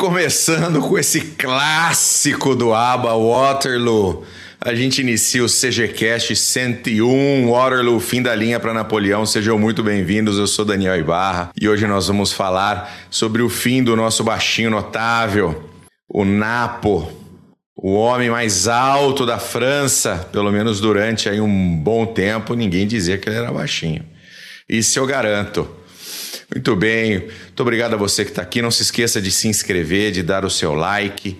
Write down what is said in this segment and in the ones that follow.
começando com esse clássico do ABBA, Waterloo. A gente inicia o CGCast 101, Waterloo, fim da linha para Napoleão. Sejam muito bem-vindos, eu sou Daniel Ibarra e hoje nós vamos falar sobre o fim do nosso baixinho notável, o Napo, o homem mais alto da França, pelo menos durante aí um bom tempo, ninguém dizia que ele era baixinho. Isso eu garanto. Muito bem, muito obrigado a você que está aqui. Não se esqueça de se inscrever, de dar o seu like,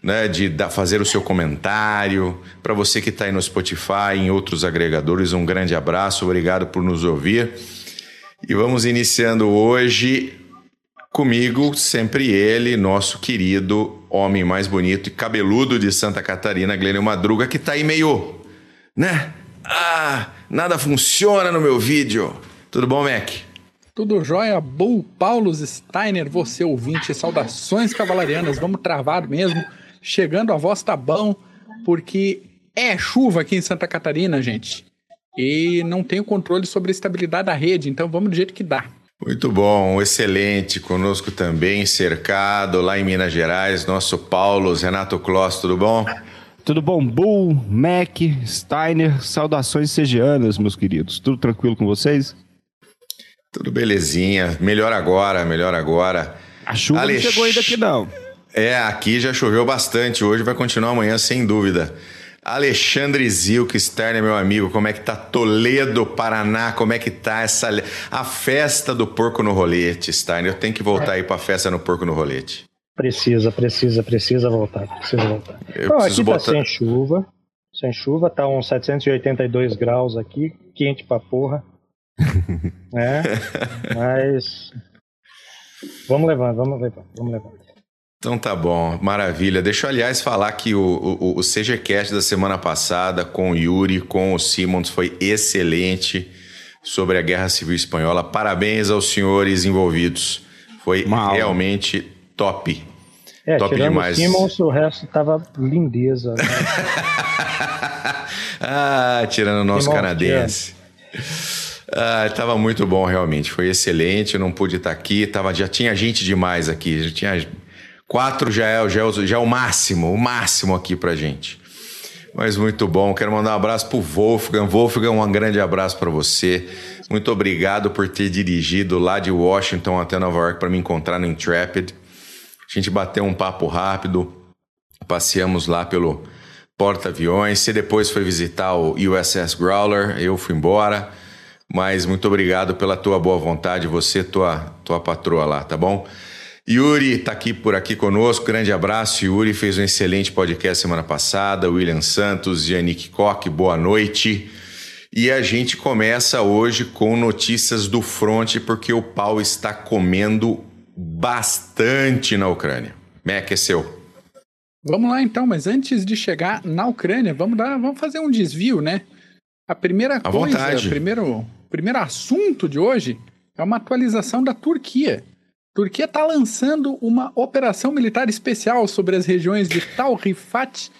né, de dar, fazer o seu comentário. Para você que está aí no Spotify, em outros agregadores, um grande abraço, obrigado por nos ouvir. E vamos iniciando hoje comigo, sempre ele, nosso querido homem mais bonito e cabeludo de Santa Catarina, Glênio Madruga, que está aí meio, né? Ah, nada funciona no meu vídeo. Tudo bom, Mac? Tudo jóia? Bull Paulo Steiner, você ouvinte, saudações cavalarianas, vamos travar mesmo. Chegando a voz tá bom, porque é chuva aqui em Santa Catarina, gente. E não tenho controle sobre a estabilidade da rede, então vamos do jeito que dá. Muito bom, excelente. Conosco também, cercado lá em Minas Gerais, nosso Paulo, Renato Kloss, tudo bom? Tudo bom, Bull, Mac, Steiner, saudações segianas, meus queridos. Tudo tranquilo com vocês? Tudo belezinha. Melhor agora, melhor agora. A chuva Alex... não chegou ainda aqui, não. É, aqui já choveu bastante. Hoje vai continuar amanhã, sem dúvida. Alexandre Zilk, Sterner, meu amigo, como é que tá Toledo, Paraná? Como é que tá essa a festa do porco no rolete, Sterner? Eu tenho que voltar aí pra festa no porco no rolete. Precisa, precisa, precisa voltar. Precisa voltar. Eu Bom, aqui tá botar... tá sem chuva. Sem chuva, tá uns 782 graus aqui, quente pra porra né? Mas vamos levando, vamos levando, vamos levando. Então tá bom, maravilha. Deixa eu, aliás, falar que o, o, o CGCast da semana passada com o Yuri, com o Simons, foi excelente sobre a Guerra Civil Espanhola. Parabéns aos senhores envolvidos. Foi realmente top. É, top demais. o Simons, o resto tava lindeza. Né? ah, tirando o nosso Simons, canadense. Ah, tava muito bom, realmente. Foi excelente. Eu não pude estar aqui. Tava, já tinha gente demais aqui. Já tinha quatro já é, já é, já é o máximo, o máximo aqui pra gente. Mas muito bom. Quero mandar um abraço pro Wolfgang. Wolfgang, um grande abraço para você. Muito obrigado por ter dirigido lá de Washington até Nova York para me encontrar no Intrepid. A gente bateu um papo rápido, passeamos lá pelo porta-aviões. Você depois foi visitar o USS Growler, eu fui embora. Mas muito obrigado pela tua boa vontade, você, tua, tua patroa lá, tá bom? Yuri está aqui por aqui conosco, grande abraço. Yuri fez um excelente podcast semana passada. William Santos, Yannick Koch, boa noite. E a gente começa hoje com notícias do fronte, porque o pau está comendo bastante na Ucrânia. Mac, é seu. Vamos lá então, mas antes de chegar na Ucrânia, vamos dar, vamos fazer um desvio, né? A primeira a coisa, vontade. primeiro primeiro assunto de hoje é uma atualização da Turquia. A Turquia está lançando uma operação militar especial sobre as regiões de Tal Rifat,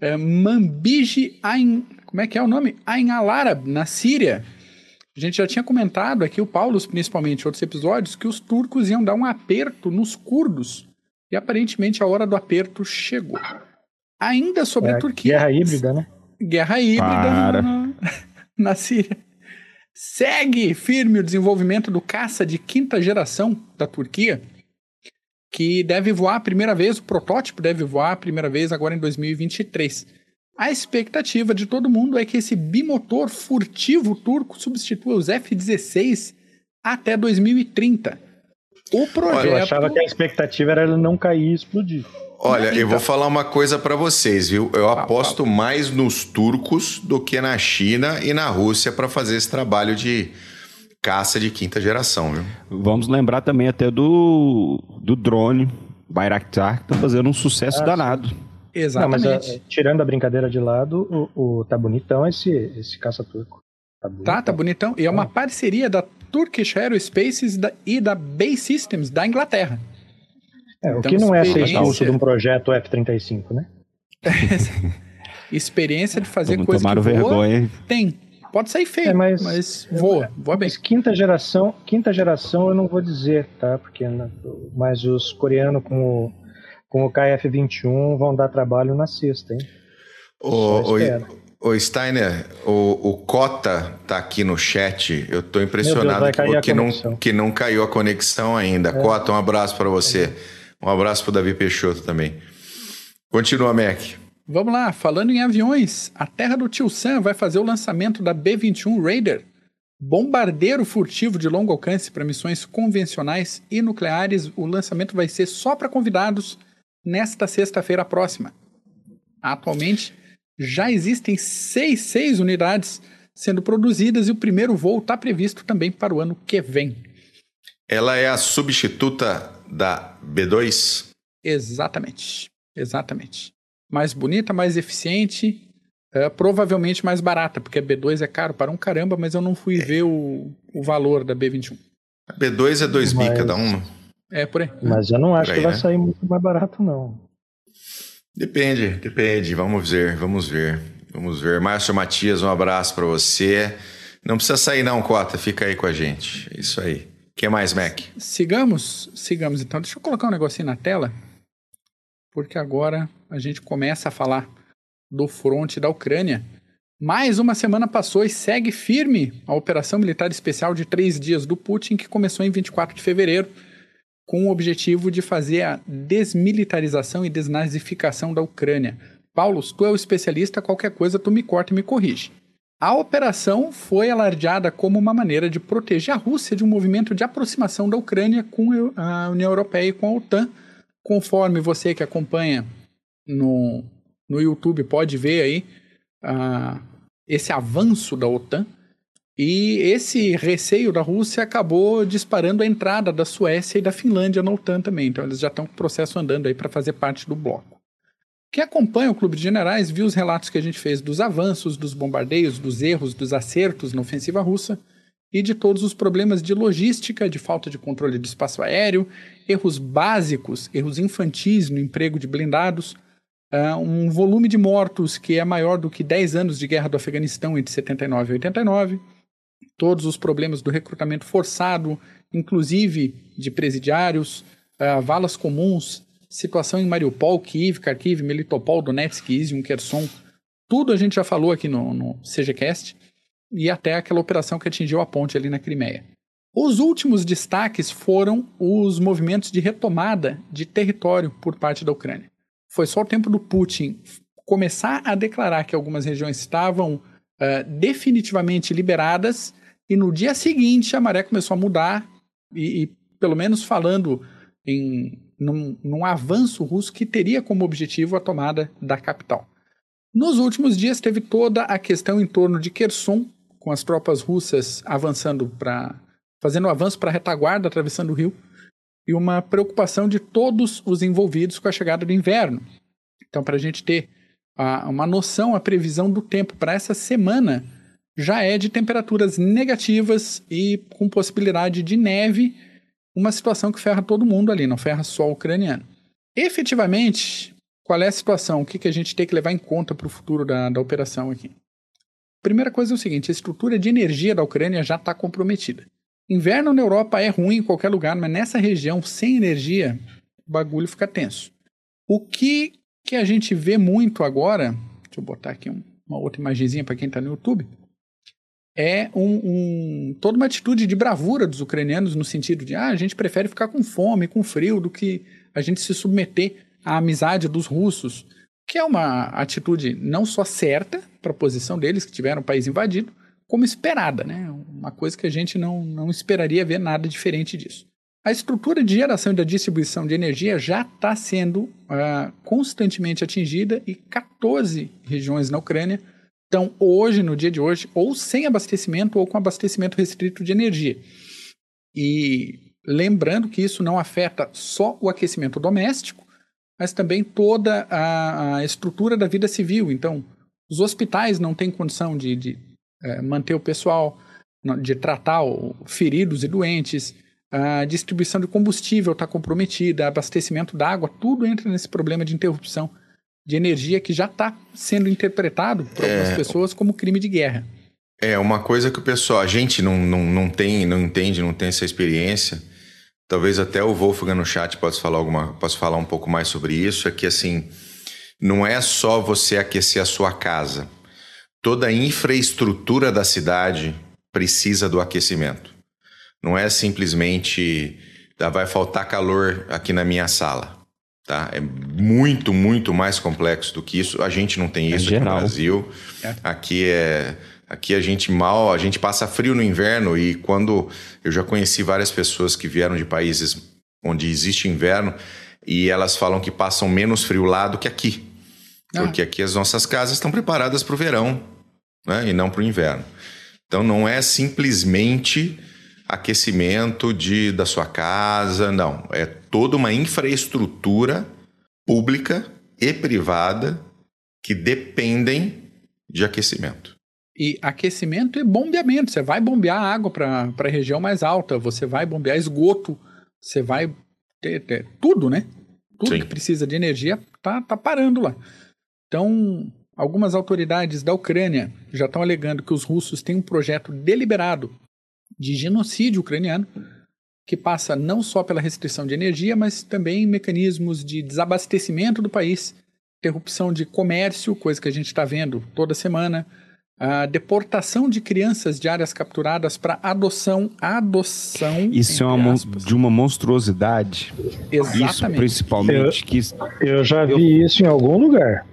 é, Manbij, Ain, como é que é o nome? Ain al-Arab, na Síria. A gente já tinha comentado aqui, o Paulo, principalmente, em outros episódios, que os turcos iam dar um aperto nos curdos. E aparentemente a hora do aperto chegou. Ainda sobre é, a Turquia. Guerra híbrida, né? Guerra híbrida na, na Síria. Segue firme o desenvolvimento do caça de quinta geração da Turquia, que deve voar a primeira vez, o protótipo deve voar a primeira vez agora em 2023. A expectativa de todo mundo é que esse bimotor furtivo turco substitua os F-16 até 2030. O projeto. Eu achava que a expectativa era ele não cair e explodir. Olha, eu vou falar uma coisa para vocês, viu? Eu aposto mais nos turcos do que na China e na Rússia para fazer esse trabalho de caça de quinta geração, viu? Vamos lembrar também até do, do drone Bayraktar, que tá fazendo um sucesso ah, danado. Exatamente. Não, mas uh, tirando a brincadeira de lado, o, o, tá bonitão esse, esse caça turco. Tá, tá, tá, bonitão. E é uma parceria da Turkish Aerospace e da Base Systems da Inglaterra. É, então, o que não é ser expulso de um projeto F-35, né? experiência de fazer Como coisa que voa, vergonha. tem. Pode sair feio, é, mas, mas voa, voa bem. Mas quinta geração, quinta geração eu não vou dizer, tá? Porque mas os coreanos com o com o KF-21 vão dar trabalho na sexta, hein? O, o, o Steiner, o, o Cota tá aqui no chat. Eu tô impressionado Deus, que, não, que não caiu a conexão ainda. É. Cota, um abraço para você. Um abraço pro Davi Peixoto também. Continua, Mac. Vamos lá, falando em aviões, a terra do Tio Sam vai fazer o lançamento da B-21 Raider, bombardeiro furtivo de longo alcance para missões convencionais e nucleares. O lançamento vai ser só para convidados nesta sexta-feira próxima. Atualmente, já existem seis, seis unidades sendo produzidas e o primeiro voo está previsto também para o ano que vem. Ela é a substituta da B2? Exatamente, exatamente. Mais bonita, mais eficiente, é, provavelmente mais barata, porque a B2 é caro para um caramba, mas eu não fui é. ver o, o valor da B21. A B2 é 2 mas... bi cada uma? É, por aí. Mas eu não acho aí, que vai né? sair muito mais barato, não. Depende, depende. Vamos ver, vamos ver. Vamos ver. Márcio Matias, um abraço para você. Não precisa sair não, Cota. Fica aí com a gente. É isso aí. Que mais, Mac? Sigamos, sigamos então. Deixa eu colocar um negocinho na tela, porque agora a gente começa a falar do fronte da Ucrânia. Mais uma semana passou e segue firme a operação militar especial de três dias do Putin, que começou em 24 de fevereiro com o objetivo de fazer a desmilitarização e desnazificação da Ucrânia. Paulo, tu é o especialista, qualquer coisa tu me corta e me corrige. A operação foi alardeada como uma maneira de proteger a Rússia de um movimento de aproximação da Ucrânia com a União Europeia e com a OTAN, conforme você que acompanha no, no YouTube pode ver aí uh, esse avanço da OTAN. E esse receio da Rússia acabou disparando a entrada da Suécia e da Finlândia na OTAN também. Então eles já estão com o processo andando aí para fazer parte do bloco. Quem acompanha o Clube de Generais viu os relatos que a gente fez dos avanços, dos bombardeios, dos erros, dos acertos na ofensiva russa e de todos os problemas de logística, de falta de controle do espaço aéreo, erros básicos, erros infantis no emprego de blindados, uh, um volume de mortos que é maior do que 10 anos de guerra do Afeganistão entre 79 e 89, todos os problemas do recrutamento forçado, inclusive de presidiários, uh, valas comuns, situação em Mariupol, Kiev, Kharkiv, Melitopol, Donetsk, Izium, Kherson, tudo a gente já falou aqui no, no CGCast, e até aquela operação que atingiu a ponte ali na Crimeia. Os últimos destaques foram os movimentos de retomada de território por parte da Ucrânia. Foi só o tempo do Putin começar a declarar que algumas regiões estavam uh, definitivamente liberadas e no dia seguinte a maré começou a mudar e, e pelo menos falando em num, num avanço russo que teria como objetivo a tomada da capital. Nos últimos dias teve toda a questão em torno de Kherson, com as tropas russas avançando para fazendo avanço para a retaguarda, atravessando o rio, e uma preocupação de todos os envolvidos com a chegada do inverno. Então, para a gente ter a, uma noção, a previsão do tempo para essa semana já é de temperaturas negativas e com possibilidade de neve, uma situação que ferra todo mundo ali, não ferra só o ucraniano. Efetivamente, qual é a situação? O que, que a gente tem que levar em conta para o futuro da, da operação aqui? Primeira coisa é o seguinte: a estrutura de energia da Ucrânia já está comprometida. Inverno na Europa é ruim em qualquer lugar, mas nessa região, sem energia, o bagulho fica tenso. O que, que a gente vê muito agora, deixa eu botar aqui um, uma outra imagenzinha para quem está no YouTube, é um, um, toda uma atitude de bravura dos ucranianos no sentido de ah, a gente prefere ficar com fome, com frio, do que a gente se submeter à amizade dos russos, que é uma atitude não só certa para a posição deles, que tiveram o país invadido, como esperada, né? Uma coisa que a gente não, não esperaria ver nada diferente disso. A estrutura de geração e da distribuição de energia já está sendo uh, constantemente atingida e 14 regiões na Ucrânia estão hoje, no dia de hoje, ou sem abastecimento ou com abastecimento restrito de energia. E lembrando que isso não afeta só o aquecimento doméstico, mas também toda a, a estrutura da vida civil. Então, os hospitais não têm condição de, de é, manter o pessoal, de tratar feridos e doentes, a distribuição de combustível está comprometida, abastecimento d'água, tudo entra nesse problema de interrupção de energia que já está sendo interpretado por algumas é... pessoas como crime de guerra. É uma coisa que o pessoal, a gente não, não, não tem, não entende, não tem essa experiência. talvez até o Wolfgang no chat possa falar alguma, possa falar um pouco mais sobre isso, é que assim, não é só você aquecer a sua casa. Toda a infraestrutura da cidade precisa do aquecimento. Não é simplesmente ah, vai faltar calor aqui na minha sala. Tá? É muito, muito mais complexo do que isso. A gente não tem é isso é aqui no Brasil. É. Aqui é Aqui a gente mal, a gente passa frio no inverno e quando eu já conheci várias pessoas que vieram de países onde existe inverno e elas falam que passam menos frio lá do que aqui. Ah. Porque aqui as nossas casas estão preparadas para o verão né? e não para o inverno. Então não é simplesmente aquecimento de, da sua casa, não. É toda uma infraestrutura pública e privada que dependem de aquecimento. E aquecimento e bombeamento. Você vai bombear água para a região mais alta, você vai bombear esgoto, você vai ter, ter tudo, né? Tudo Sim. que precisa de energia tá, tá parando lá. Então, algumas autoridades da Ucrânia já estão alegando que os russos têm um projeto deliberado de genocídio ucraniano que passa não só pela restrição de energia, mas também mecanismos de desabastecimento do país, interrupção de comércio, coisa que a gente está vendo toda semana, a deportação de crianças de áreas capturadas para adoção, adoção. Isso é uma de uma monstruosidade. Exatamente. Isso principalmente eu, que eu já vi eu... isso em algum lugar.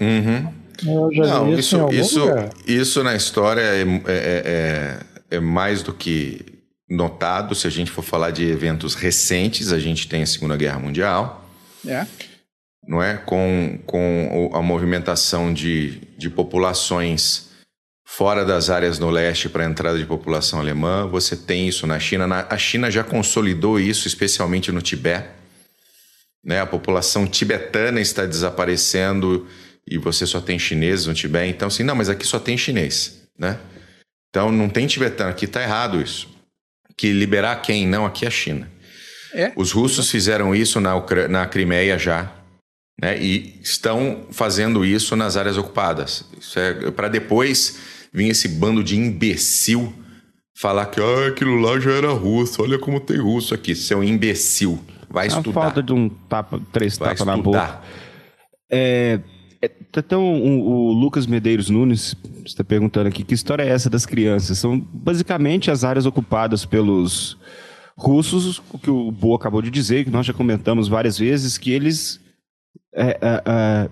Uhum. Eu já Não, vi isso, isso, isso, lugar. isso na história é, é, é, é mais do que notado. Se a gente for falar de eventos recentes, a gente tem a Segunda Guerra Mundial. É não é? com, com a movimentação de, de populações fora das áreas no leste para a entrada de população alemã. Você tem isso na China. Na, a China já consolidou isso, especialmente no Tibete. Né? A população tibetana está desaparecendo e você só tem chineses no Tibete. Então, assim, não, mas aqui só tem chinês. Né? Então, não tem tibetano. Aqui está errado isso. Que liberar quem? Não, aqui é a China. É? Os russos fizeram isso na, na Crimeia já né? E estão fazendo isso nas áreas ocupadas. Isso é para depois vir esse bando de imbecil falar que ah, aquilo lá já era russo. Olha como tem russo aqui. Seu imbecil. Vai é estudar. falta de um tapa, três tapas na boca. É, é, então, o, o, Lucas Medeiros Nunes está perguntando aqui que história é essa das crianças? São basicamente as áreas ocupadas pelos russos, o que o Bo acabou de dizer, que nós já comentamos várias vezes, que eles é, é, é,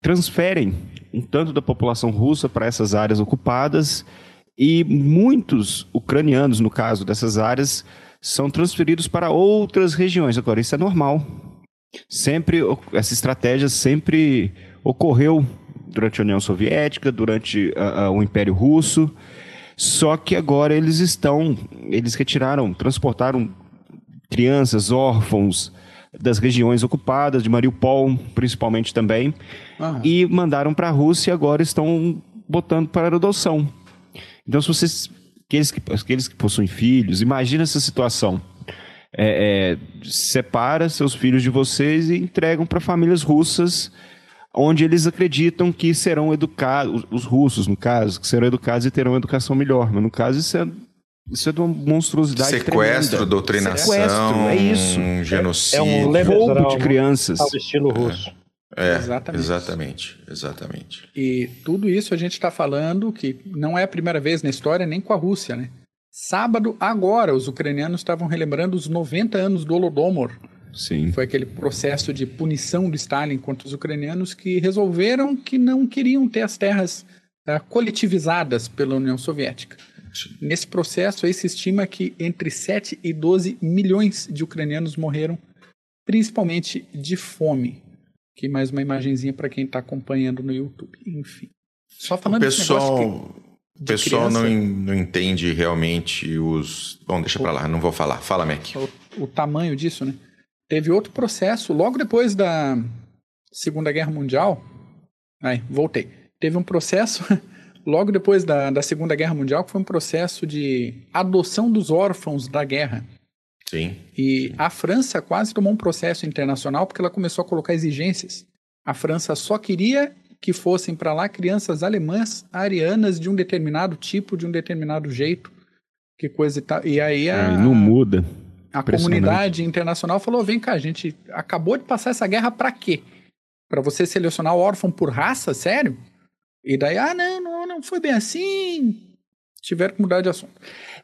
transferem um tanto da população russa para essas áreas ocupadas e muitos ucranianos, no caso dessas áreas, são transferidos para outras regiões. Agora, isso é normal. Sempre, essa estratégia sempre ocorreu durante a União Soviética, durante uh, uh, o Império Russo, só que agora eles estão, eles retiraram, transportaram crianças, órfãos, das regiões ocupadas, de Mariupol, principalmente também, ah. e mandaram para a Rússia e agora estão botando para adoção. Então, se vocês, aqueles que, aqueles que possuem filhos, imagina essa situação. É, é, separa seus filhos de vocês e entregam para famílias russas, onde eles acreditam que serão educados, os russos, no caso, que serão educados e terão educação melhor. Mas no caso, isso é isso é de uma monstruosidade Sequestro, tremenda. doutrinação, Sequestro, é isso. genocídio. É, um roubo de crianças. Ao estilo russo. É, exatamente. exatamente, exatamente. E tudo isso a gente está falando que não é a primeira vez na história, nem com a Rússia, né? Sábado, agora, os ucranianos estavam relembrando os 90 anos do Holodomor. Sim. Foi aquele processo de punição do Stalin contra os ucranianos que resolveram que não queriam ter as terras uh, coletivizadas pela União Soviética. Nesse processo, aí se estima que entre 7 e 12 milhões de ucranianos morreram, principalmente de fome. Aqui mais uma imagenzinha para quem está acompanhando no YouTube. Enfim. Só falando o pessoal, o pessoal criança, não, não entende realmente os. Bom, deixa para lá, não vou falar. Fala, Mac. O, o tamanho disso, né? Teve outro processo logo depois da Segunda Guerra Mundial. Aí, voltei. Teve um processo logo depois da, da Segunda Guerra Mundial, que foi um processo de adoção dos órfãos da guerra. Sim. E a França quase tomou um processo internacional porque ela começou a colocar exigências. A França só queria que fossem para lá crianças alemãs arianas de um determinado tipo, de um determinado jeito. Que coisa e tal. E aí a... não muda. A comunidade internacional falou: vem cá, a gente acabou de passar essa guerra para quê? Para você selecionar o órfão por raça? Sério? E daí, ah, não, não, não foi bem assim. Tiveram que mudar de assunto.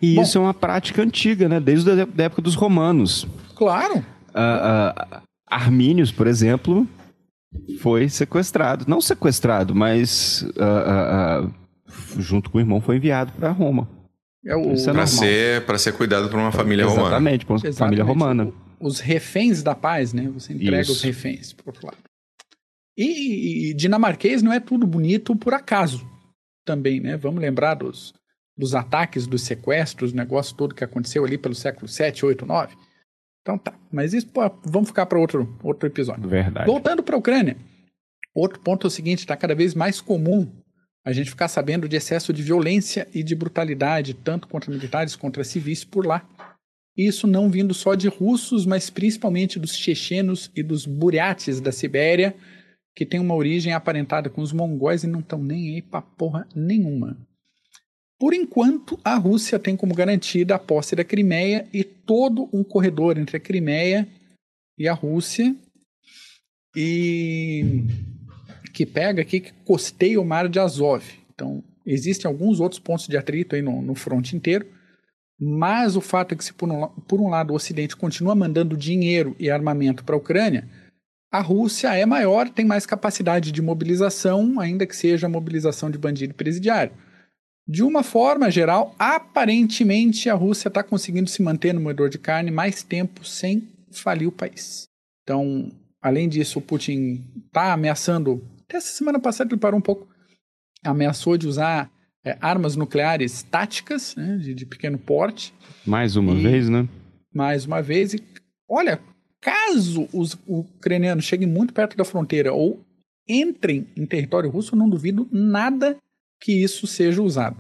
E Bom, isso é uma prática antiga, né? Desde a época dos romanos. Claro. Uh, uh, Armínios, por exemplo, foi sequestrado. Não sequestrado, mas uh, junto com o irmão foi enviado para Roma. É o... Isso é para ser, ser cuidado por uma família Exatamente, romana. Exatamente, por uma família romana. Os reféns da paz, né? Você entrega Isso. os reféns, por outro lado. E, e, dinamarquês não é tudo bonito por acaso também, né? Vamos lembrar dos, dos ataques, dos sequestros, o negócio todo que aconteceu ali pelo século 7, 8, 9. Então tá, mas isso pô, vamos ficar para outro, outro episódio. Verdade. Voltando para a Ucrânia, outro ponto é o seguinte: está cada vez mais comum a gente ficar sabendo de excesso de violência e de brutalidade, tanto contra militares contra civis por lá. Isso não vindo só de russos, mas principalmente dos chechenos e dos buriates da Sibéria, que tem uma origem aparentada com os mongóis e não estão nem aí pra porra nenhuma. Por enquanto, a Rússia tem como garantida a posse da Crimeia e todo um corredor entre a Crimeia e a Rússia, e que pega aqui, que costeia o mar de Azov. Então, existem alguns outros pontos de atrito aí no, no fronte inteiro, mas o fato é que, se por um, por um lado o Ocidente continua mandando dinheiro e armamento para a Ucrânia, a Rússia é maior, tem mais capacidade de mobilização, ainda que seja mobilização de bandido presidiário. De uma forma geral, aparentemente a Rússia está conseguindo se manter no moedor de carne mais tempo sem falir o país. Então, além disso, o Putin está ameaçando. Até essa semana passada ele parou um pouco. Ameaçou de usar é, armas nucleares táticas, né, de, de, pequeno porte. Mais uma e, vez, né? Mais uma vez. E olha, caso os ucranianos cheguem muito perto da fronteira ou entrem em território russo, eu não duvido nada que isso seja usado.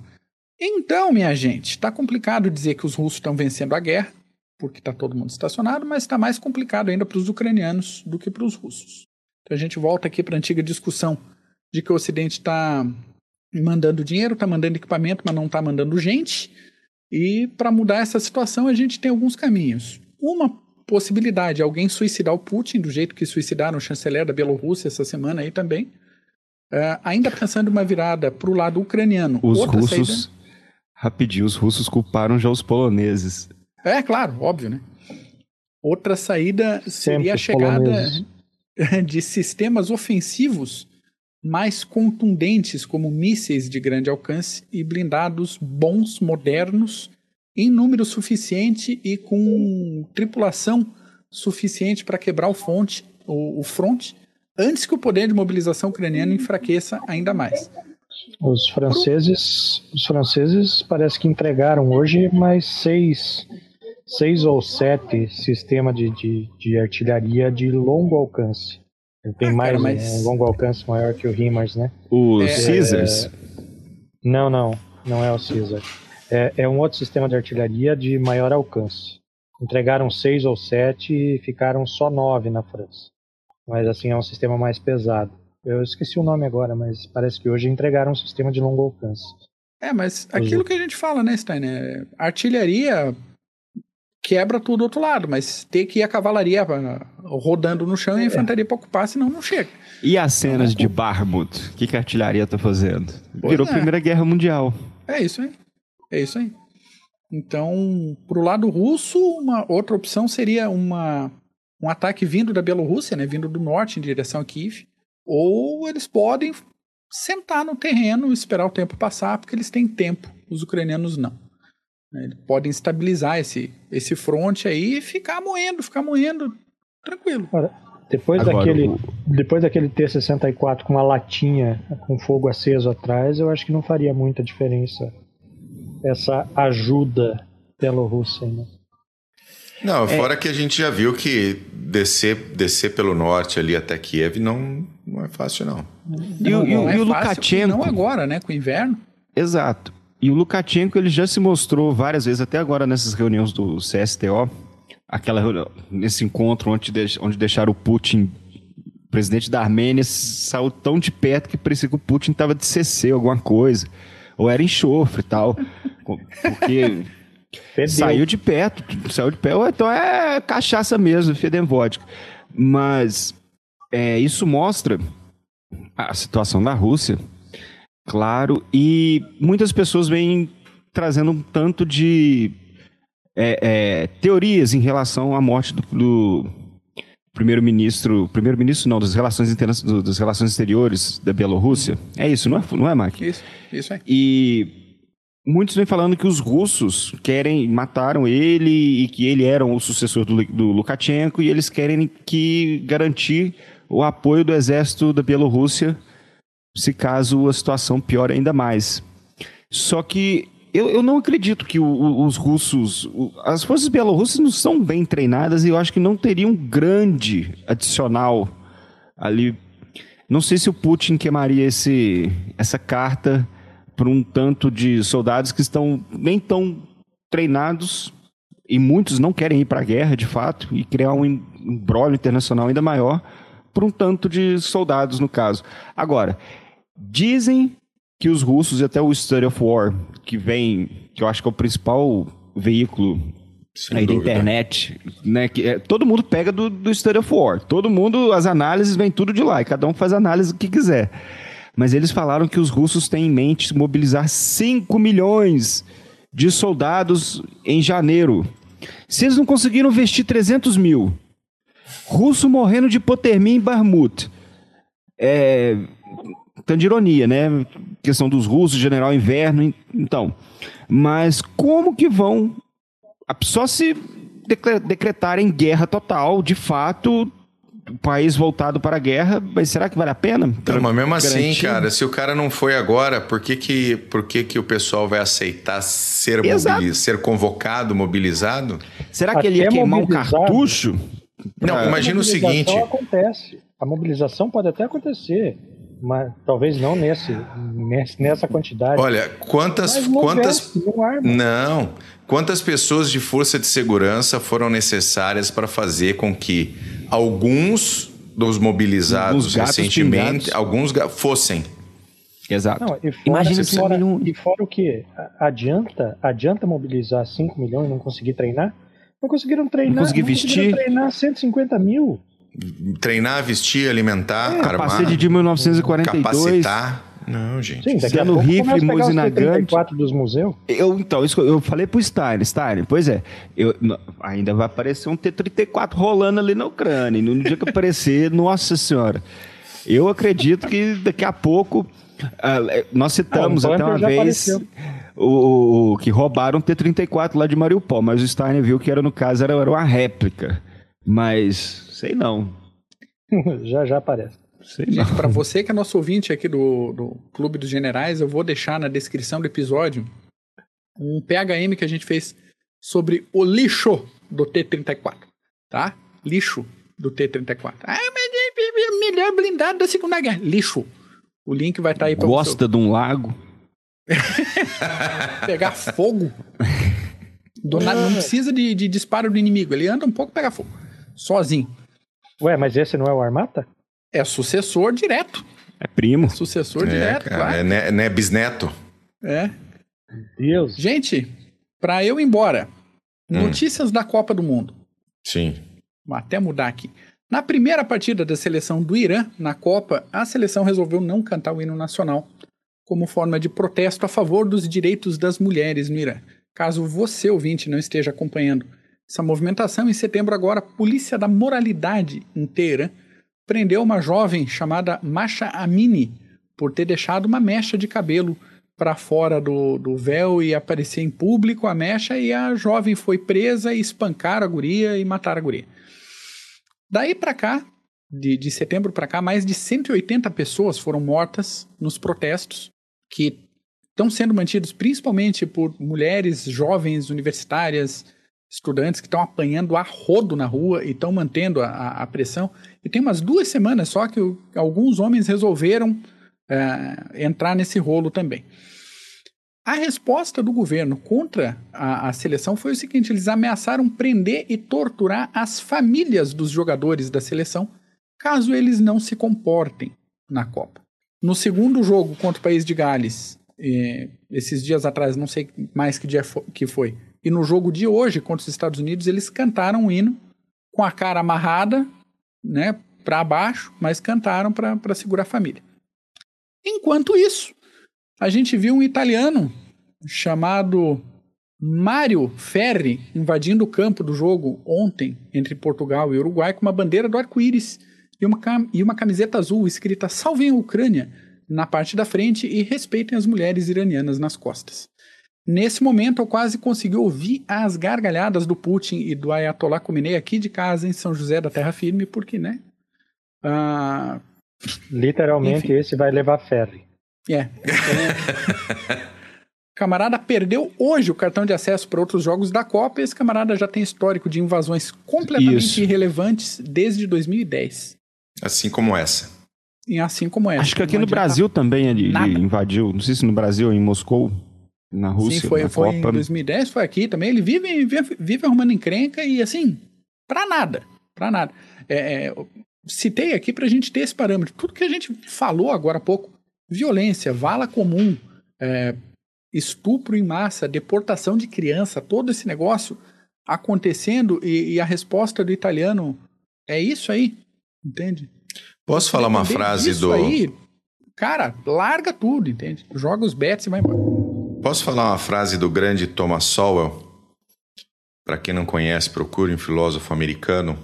Então, minha gente, está complicado dizer que os russos estão vencendo a guerra, porque está todo mundo estacionado, mas está mais complicado ainda para os ucranianos do que para os russos. Então a gente volta aqui para a antiga discussão de que o Ocidente está mandando dinheiro, está mandando equipamento, mas não está mandando gente. E para mudar essa situação, a gente tem alguns caminhos. Uma possibilidade é alguém suicidar o Putin, do jeito que suicidaram o chanceler da Bielorrússia essa semana aí também. Uh, ainda pensando em uma virada para o lado ucraniano. Os russos, saída... rapidinho, os russos culparam já os poloneses. É, claro, óbvio, né? Outra saída seria a chegada de sistemas ofensivos mais contundentes, como mísseis de grande alcance e blindados bons, modernos, em número suficiente e com tripulação suficiente para quebrar o, fonte, o, o fronte antes que o poder de mobilização ucraniano enfraqueça ainda mais. Os franceses, os franceses parece que entregaram hoje mais seis, seis ou sete sistemas de, de, de artilharia de longo alcance. Ele tem ah, mais cara, mas... um longo alcance maior que o HIMARS, né? Os é, Caesars? É... Não, não, não é o Caesar. É, é um outro sistema de artilharia de maior alcance. Entregaram seis ou sete e ficaram só nove na França. Mas assim, é um sistema mais pesado. Eu esqueci o nome agora, mas parece que hoje entregaram um sistema de longo alcance. É, mas aquilo que a gente fala, né, Steiner? Artilharia quebra tudo do outro lado, mas ter que ir a cavalaria ah, rodando no chão e a é. infantaria para ocupar, senão não chega. E as cenas então, de Barmut? O que, que a artilharia tá fazendo? Virou é. Primeira Guerra Mundial. É isso aí. É isso aí. Então, pro lado russo, uma outra opção seria uma um ataque vindo da Bielorrússia, né, vindo do norte em direção a Kiev, ou eles podem sentar no terreno, esperar o tempo passar, porque eles têm tempo, os ucranianos não. Né, eles podem estabilizar esse, esse fronte aí e ficar moendo, ficar moendo, tranquilo. Ora, depois, Agora, daquele, o... depois daquele T-64 com uma latinha com fogo aceso atrás, eu acho que não faria muita diferença essa ajuda Bielorrússia. Né? Não, é. fora é... que a gente já viu que descer, descer pelo norte ali até Kiev não, não é fácil, não. E, não, e, não é e o Lukashenko. Não agora, né? Com o inverno. Exato. E o Lukashenko ele já se mostrou várias vezes, até agora nessas reuniões do CSTO, aquela nesse encontro onde, onde deixaram o Putin, presidente da Armênia, saiu tão de perto que parecia que o Putin estava de CC, alguma coisa. Ou era enxofre e tal. Porque. Saiu de perto, saiu de perto. Então é cachaça mesmo, fedem vodka. Mas é, isso mostra a situação da Rússia, claro, e muitas pessoas vêm trazendo um tanto de é, é, teorias em relação à morte do, do primeiro-ministro, primeiro-ministro não, das relações, internas, das relações exteriores da Bielorrússia. É isso, não é, não é Mark? Isso, isso é. E muitos vêm falando que os russos querem, mataram ele e que ele era o sucessor do, do Lukashenko e eles querem que garantir o apoio do exército da Bielorrússia se caso a situação piore ainda mais. Só que eu, eu não acredito que o, os russos. O, as forças bielorrussas não são bem treinadas e eu acho que não teria um grande adicional ali. Não sei se o Putin queimaria esse, essa carta para um tanto de soldados que estão nem tão treinados e muitos não querem ir para a guerra de fato e criar um embrólio internacional ainda maior por um tanto de soldados no caso. Agora, dizem que os russos e até o Study of War, que vem, que eu acho que é o principal veículo Sem aí da internet, né? Que é, todo mundo pega do, do Study of War. Todo mundo, as análises vêm tudo de lá, e cada um faz a análise que quiser. Mas eles falaram que os russos têm em mente mobilizar 5 milhões de soldados em janeiro. Se eles não conseguiram vestir 300 mil, russo morrendo de hipotermia em Barmut, é, tanto de ironia, né? Questão dos russos, general inverno, então. Mas como que vão só se decretarem guerra total, de fato, o país voltado para a guerra, mas será que vale a pena? Não, mas mesmo assim, cara, se o cara não foi agora, por que que, por que, que o pessoal vai aceitar ser, ser convocado, mobilizado? Será que Até ele ia queimar um cartucho? Não, imagina o seguinte... acontece. A mobilização pode até acontecer mas talvez não nesse, nessa quantidade. Olha, quantas quantas não, quantas pessoas de força de segurança foram necessárias para fazer com que alguns dos mobilizados recentemente, pingados. alguns fossem Exato. Não, e fora, Imagina e fora, e fora o que? Adianta, adianta mobilizar 5 milhões e não conseguir treinar? Não conseguiram treinar. Não conseguir vestir. treinar 150 mil. Treinar, vestir, alimentar, é, armar. Capacete de 1942. Capacitar. Não, gente. Sim, daqui a pouco rifle, mosinagante. dos museus. Eu, então, isso eu falei pro Stein, Stein, pois é, eu, ainda vai aparecer um T-34 rolando ali na Ucrânia. E no dia que aparecer, nossa senhora. Eu acredito que daqui a pouco, uh, nós citamos ah, até uma vez o, o, que roubaram um T-34 lá de Mariupol, mas o Stein viu que era, no caso, era, era uma réplica. Mas Sei não. já já aparece. Sei Gente, para você que é nosso ouvinte aqui do, do Clube dos Generais, eu vou deixar na descrição do episódio um PHM que a gente fez sobre o lixo do T-34, tá? Lixo do T-34. Ah, mas é o melhor blindado da Segunda Guerra. Lixo. O link vai estar tá aí para Gosta você. de um lago? Pegar fogo. Do nada, não precisa de, de disparo do inimigo. Ele anda um pouco e pega fogo. Sozinho. Ué, mas esse não é o Armata? É sucessor direto. É primo. É sucessor é, direto, cara, claro. É, né, né, bisneto. É. Deus. Gente, para eu ir embora, hum. notícias da Copa do Mundo. Sim. Vou até mudar aqui. Na primeira partida da seleção do Irã na Copa, a seleção resolveu não cantar o hino nacional como forma de protesto a favor dos direitos das mulheres no Irã. Caso você, ouvinte, não esteja acompanhando essa movimentação, em setembro agora, a Polícia da Moralidade inteira prendeu uma jovem chamada Masha Amini por ter deixado uma mecha de cabelo para fora do, do véu e aparecer em público a mecha e a jovem foi presa e espancaram a guria e mataram a guria. Daí para cá, de, de setembro para cá, mais de 180 pessoas foram mortas nos protestos que estão sendo mantidos principalmente por mulheres jovens universitárias, estudantes que estão apanhando a rodo na rua e estão mantendo a, a, pressão. E tem umas duas semanas só que o, alguns homens resolveram é, entrar nesse rolo também. A resposta do governo contra a, a, seleção foi o seguinte: eles ameaçaram prender e torturar as famílias dos jogadores da seleção caso eles não se comportem na Copa. No segundo jogo contra o país de Gales, eh, esses dias atrás, não sei mais que dia que foi, E no jogo de hoje contra os Estados Unidos, eles cantaram um hino com a cara amarrada, né, para baixo, mas cantaram para segurar a família. Enquanto isso, a gente viu um italiano chamado Mário Ferri invadindo o campo do jogo ontem entre Portugal e Uruguai com uma bandeira do arco-íris e uma, e uma camiseta azul escrita Salvem a Ucrânia na parte da frente e respeitem as mulheres iranianas nas costas. Nesse momento, eu quase consegui ouvir as gargalhadas do Putin e do Ayatollah Khomeini aqui de casa em São José da Terra Firme, porque, né? Ah, Literalmente, enfim. esse vai levar ferry. É. Camarada perdeu hoje o cartão de acesso para outros jogos da Copa e esse camarada já tem histórico de invasões completamente Isso. irrelevantes desde 2010. Assim como essa. E assim como essa. Acho que aqui no Brasil também ele, ele, invadiu, não sei se no Brasil ou em Moscou, na Rússia, Sim, foi, na foi Copa. em 2010, foi aqui também. Ele vive, vive, vive arrumando encrenca e assim, pra nada, pra nada. É, é, citei aqui pra gente ter esse parâmetro. Tudo que a gente falou agora há pouco, violência, vala comum, é, estupro em massa, deportação de criança, todo esse negócio acontecendo e, e, a resposta do italiano é isso aí, entende? Posso falar uma frase do. Aí, cara, larga tudo, entende? Joga os bets e vai embora. Posso falar uma frase do grande Thomas Sowell? Para quem não conhece, procure um filósofo americano.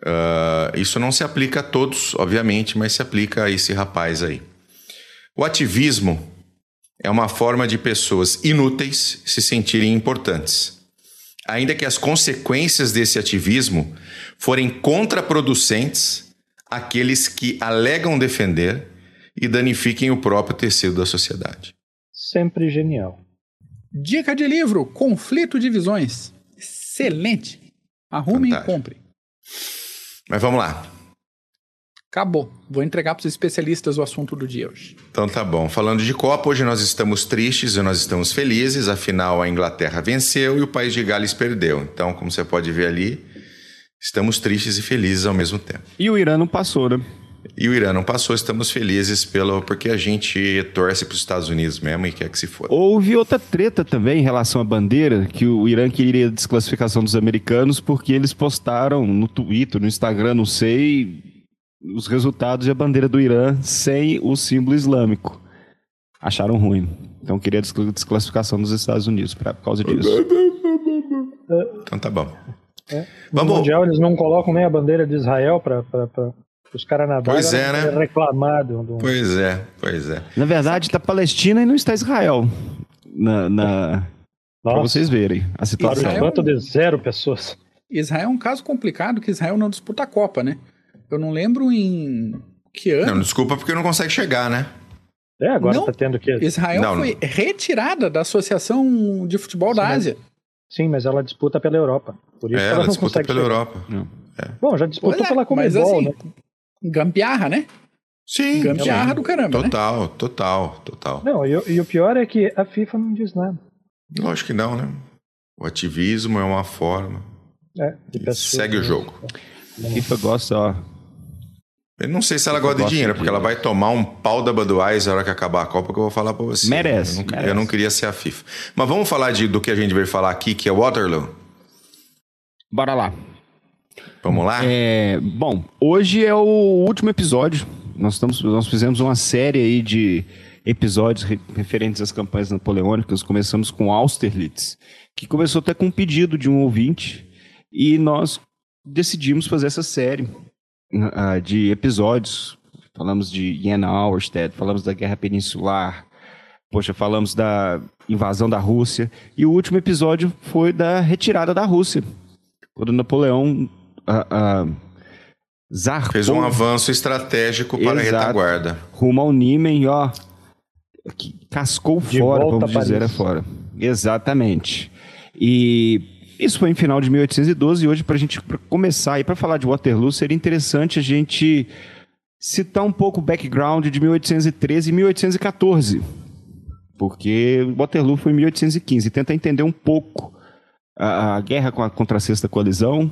Uh, isso não se aplica a todos, obviamente, mas se aplica a esse rapaz aí. O ativismo é uma forma de pessoas inúteis se sentirem importantes, ainda que as consequências desse ativismo forem contraproducentes àqueles que alegam defender e danifiquem o próprio tecido da sociedade. Sempre genial. Dica de livro: Conflito de Visões. Excelente. Arrume Fantástico. e compre. Mas vamos lá. Acabou. Vou entregar para os especialistas o assunto do dia hoje. Então tá bom. Falando de Copa, hoje nós estamos tristes e nós estamos felizes. Afinal, a Inglaterra venceu e o país de Gales perdeu. Então, como você pode ver ali, estamos tristes e felizes ao mesmo tempo. E o Irã não passou, né? E o Irã não passou, estamos felizes pelo porque a gente torce para os Estados Unidos mesmo e quer que se for. Houve outra treta também em relação à bandeira, que o Irã queria desclassificação dos americanos porque eles postaram no Twitter, no Instagram, não sei, os resultados e a bandeira do Irã sem o símbolo islâmico. Acharam ruim. Então queria desclassificação dos Estados Unidos pra, por causa disso. Então tá bom. É. No Vamos. Mundial eles não colocam nem a bandeira de Israel para os caras nadarem. Pois é, né? Reclamado. Do... Pois é, pois é. Na verdade, está Palestina e não está Israel. Na, na... Para vocês verem a situação. Para enquanto de zero pessoas. Israel é um caso complicado que Israel não disputa a Copa, né? Eu não lembro em que ano. Não, desculpa porque não consegue chegar, né? É, agora não, tá tendo que. Israel não, foi não. retirada da Associação de Futebol Sim, da Ásia. Mas, sim, mas ela disputa pela Europa. Por isso é, ela, ela não disputa pela chegar. Europa. É. Bom, já disputou é, pela Comebol, assim, né? Gambiarra, né? Sim. Gambiarra sim. do caramba. Né? Total, né? total, total. Não, e, e, o pior é que a FIFA não diz nada. Lógico que não, né? O ativismo é uma forma. É, segue o jogo. A FIFA gosta, ó. Eu não sei se ela gosta de dinheiro, porque ela vai tomar um pau da Budweiser na hora que acabar a Copa, que eu vou falar pra você. Merece. Eu não, merece. Eu não queria ser a FIFA. Mas vamos falar de, do que a gente veio falar aqui, que é Waterloo? Bora lá. Vamos lá? É, bom, hoje é o último episódio. Nós, estamos, nós fizemos uma série aí de episódios referentes às campanhas napoleônicas. Começamos com Austerlitz, que começou até com um pedido de um ouvinte. E nós decidimos fazer essa série uh, de episódios. Falamos de Jena Auerstedt, falamos da Guerra Peninsular, poxa, falamos da invasão da Rússia. E o último episódio foi da retirada da Rússia. Quando Napoleão uh, uh, zarpou, Fez um avanço estratégico para exato, a retaguarda. Rumo ao Niemen, ó. Que cascou De fora, vamos dizer, é fora. Exatamente. E isso foi em final de 1812 e hoje, para a gente pra começar e para falar de Waterloo, seria interessante a gente citar um pouco o background de 1813 e 1814. Porque Waterloo foi em 1815. Tentar entender um pouco a, a guerra contra a Sexta Coalizão,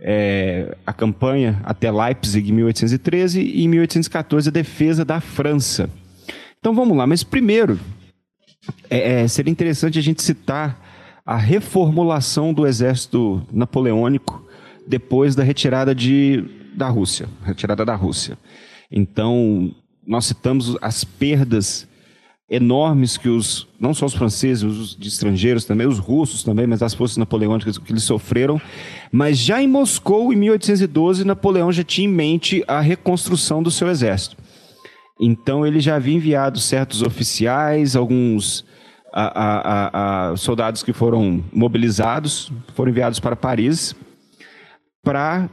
é, a campanha até Leipzig em 1813 e em 1814 a defesa da França. Então vamos lá, mas primeiro é, é, seria interessante a gente citar a reformulação do exército napoleônico depois da retirada de, da Rússia, retirada da Rússia. Então, nós citamos as perdas enormes que os, não só os franceses, os de estrangeiros também, os russos também, mas as forças napoleônicas que eles sofreram. Mas já em Moscou, em 1812, Napoleão já tinha em mente a reconstrução do seu exército. Então ele já havia enviado certos oficiais, alguns a, a, a, soldados que foram mobilizados, foram enviados para Paris para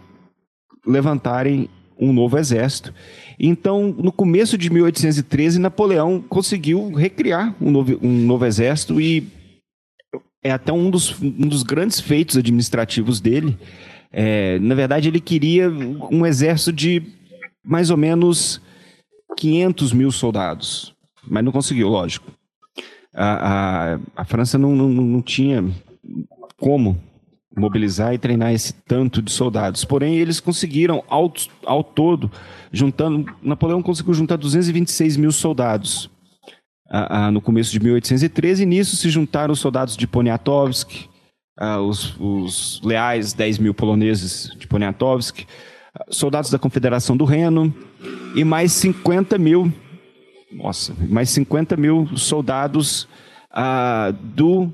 levantarem um novo exército. Então, no começo de 1813, Napoleão conseguiu recriar um novo, um novo exército e é até um dos, um dos grandes feitos administrativos dele. É, na verdade, ele queria um exército de mais ou menos 500 mil soldados, mas não conseguiu, lógico. A, a, a França não, não, não tinha como mobilizar e treinar esse tanto de soldados. Porém, eles conseguiram, ao, ao todo, juntando. Napoleão conseguiu juntar 226 mil soldados no começo de 1813, e nisso se juntaram os soldados de Poniatowsk, a, os, os, leais 10 mil poloneses de Poniatowsk, soldados da Confederação do Reno e mais 50 mil. Nossa, mais 50 mil soldados do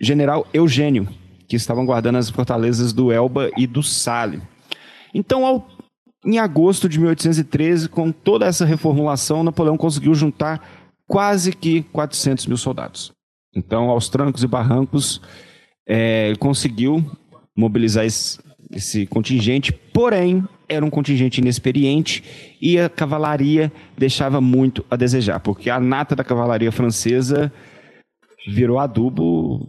general Eugênio, que estavam guardando as fortalezas do Elba e do Sale. Então, ao, em agosto de 1813, com toda essa reformulação, Napoleão conseguiu juntar quase que 400 mil soldados. Então, aos trancos e barrancos, é, ele conseguiu mobilizar esse, esse contingente, porém, era um contingente inexperiente e a cavalaria deixava muito a desejar, porque a nata da cavalaria francesa virou adubo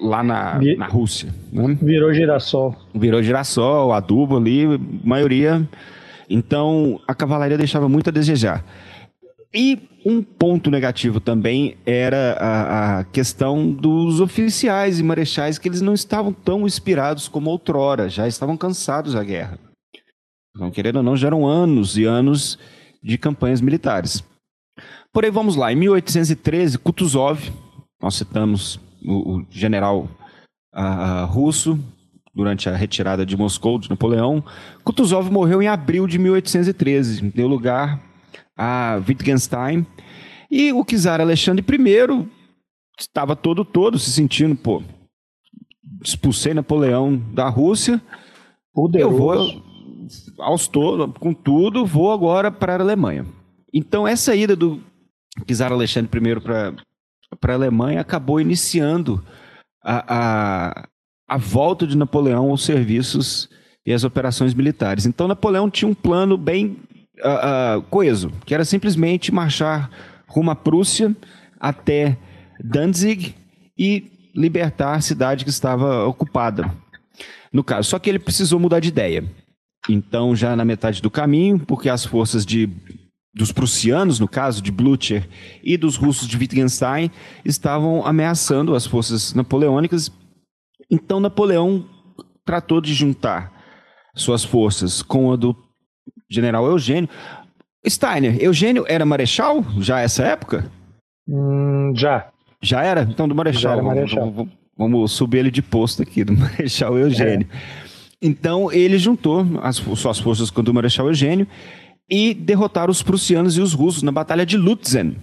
lá na, na Rússia. Né? Virou girassol. Virou girassol, adubo ali, maioria. Então a cavalaria deixava muito a desejar. E um ponto negativo também era a, a, questão dos oficiais e marechais, que eles não estavam tão inspirados como outrora, já estavam cansados da guerra. Então, querendo ou não, já eram anos e anos de campanhas militares. Porém, vamos lá, em 1813, Kutuzov, nós citamos o, o general uh, russo, durante a retirada de Moscou de Napoleão. Kutuzov morreu em abril de 1813, deu lugar a Wittgenstein. E o czar Alexandre I estava todo todo se sentindo, pô, expulsei Napoleão da Rússia, Poderoso. eu vou aos todos, com tudo, vou agora para a Alemanha. Então essa ida do czar Alexandre I para para a Alemanha acabou iniciando a, a, a volta de Napoleão aos serviços e às operações militares. Então Napoleão tinha um plano bem uh, uh, coeso, que era simplesmente marchar rumo à Prússia até Danzig e libertar a cidade que estava ocupada. No caso, só que ele precisou mudar de ideia. Então, já na metade do caminho, porque as forças de dos prussianos, no caso de Blücher, e dos russos de Wittgenstein, estavam ameaçando as forças napoleônicas. Então Napoleão tratou de juntar suas forças com a do general Eugênio. Steiner, Eugênio era marechal já essa época? Hum, já. Já era? Então do marechal. Já marechal. Vamos, vamos, vamos, subir ele de posto aqui, do marechal Eugênio. É. Então ele juntou as suas forças com o marechal Eugênio e derrotar os prussianos e os russos na Batalha de Lutzen,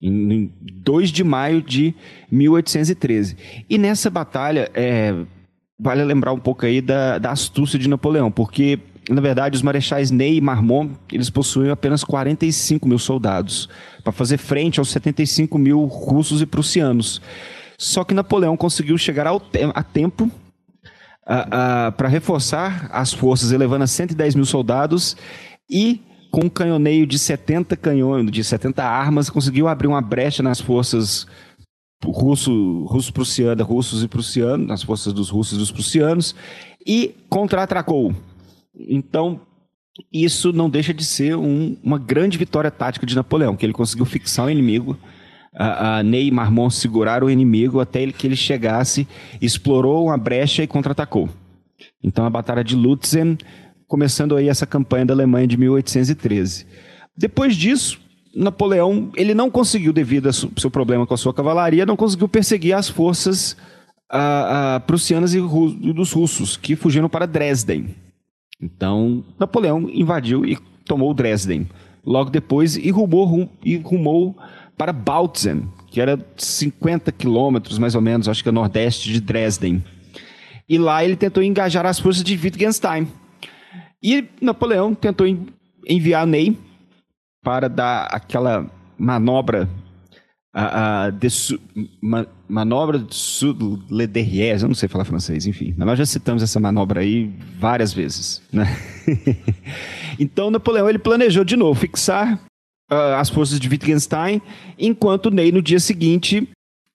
em 2 de maio de 1813. E nessa batalha, é, vale lembrar um pouco aí da, da astúcia de Napoleão, porque, na verdade, os marechais Ney e Marmont, eles possuíam apenas 45 mil soldados, para fazer frente aos 75 mil russos e prussianos. Só que Napoleão conseguiu chegar ao te a tempo para reforçar as forças, elevando a 110 mil soldados e com um canhoneio de 70 canhões, de 70 armas, conseguiu abrir uma brecha nas forças russo, russo prussiana, russos e prussianos, nas forças dos russos e dos prussianos, e contra-atacou. Então, isso não deixa de ser um, uma grande vitória tática de Napoleão, que ele conseguiu fixar o inimigo, a, a Ney e Marmont seguraram o inimigo até ele, que ele chegasse, explorou uma brecha e contra-atacou. Então a Batalha de Lutzen começando aí essa campanha da Alemanha de 1813. Depois disso, Napoleão ele não conseguiu, devido ao seu problema com a sua cavalaria, não conseguiu perseguir as forças a, a, prussianas e dos russos, que fugiram para Dresden. Então, Napoleão invadiu e tomou Dresden. Logo depois, e rumou, e rumou para Bautzen, que era 50 quilômetros, mais ou menos, acho que é nordeste de Dresden. E lá ele tentou engajar as forças de Wittgenstein. E Napoleão tentou enviar Ney para dar aquela manobra a, a de su, ma, manobra de sud le derrière, eu não sei falar francês, enfim. Nós já citamos essa manobra aí várias vezes, né? então Napoleão ele planejou de novo fixar uh, as forças de Wittgenstein, enquanto Ney no dia seguinte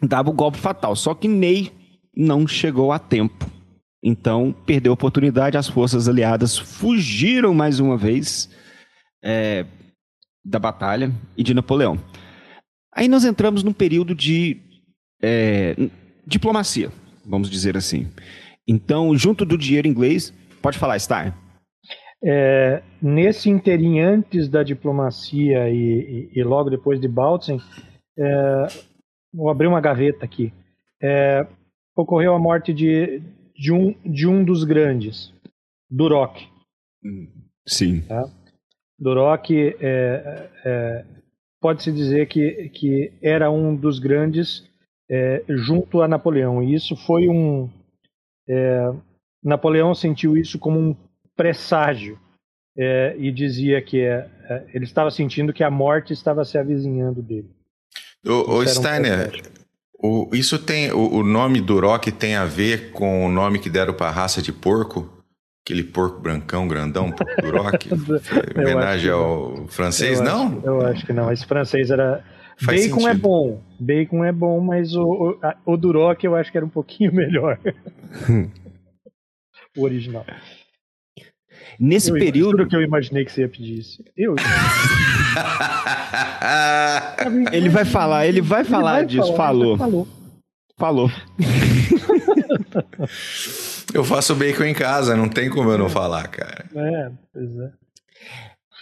dava o golpe fatal. Só que Ney não chegou a tempo. Então perdeu a oportunidade, as forças aliadas fugiram mais uma vez é, da batalha e de Napoleão. Aí nós entramos num período de é, diplomacia, vamos dizer assim. Então, junto do dinheiro inglês, pode falar, Star. É, nesse interim antes da diplomacia e, e, e logo depois de Bautzen, é, vou abrir uma gaveta aqui. É, ocorreu a morte de, de, um, de um dos grandes, Duroc. Sim. Tá? Duroc é, é pode-se dizer que, que era um dos grandes é, junto a Napoleão. E isso foi um. É, Napoleão sentiu isso como um presságio é, e dizia que é, é, ele estava sentindo que a morte estava se avizinhando dele. O, o Steiner, um o, isso tem o, o nome do Rock tem a ver com o nome que deram para a raça de porco? Aquele porco brancão, grandão, porco do rock? homenagem ao francês, eu não? Acho, eu acho que não. Esse francês era. Faz Bacon é sentido. é bom. Bacon é bom, mas o, o, a, o Duroc eu acho que era um pouquinho melhor. o original. Nesse eu, período. que eu imaginei que você ia pedir isso. Eu. ele vai falar, ele vai falar vai disso. Falar, falou. Falou. Falou. Eu faço bacon em casa, não tem como eu não falar, cara. É, pois é.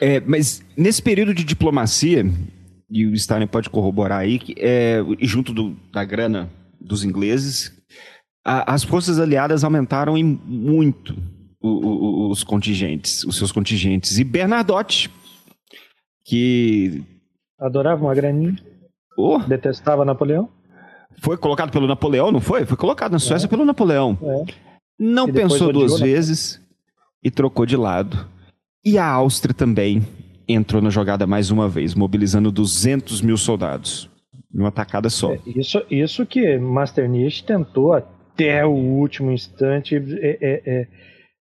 é mas nesse período de diplomacia, e o Stalin pode corroborar aí, que, é, junto do, da grana dos ingleses, a, as forças aliadas aumentaram em muito o, o, os contingentes, os seus contingentes. E Bernadotte, que... Adorava uma graninha. Oh. Detestava Napoleão. Foi colocado pelo Napoleão, não foi? Foi colocado na Suécia é. pelo Napoleão. É. Não pensou duas vezes e trocou de lado. E a Áustria também entrou na jogada mais uma vez, mobilizando 200 mil soldados. Numa tacada só. É, isso, isso que Masternish tentou até o último instante é,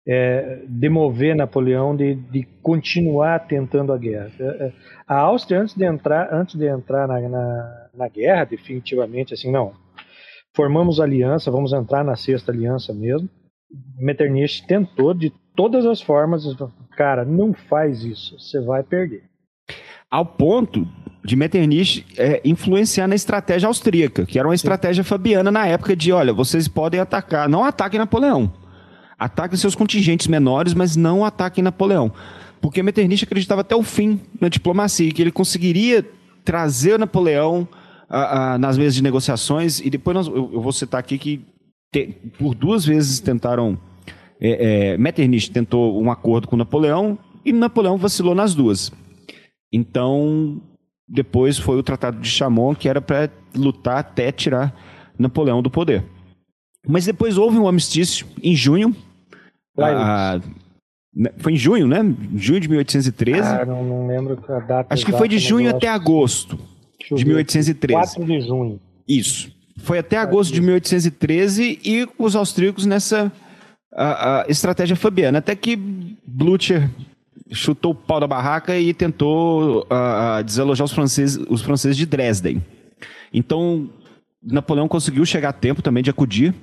é, é, é demover Napoleão de, de, continuar tentando a guerra. É, a Áustria, antes de entrar, antes de entrar na, na, na guerra, definitivamente, assim, não. Formamos aliança, vamos entrar na sexta aliança mesmo. Metternich tentou de todas as formas, cara, não faz isso, você vai perder. Ao ponto de Metternich é, influenciar na estratégia austríaca, que era uma estratégia fabiana na época de, olha, vocês podem atacar, não ataquem Napoleão. Ataquem seus contingentes menores, mas não ataquem Napoleão. Porque Metternich acreditava até o fim na diplomacia, que ele conseguiria trazer Napoleão nas mesas de negociações, e depois nós, eu, eu vou citar aqui que te, por duas vezes tentaram. É, é, Metternich tentou um acordo com Napoleão e Napoleão vacilou nas duas. Então, depois foi o Tratado de Chamon, que era para lutar até tirar Napoleão do poder. Mas depois houve um armistício em junho. A, né, foi em junho, né? Junho de 1813. Ah, não, não lembro a data. Acho que foi de junho até agosto de 1813. 4 de junho. Isso. Foi até agosto de 1813 e os austríacos nessa a, a estratégia fabiana. Até que Blücher chutou o pau da barraca e tentou uh, desalojar os franceses, os franceses de Dresden. Então, Napoleão conseguiu chegar a tempo também de acudir,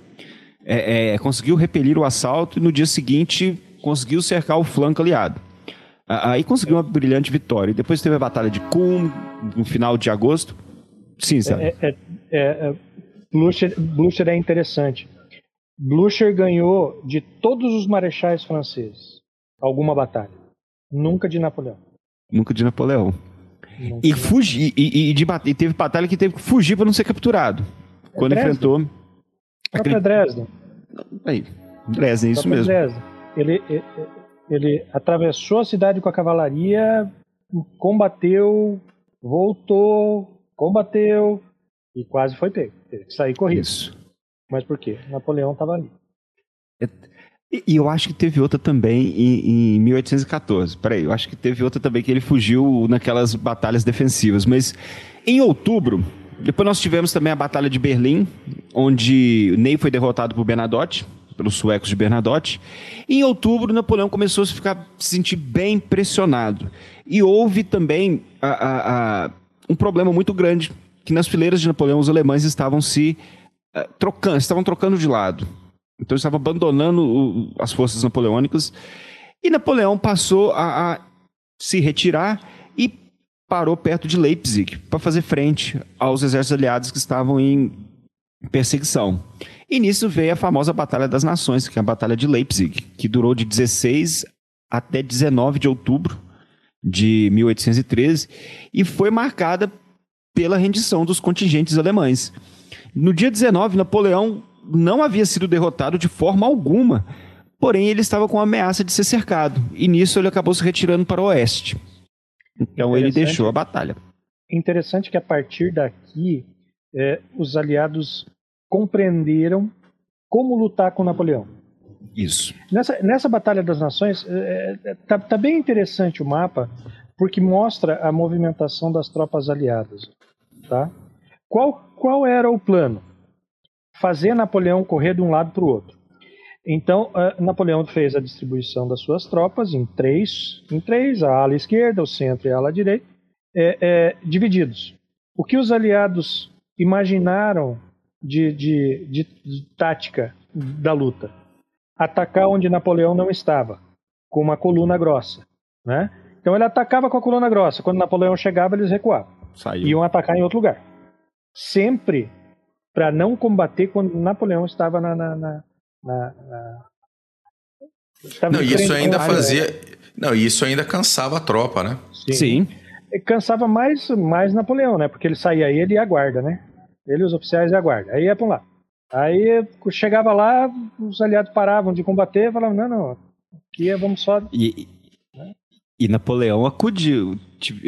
é, é, conseguiu repelir o assalto e no dia seguinte conseguiu cercar o flanco aliado. Aí conseguiu uma brilhante vitória. E depois teve a Batalha de Kulm, no final de agosto. Sim, sabe? É, é, é, é Blucher, Blucher é interessante. Blucher ganhou de todos os marechais franceses alguma batalha. Nunca de Napoleão. Nunca de Napoleão. E, fugi, e, e, de, e teve batalha que teve que fugir para não ser capturado. É quando enfrentou. Aquele... Dresden. Aí, Dresden, isso mesmo. Dresden. Ele, ele, ele atravessou a cidade com a cavalaria, combateu, voltou, combateu e quase foi pego. Teve que sair correndo. Isso. Mas por quê? Napoleão estava ali. É, e eu acho que teve outra também em, em 1814. Peraí, eu acho que teve outra também que ele fugiu naquelas batalhas defensivas. Mas em outubro, depois nós tivemos também a Batalha de Berlim, onde Ney foi derrotado por Bernadotte, pelos suecos de Bernadotte. Em outubro, Napoleão começou a se, ficar, se sentir bem pressionado. E houve também a, a, a, um problema muito grande, que nas fileiras de Napoleão os alemães estavam se uh, trocando, estavam trocando de lado. Então estava abandonando o, as forças napoleônicas e Napoleão passou a, se retirar e parou perto de Leipzig para fazer frente aos exércitos aliados que estavam em perseguição. E nisso veio a famosa Batalha das Nações, que é a Batalha de Leipzig, que durou de 16 até 19 de outubro de 1813 e foi marcada pela rendição dos contingentes alemães. No dia 19, Napoleão não havia sido derrotado de forma alguma, porém ele estava com a ameaça de ser cercado, e nisso ele acabou se retirando para o oeste. Então ele deixou a batalha. Interessante que a partir daqui é, os aliados compreenderam como lutar com Napoleão. Isso. Nessa, nessa Batalha das Nações, é, é, tá, tá bem interessante o mapa, porque mostra a movimentação das tropas aliadas. Tá? Qual, qual era o plano? fazer Napoleão correr de um lado para o outro. Então, uh, Napoleão fez a distribuição das suas tropas em três, em três, a ala esquerda, o centro e a ala direita, é, é, divididos. O que os aliados imaginaram de, de, de, de tática da luta? Atacar onde Napoleão não estava, com uma coluna grossa. Né? Então ele atacava com a coluna grossa. Quando Napoleão chegava, eles recuavam. Saiu. Iam atacar em outro lugar. Sempre para não combater quando Napoleão estava na. na, na, na estava não, isso ainda fazia. Né? Não, isso ainda cansava a tropa, né? Sim. Sim. Cansava mais, mais Napoleão, né? Porque ele saía ele e a guarda, né? Ele, os oficiais e a guarda. Aí ia para lá. Aí chegava lá, os aliados paravam de combater e falavam: não, não, aqui é, vamos só. E, e Napoleão acudiu,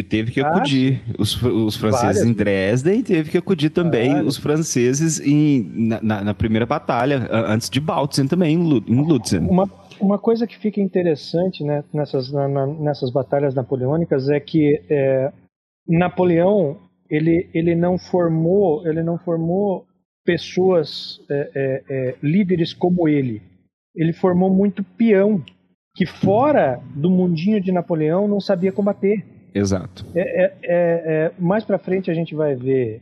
teve que ah, acudir os, os franceses várias. em Dresden e teve que acudir também várias. os franceses em, na, na, na, primeira batalha, antes de Bautzen também, em Lutzen. Uma, uma coisa que fica interessante né, nessas, na, nessas batalhas napoleônicas é que é, Napoleão ele, ele não formou ele não formou pessoas é, é, é líderes como ele. Ele formou muito peão que fora do mundinho de Napoleão não sabia combater. Exato. É, é, é, é mais para frente a gente vai ver.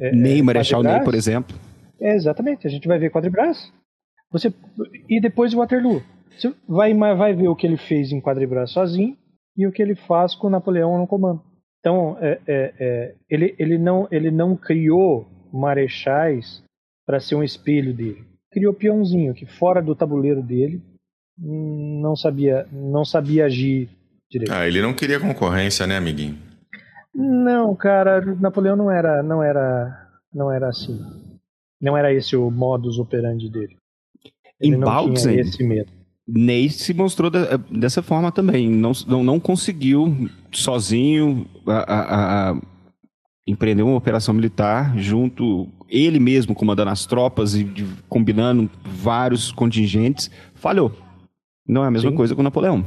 É, Ney, é, Marechal Ney, por exemplo. exatamente, a gente vai ver Quadribras. Você, e depois Waterloo. Você vai, vai ver o que ele fez em Quadribras sozinho e o que ele faz com Napoleão no comando. Então, ele, ele, não, ele não criou marechais para ser um espelho dele. Criou peãozinho que fora do tabuleiro dele não sabia, não sabia agir direito. Ah, ele não queria concorrência, né, amiguinho? Não, cara, Napoleão não era, não era, não era assim. Não era esse o modus operandi dele. Ele em Bautzen, esse medo. Ney se mostrou de, dessa forma também. Não, não, não conseguiu sozinho a, a, a empreender uma operação militar junto ele mesmo comandando as tropas e de, combinando vários contingentes. Falhou. Não é a mesma Sim. coisa com Napoleão.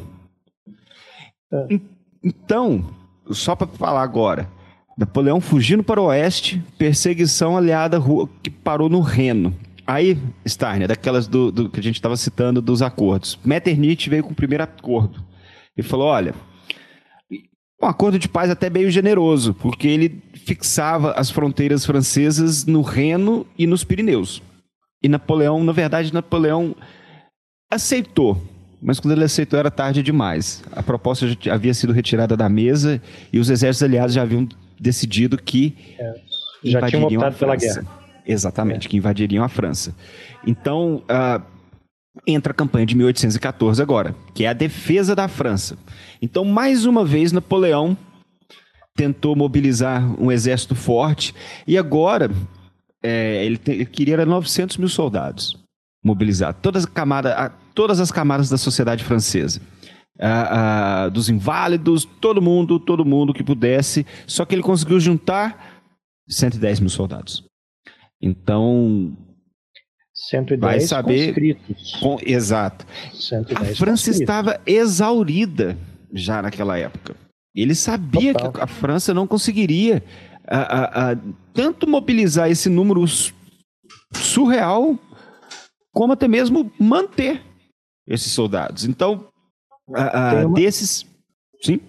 É. Então, só para falar agora, Napoleão fugindo para o oeste, perseguição aliada que parou no Reno. Aí, Steiner, daquelas do, do que a gente estava citando dos acordos. Metternich veio com o primeiro acordo e falou: olha, um acordo de paz até meio generoso, porque ele fixava as fronteiras francesas no Reno e nos Pirineus. E Napoleão, na verdade, Napoleão aceitou mas quando ele aceitou era tarde demais. A proposta já havia sido retirada da mesa e os exércitos aliados já haviam decidido que é, já tinham optado pela guerra. Exatamente, é. que invadiriam a França. Então, uh, entra a campanha de 1814 agora, que é a defesa da França. Então, mais uma vez, Napoleão tentou mobilizar um exército forte e agora é, ele, te, ele, queria 900 mil soldados mobilizar todas, camada, todas as camadas da sociedade francesa. Uh, uh, dos inválidos, todo mundo, todo mundo que pudesse, só que ele conseguiu juntar 110 mil soldados. Então, 110 vai saber, conscritos. Com, exato. a França conscritos. estava exaurida já naquela época. Ele sabia Total. que a França não conseguiria a, a, tanto mobilizar esse número surreal, como até mesmo manter esses soldados. Então, uma... desses. Sim?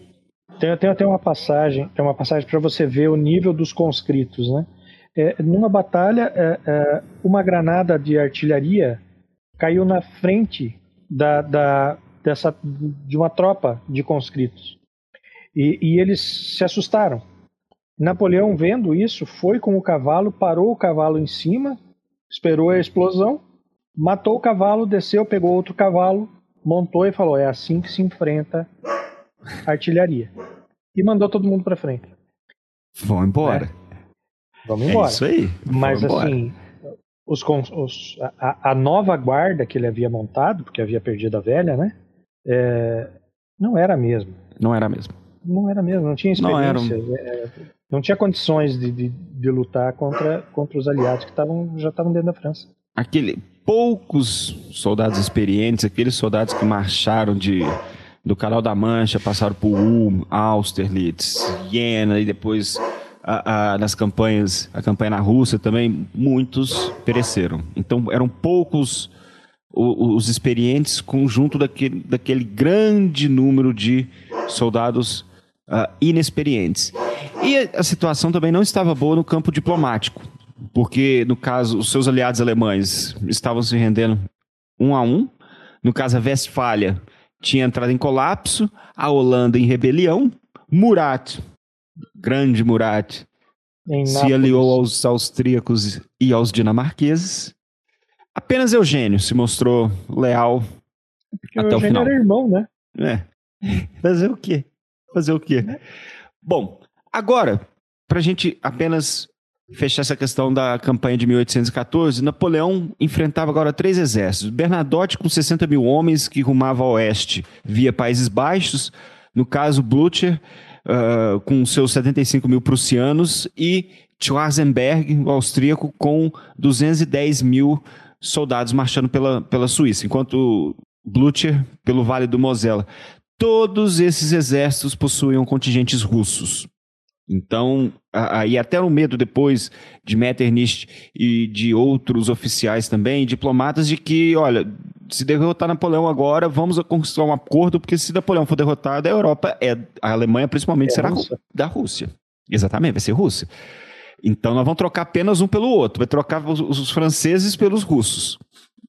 Tem, tem, tem uma passagem, tem uma passagem para você ver o nível dos conscritos, né? É, numa batalha, é, é, uma granada de artilharia caiu na frente da, da, dessa, de uma tropa de conscritos. E, e, eles se assustaram. Napoleão, vendo isso, foi com o cavalo, parou o cavalo em cima, esperou a explosão, matou o cavalo, desceu, pegou outro cavalo, montou e falou: é assim que se enfrenta artilharia. E mandou todo mundo para frente. Vão embora. É. Vamos embora. É isso aí. Mas assim, os, os, a, a, nova guarda que ele havia montado, porque havia perdido a velha, né? É, não era mesmo. Não era mesmo. Não era mesmo, não tinha experiência. Não, é, não tinha condições de, de, de, lutar contra, contra os aliados que tavam, já estavam dentro da França. Aquele poucos soldados experientes, aqueles soldados que marcharam de do Canal da Mancha, passaram por Ulm, Austerlitz, Jena e depois a, a, nas campanhas, a campanha na Rússia também, muitos pereceram. Então eram poucos os, os experientes conjunto daquele, daquele grande número de soldados uh, inexperientes. E a situação também não estava boa no campo diplomático, porque no caso os seus aliados alemães estavam se rendendo um a um. No caso a Westfália tinha entrado em colapso, a Holanda em rebelião, Murat grande Murat se aliou aos austríacos e aos dinamarqueses. Apenas Eugênio se mostrou leal Porque até o, o final. era irmão, né? É. Fazer o quê? Fazer o quê? É. Bom, agora, para a gente apenas fechar essa questão da campanha de 1814, Napoleão enfrentava agora três exércitos. Bernadotte com 60 mil homens que rumava a oeste via Países Baixos. No caso, Blucher uh, com seus 75 mil prussianos, e Schwarzenberg, o austríaco, com 210 mil soldados marchando pela, pela Suíça, enquanto Blucher pelo Vale do Mosela. Todos esses exércitos possuíam contingentes russos. Então, aí até o medo depois de Metternich e de outros oficiais também, diplomatas, de que, olha, se derrotar Napoleão agora, vamos conquistar um acordo, porque se Napoleão for derrotado, a Europa é a Alemanha principalmente é será Rússia. da Rússia. Exatamente, vai ser Rússia. Então nós vamos trocar apenas um pelo outro, vai trocar os, os franceses pelos russos.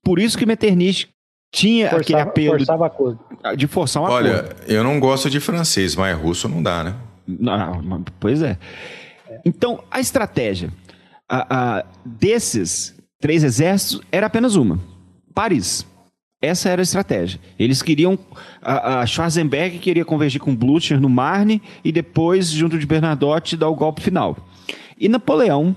Por isso que Metternich tinha forçava, aquele apelo de, de forçar um Olha, acordo. Olha, eu não gosto de francês, mas russo não dá, né? Não, pois é. Então, a estratégia a, a, desses três exércitos era apenas uma: Paris. Essa era a estratégia. Eles queriam. A, a Schwarzenberg queria convergir com Blucher no Marne e depois, junto de Bernadotte, dar o golpe final. E Napoleão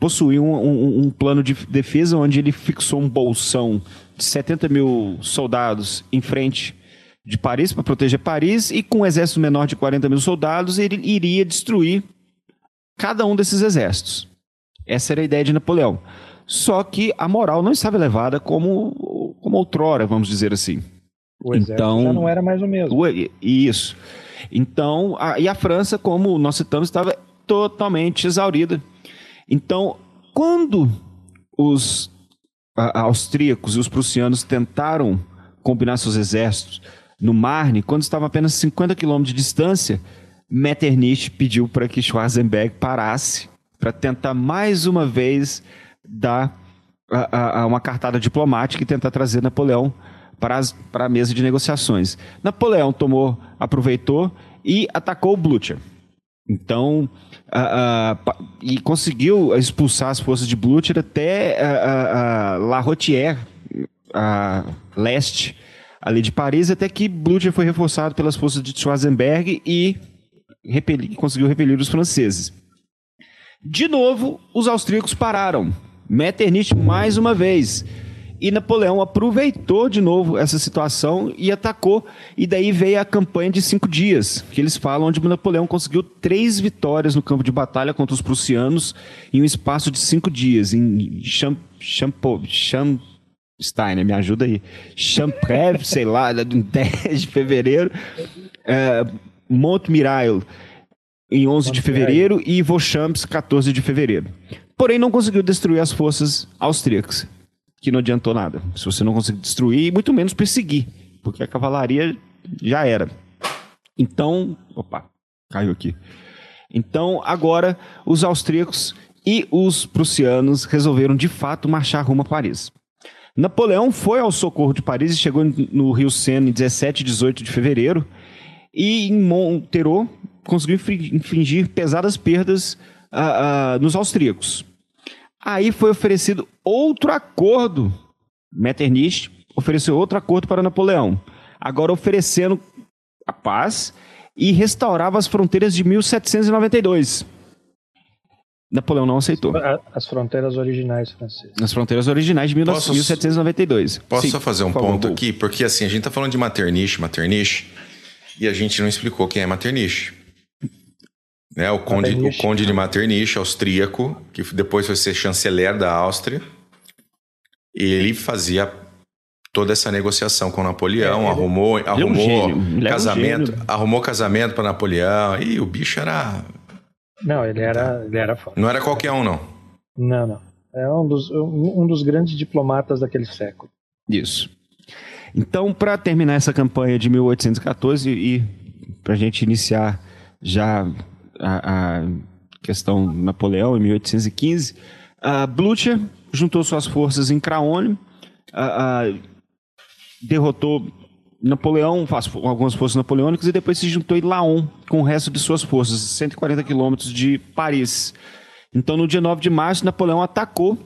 possuía um, um, um, plano de defesa onde ele fixou um bolsão de 70 mil soldados em frente de Paris para proteger Paris e com um exército menor de 40 mil soldados ele iria destruir cada um desses exércitos. Essa era a ideia de Napoleão. Só que a moral não estava elevada como, como outrora, vamos dizer assim. O então, já não era mais o mesmo. Isso. Então, a, e a França, como nós citamos, estava totalmente exaurida. Então, quando os a, austríacos e os prussianos tentaram combinar seus exércitos no Marne, quando estavam apenas 50 quilômetros de distância, Metternich pediu para que Schwarzenberg parasse para tentar mais uma vez dar a, a, uma cartada diplomática e tentar trazer Napoleão para, as, para a mesa de negociações. Napoleão tomou, aproveitou e atacou Blucher. Então, e conseguiu expulsar as forças de Blucher até La Rotière, a leste ali de Paris, até que Blucher foi reforçado pelas forças de Schwarzenberg e repelir, conseguiu repelir os franceses. De novo, os austríacos pararam. Metternich mais uma vez. E Napoleão aproveitou de novo essa situação e atacou. E daí veio a campanha de cinco dias, que eles falam, onde Napoleão conseguiu três vitórias no campo de batalha contra os prussianos em um espaço de cinco dias, em Champ, Champo, Champ, Steiner, me ajuda aí. Champrev, sei lá, 10 de fevereiro. É, Montmirail, em 11 de fevereiro, e Vauchamps, 14 de fevereiro. Porém, não conseguiu destruir as forças austríacas que não adiantou nada. Se você não conseguir destruir, muito menos perseguir, porque a cavalaria já era. Então, opa, caiu aqui. Então, agora os austríacos e os prussianos resolveram de fato marchar rumo a Paris. Napoleão foi ao socorro de Paris e chegou no Rio Sena em 17 e 18 de fevereiro. E em Montereau conseguiu infligir pesadas perdas uh, uh, nos austríacos. Aí foi oferecido outro acordo. Metternich ofereceu outro acordo para Napoleão, agora oferecendo a paz e restaurava as fronteiras de 1792. Napoleão não aceitou. As fronteiras originais francesas. As fronteiras originais de posso, 1792. Posso Sim, só fazer um ponto favor, aqui? Porque assim, a gente está falando de Metternich, Metternich, e a gente não explicou quem é Metternich. Né? O, conde, o conde de Metternich, austríaco, que depois foi ser chanceler da Áustria. Ele fazia toda essa negociação com Napoleão, é, arrumou, é arrumou é um casamento, um arrumou casamento para Napoleão. E o bicho era Não, ele era, ele era Não era qualquer um não. Não, não. É um dos, um dos grandes diplomatas daquele século. Isso. Então, para terminar essa campanha de 1814 e para a gente iniciar já a, a questão Napoleão em 1815, a Blucher juntou suas forças em a, derrotou Napoleão, algumas forças napoleônicas, e depois se juntou em Laon com o resto de suas forças, 140 quilômetros de Paris. Então, no dia 9 de março, Napoleão atacou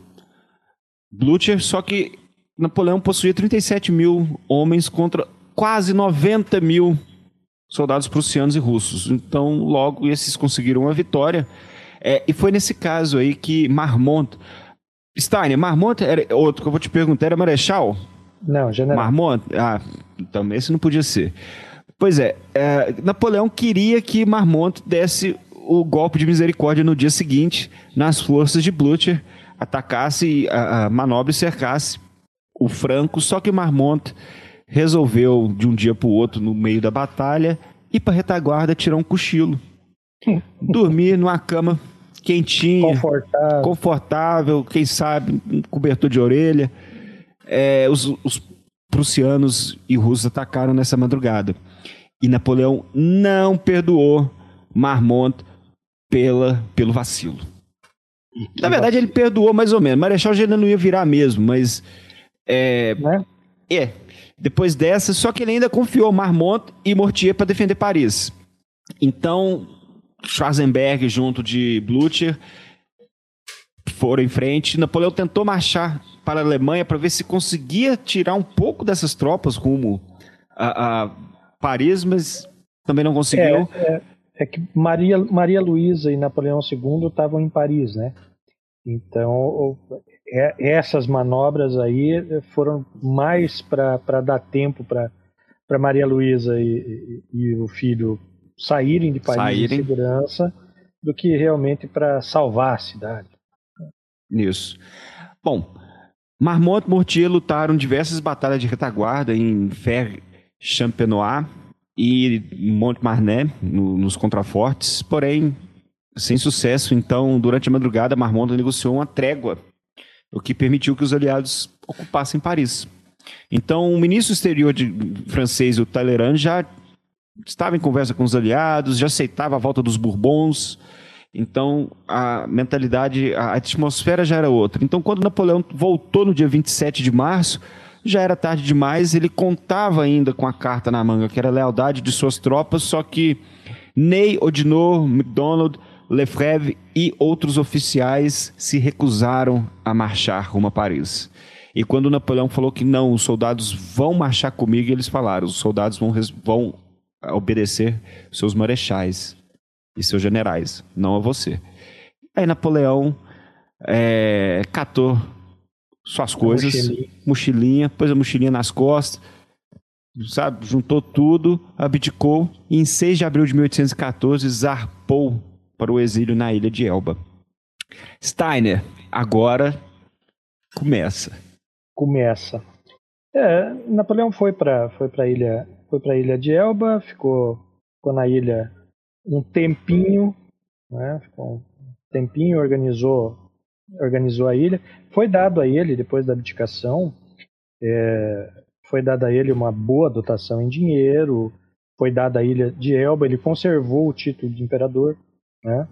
Blucher, só que Napoleão possuía 37 mil homens contra quase 90 mil soldados prussianos e russos. Então, logo, esses conseguiram a vitória. É, e foi nesse caso aí que Marmont. Steiner, Marmont era outro que eu vou te perguntar, era Marechal? Não, general. Marmont? Ah, então esse não podia ser. Pois é, é, Napoleão queria que Marmont desse o golpe de misericórdia no dia seguinte nas forças de Blucher, atacasse a, a manobra e cercasse o Franco, só que Marmont resolveu, de um dia para o outro, no meio da batalha, ir para retaguarda tirar um cochilo. Dormir numa cama quentinha, confortável, confortável quem sabe, um cobertor de orelha. É, os, os prussianos e russos atacaram nessa madrugada. E Napoleão não perdoou Marmont pela, pelo vacilo. Na verdade, ele perdoou mais ou menos. Marechal já não ia virar mesmo, mas. É, né? é, depois dessa, só que ele ainda confiou Marmont e Mortier para defender Paris. Então, Schwarzenberg junto de Blucher foram em frente. Napoleão tentou marchar para a Alemanha para ver se conseguia tirar um pouco dessas tropas rumo a, a Paris, mas também não conseguiu. É, é, é que Maria, Maria Luísa e Napoleão II estavam em Paris, né? Então, é, essas manobras aí foram mais para dar tempo para Maria Luísa e, e, e, o filho saírem de Paris saírem. em segurança do que realmente para salvar a cidade. Bom, Marmont e Mortier lutaram diversas batalhas de retaguarda em Fer Champenois e Montmarnet, no, nos contrafortes, porém sem sucesso. Então, durante a madrugada, Marmont negociou uma trégua, o que permitiu que os aliados ocupassem Paris. Então, o ministro exterior de, francês, o Talleyrand, já estava em conversa com os aliados, já aceitava a volta dos Bourbons. Então, a mentalidade, a atmosfera já era outra. Então, quando Napoleão voltou no dia 27 de março, já era tarde demais, ele contava ainda com a carta na manga, que era a lealdade de suas tropas, só que Ney, Odinot, MacDonald Lefebvre e outros oficiais se recusaram a marchar rumo a Paris. E quando Napoleão falou que não, os soldados vão marchar comigo, eles falaram, os soldados vão, vão obedecer seus marechais. E seus generais, não a você. Aí Napoleão é, catou suas coisas, mochilinha. mochilinha, pôs a mochilinha nas costas, sabe, juntou tudo, abdicou e em 6 de abril de 1814 zarpou para o exílio na ilha de Elba. Steiner, agora começa. Começa. É, Napoleão foi para foi para ilha foi para a ilha de Elba, ficou, ficou na ilha um tempinho, né? Ficou um tempinho, organizou organizou a ilha. Foi dado a ele depois da abdicação, é, foi dada a ele uma boa dotação em dinheiro, foi dada a ilha de Elba, ele conservou o título de imperador, né?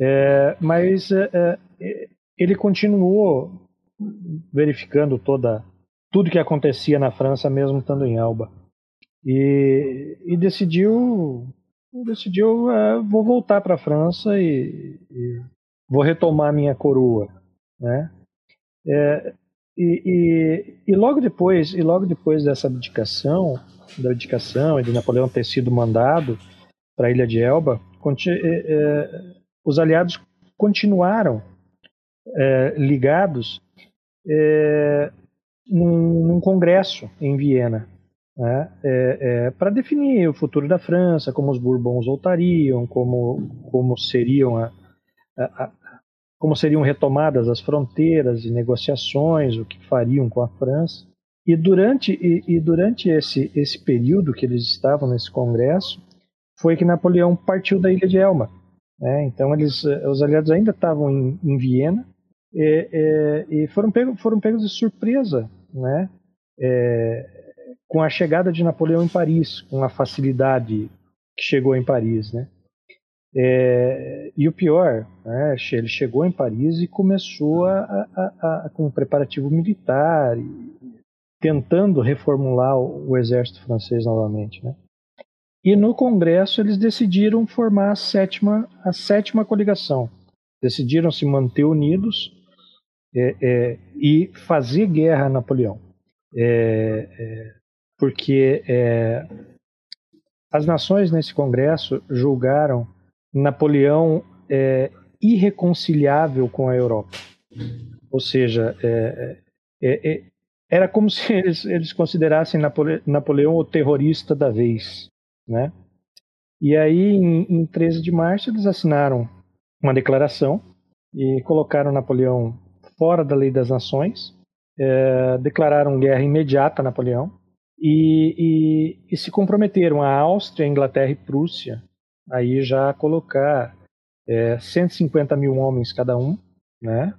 É, mas é, é ele continuou verificando toda tudo que acontecia na França mesmo estando em Elba e, e decidiu decidiu é, vou voltar para a França e, e, vou retomar minha coroa né? É, e, e, e, logo depois e logo depois dessa abdicação da abdicação e de Napoleão ter sido mandado para a ilha de Elba é, é, os aliados continuaram é, ligados é, num, num, congresso em Viena né, é, é, para definir o futuro da França, como os Bourbons voltariam, como, como seriam a, a, a, como seriam retomadas as fronteiras e negociações, o que fariam com a França. E durante, e, e durante esse, esse período que eles estavam nesse congresso, foi que Napoleão partiu da ilha de Elma. Né? Então eles, os aliados ainda estavam em, em Viena e, e, e, foram, pegos, foram pegos de surpresa né? É, com a chegada de Napoleão em Paris, com a facilidade que chegou em Paris. Né? É, e o pior, né, ele chegou em Paris e começou a, a, a, com um preparativo militar, tentando reformular o, o exército francês novamente. Né? E no Congresso eles decidiram formar a sétima, a sétima coligação. Decidiram se manter unidos é, é, e fazer guerra a Napoleão. É, é porque é, as nações nesse Congresso julgaram Napoleão é, irreconciliável com a Europa. Ou seja, era como se eles, eles considerassem Napoleão o terrorista da vez. Né? E aí, em, em 13 de março, eles assinaram uma declaração e colocaram Napoleão fora da lei das nações, é, declararam guerra imediata a Napoleão e, e, e, se comprometeram a Áustria, Inglaterra e Prússia aí já colocar é, 150 mil homens cada um, né?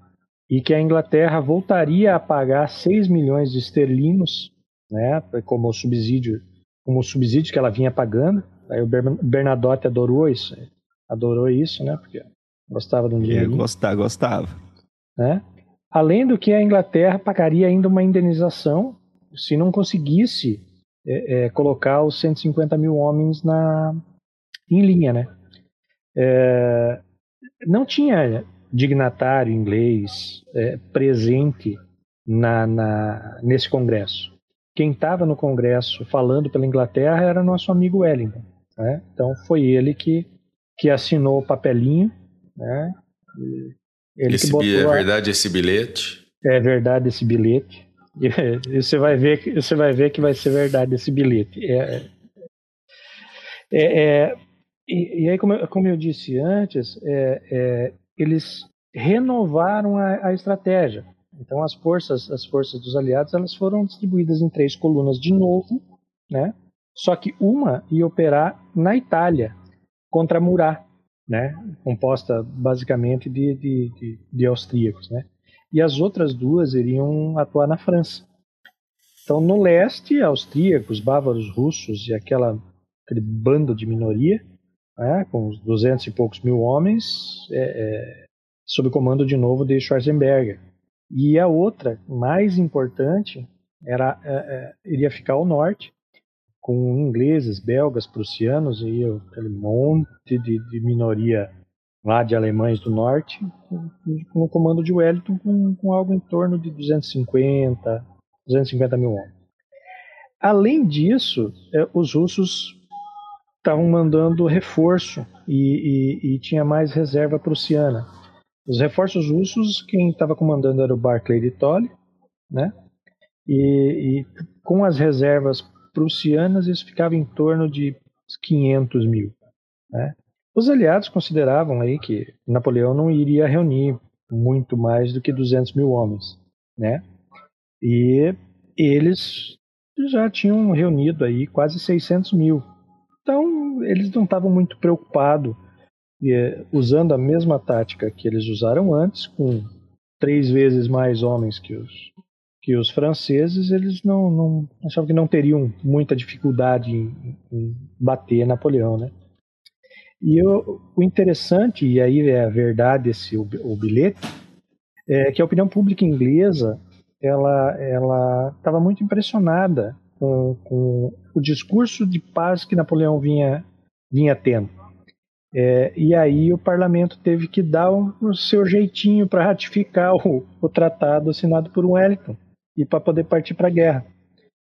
E que a Inglaterra voltaria a pagar 6 milhões de esterlinos, né? Como subsídio como subsídio que ela vinha pagando. Aí o Bernadotte adorou isso, adorou isso, né? Porque gostava do dinheiro. Gostava, gostava. Né? Além do que a Inglaterra pagaria ainda uma indenização se não conseguisse é, é, colocar os 150 mil homens na, em linha, né? É, não tinha dignatário inglês é, presente na, na, nesse congresso quem estava no Congresso falando pela Inglaterra era nosso amigo Wellington. Né? Então foi ele que, que assinou o papelinho. Né? Ele esse, que é verdade esse bilhete? É verdade esse bilhete. E, você vai ver que você vai ver que vai ser verdade esse bilhete. É, é, é e, e, aí como, como eu disse antes, é, é, eles renovaram a, a estratégia. Então as forças, as forças dos aliados, elas foram distribuídas em três colunas de novo, né? Só que uma ia operar na Itália contra Murat, né? Composta basicamente de, de, de, de austríacos, né? E as outras duas iriam atuar na França. Então no leste, austríacos, bávaros, russos e aquela aquele bando de minoria, né? com uns duzentos e poucos mil homens, é, é, sob comando de novo de Schwarzenberger. E a outra, mais importante, era, é, é, iria ficar ao norte, com ingleses, belgas, prussianos e aquele monte de, de, minoria lá de alemães do norte, no comando de Wellington, com, com algo em torno de 250, 250 mil homens. Além disso, é, os russos estavam mandando reforço e, e, e, tinha mais reserva prussiana. Os reforços russos, quem estava comandando era o Barclay de Tolly, né? E, e, com as reservas prussianas, isso ficava em torno de 500 mil. Né? Os aliados consideravam aí que Napoleão não iria reunir muito mais do que 200 mil homens, né? E eles já tinham reunido aí quase 600 mil. Então, eles não estavam muito preocupados eh, usando a mesma tática que eles usaram antes, com três vezes mais homens que os, que os franceses, eles não, não achavam que não teriam muita dificuldade em, em bater Napoleão, né? E o, o, interessante, e aí é a verdade esse o, o bilhete, é que a opinião pública inglesa ela ela estava muito impressionada com, com, o discurso de paz que Napoleão vinha vinha tendo. É, e aí o parlamento teve que dar o, o seu jeitinho para ratificar o, o, tratado assinado por Wellington e para poder partir para a guerra.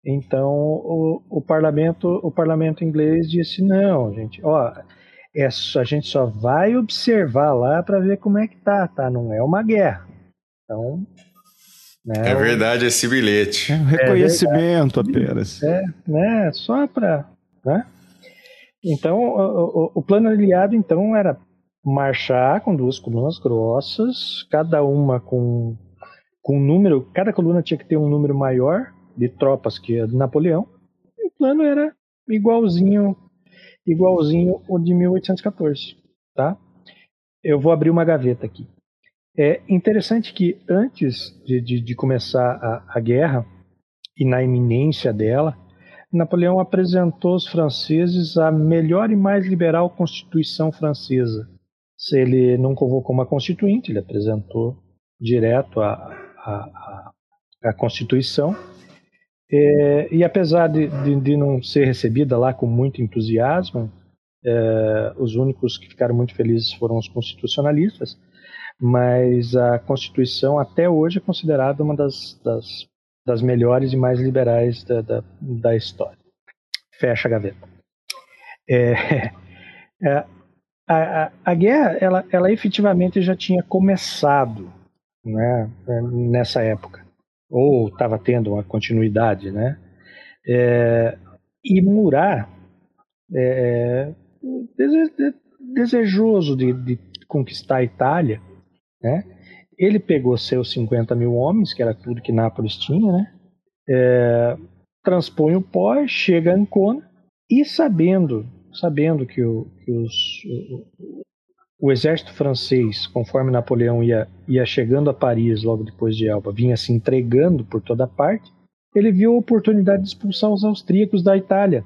Então o, o, parlamento o parlamento inglês disse não, gente, ó, é, a gente só vai observar lá para ver como é que tá, tá? Não é uma guerra. Então né? É verdade esse bilhete. É um reconhecimento é apenas. É, né? Só para. Né? Então, o, o, o, plano aliado então era marchar com duas colunas grossas, cada uma com, com um número, cada coluna tinha que ter um número maior de tropas que a de Napoleão. E o plano era igualzinho igualzinho o de 1814, tá? Eu vou abrir uma gaveta aqui. É interessante que antes de, de, de começar a, a guerra e na iminência dela, Napoleão apresentou aos franceses a melhor e mais liberal Constituição francesa. Se ele não convocou uma constituinte, ele apresentou direto a, a, a, a Constituição. É, e apesar de, de, de, não ser recebida lá com muito entusiasmo, é, os únicos que ficaram muito felizes foram os constitucionalistas mas a Constituição até hoje é considerada uma das, das, das melhores e mais liberais da, da, da história. Fecha a gaveta. É, é, a, a, a, guerra, ela, ela efetivamente já tinha começado né, nessa época, ou estava tendo uma continuidade, né? É, e Murat, é, desejoso de, de conquistar a Itália, né? Ele pegou seus 50 mil homens, que era tudo que Nápoles tinha, né? É, transpõe o pó, chega a Ancona e sabendo, sabendo que, o, que os, o, exército francês, conforme Napoleão ia, ia chegando a Paris logo depois de Elba, vinha se entregando por toda parte, ele viu a oportunidade de expulsar os austríacos da Itália.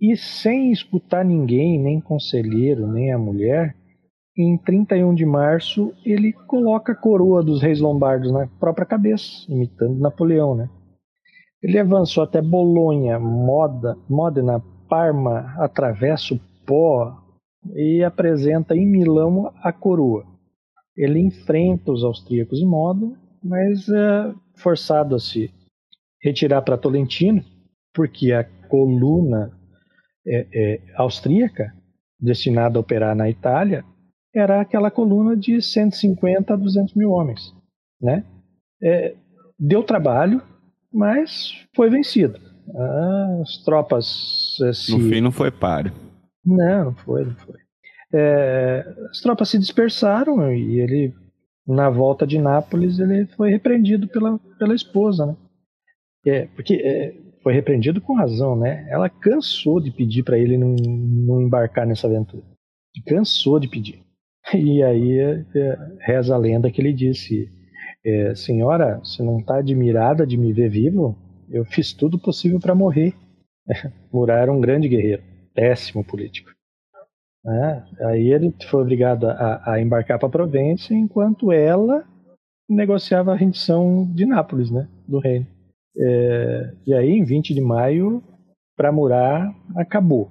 E sem escutar ninguém, nem conselheiro, nem a mulher, em 31 de março, ele coloca a coroa dos reis lombardos na própria cabeça, imitando Napoleão, né? Ele avançou até Bolonha, Moda, Modena, Parma, atravessa o Pó e apresenta em Milão a coroa. Ele enfrenta os austríacos em Modena, mas é forçado a se retirar para Tolentino, porque a coluna é, é, austríaca, destinada a operar na Itália, era aquela coluna de 150 a 200 mil homens. Né? É, deu trabalho, mas foi vencido. As tropas. Eh, se... No fim não foi páreo. Não, não foi, não foi. É, as tropas se dispersaram e ele, na volta de Nápoles, ele foi repreendido pela, pela esposa, né? É, porque é, foi repreendido com razão, né? Ela cansou de pedir para ele não, não embarcar nessa aventura. Cansou de pedir. E aí é, reza a lenda que ele disse: é, Senhora, você não está admirada de me ver vivo? Eu fiz tudo possível para morrer. Murat era um grande guerreiro, péssimo político. É, aí ele foi obrigado a, a embarcar para Provença, enquanto ela negociava a rendição de Nápoles, né, do reino. É, e aí, em 20 de maio, para Murat, acabou.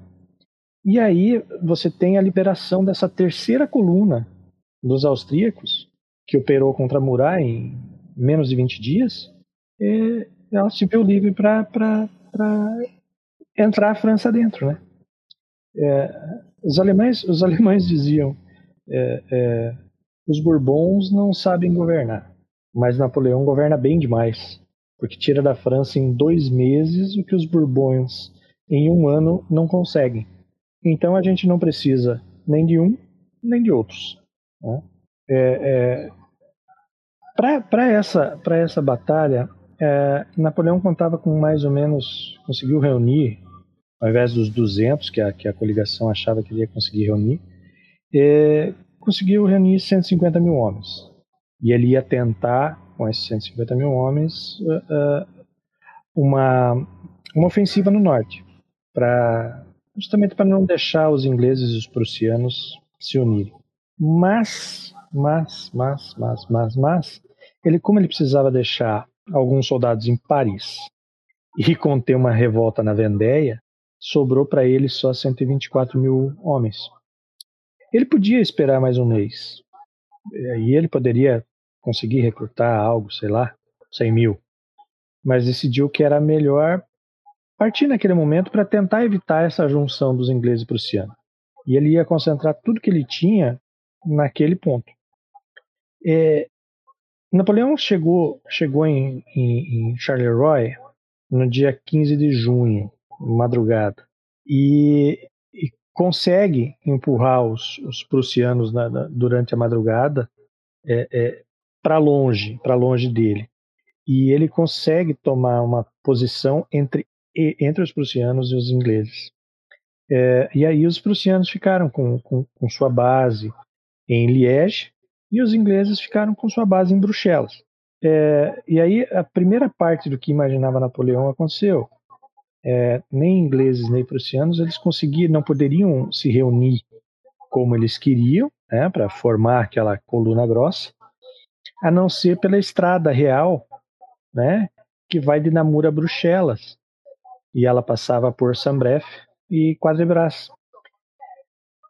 E aí você tem a liberação dessa terceira coluna dos austríacos, que operou contra Murat em menos de 20 dias, ela se viu livre para entrar a França dentro, né? É, os alemães, os alemães diziam, é, é, os Bourbons não sabem governar, mas Napoleão governa bem demais, porque tira da França em dois meses o que os Bourbons em um ano não conseguem. Então a gente não precisa nem de um nem de outros. Né? É, é, Para essa, essa batalha, é, Napoleão contava com mais ou menos, conseguiu reunir, ao invés dos 200 que a, que a coligação achava que ele ia conseguir reunir, é, conseguiu reunir 150 mil homens. E ele ia tentar, com esses 150 mil homens, uh, uh, uma, uma ofensiva no norte, pra, justamente para não deixar os ingleses e os prussianos se unirem. Mas, mas, mas, mas, mas, mas, ele, como ele precisava deixar alguns soldados em Paris e conter uma revolta na Vendéia, sobrou para ele só 124 mil homens. Ele podia esperar mais um mês. E ele poderia conseguir recrutar algo, sei lá, 100 mil. Mas decidiu que era melhor partir naquele momento para tentar evitar essa junção dos ingleses e prussianos. E ele ia concentrar tudo que ele tinha naquele ponto. É, Napoleão chegou, chegou em, em, em, Charleroi no dia 15 de junho, madrugada, e, e consegue empurrar os, os prussianos na, na, durante a madrugada é, é, para longe, para longe dele. E ele consegue tomar uma posição entre, entre os prussianos e os ingleses. É, e aí os prussianos ficaram com, com, com sua base em Liège e os ingleses ficaram com sua base em Bruxelas. É, e aí a primeira parte do que imaginava Napoleão aconteceu. É, nem ingleses nem prussianos eles conseguiram, não poderiam se reunir como eles queriam, né, para formar aquela coluna grossa, a não ser pela estrada real, né, que vai de Namur a Bruxelas. E ela passava por Sambref e Quadribras.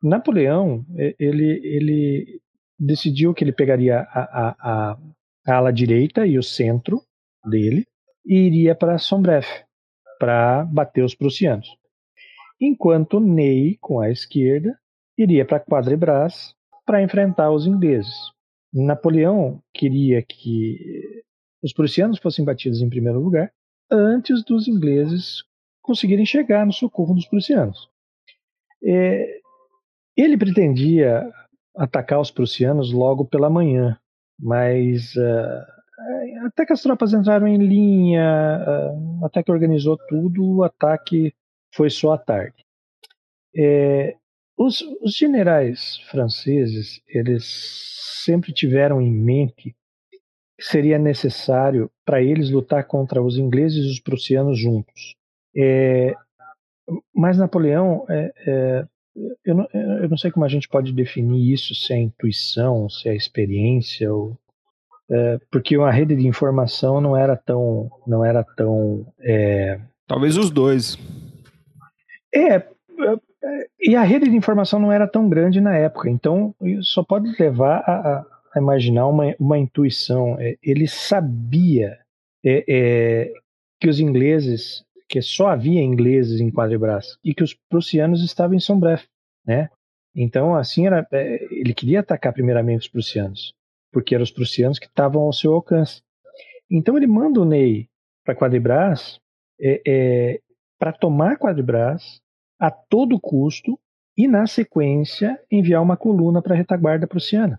Napoleão, ele, ele decidiu que ele pegaria a, a, a, a ala direita e o centro dele e iria para Sombref para bater os prussianos. Enquanto Ney, com a esquerda, iria para Quadribras para enfrentar os ingleses. Napoleão queria que os prussianos fossem batidos em primeiro lugar antes dos ingleses conseguirem chegar no socorro dos prussianos. É, ele pretendia atacar os prussianos logo pela manhã, mas uh, até que as tropas entraram em linha, uh, até que organizou tudo, o ataque foi só à tarde. É, os, os, generais franceses, eles sempre tiveram em mente que seria necessário para eles lutar contra os ingleses e os prussianos juntos. É, mas Napoleão é, é, eu não, eu não sei como a gente pode definir isso, se é intuição, se é experiência, ou, é, porque uma rede de informação não era tão, não era tão. É... Talvez os dois. É, é, e a rede de informação não era tão grande na época, então só pode levar a, a imaginar uma, uma intuição. É, ele sabia é, que os ingleses que só havia ingleses em Quadribras e que os prussianos estavam em Sombref, né? Então, assim, era, ele queria atacar primeiramente os prussianos, porque eram os prussianos que estavam ao seu alcance. Então, ele manda o Ney para Quadribras é, é, para tomar Quadribras a todo custo e, na sequência, enviar uma coluna para a retaguarda prussiana.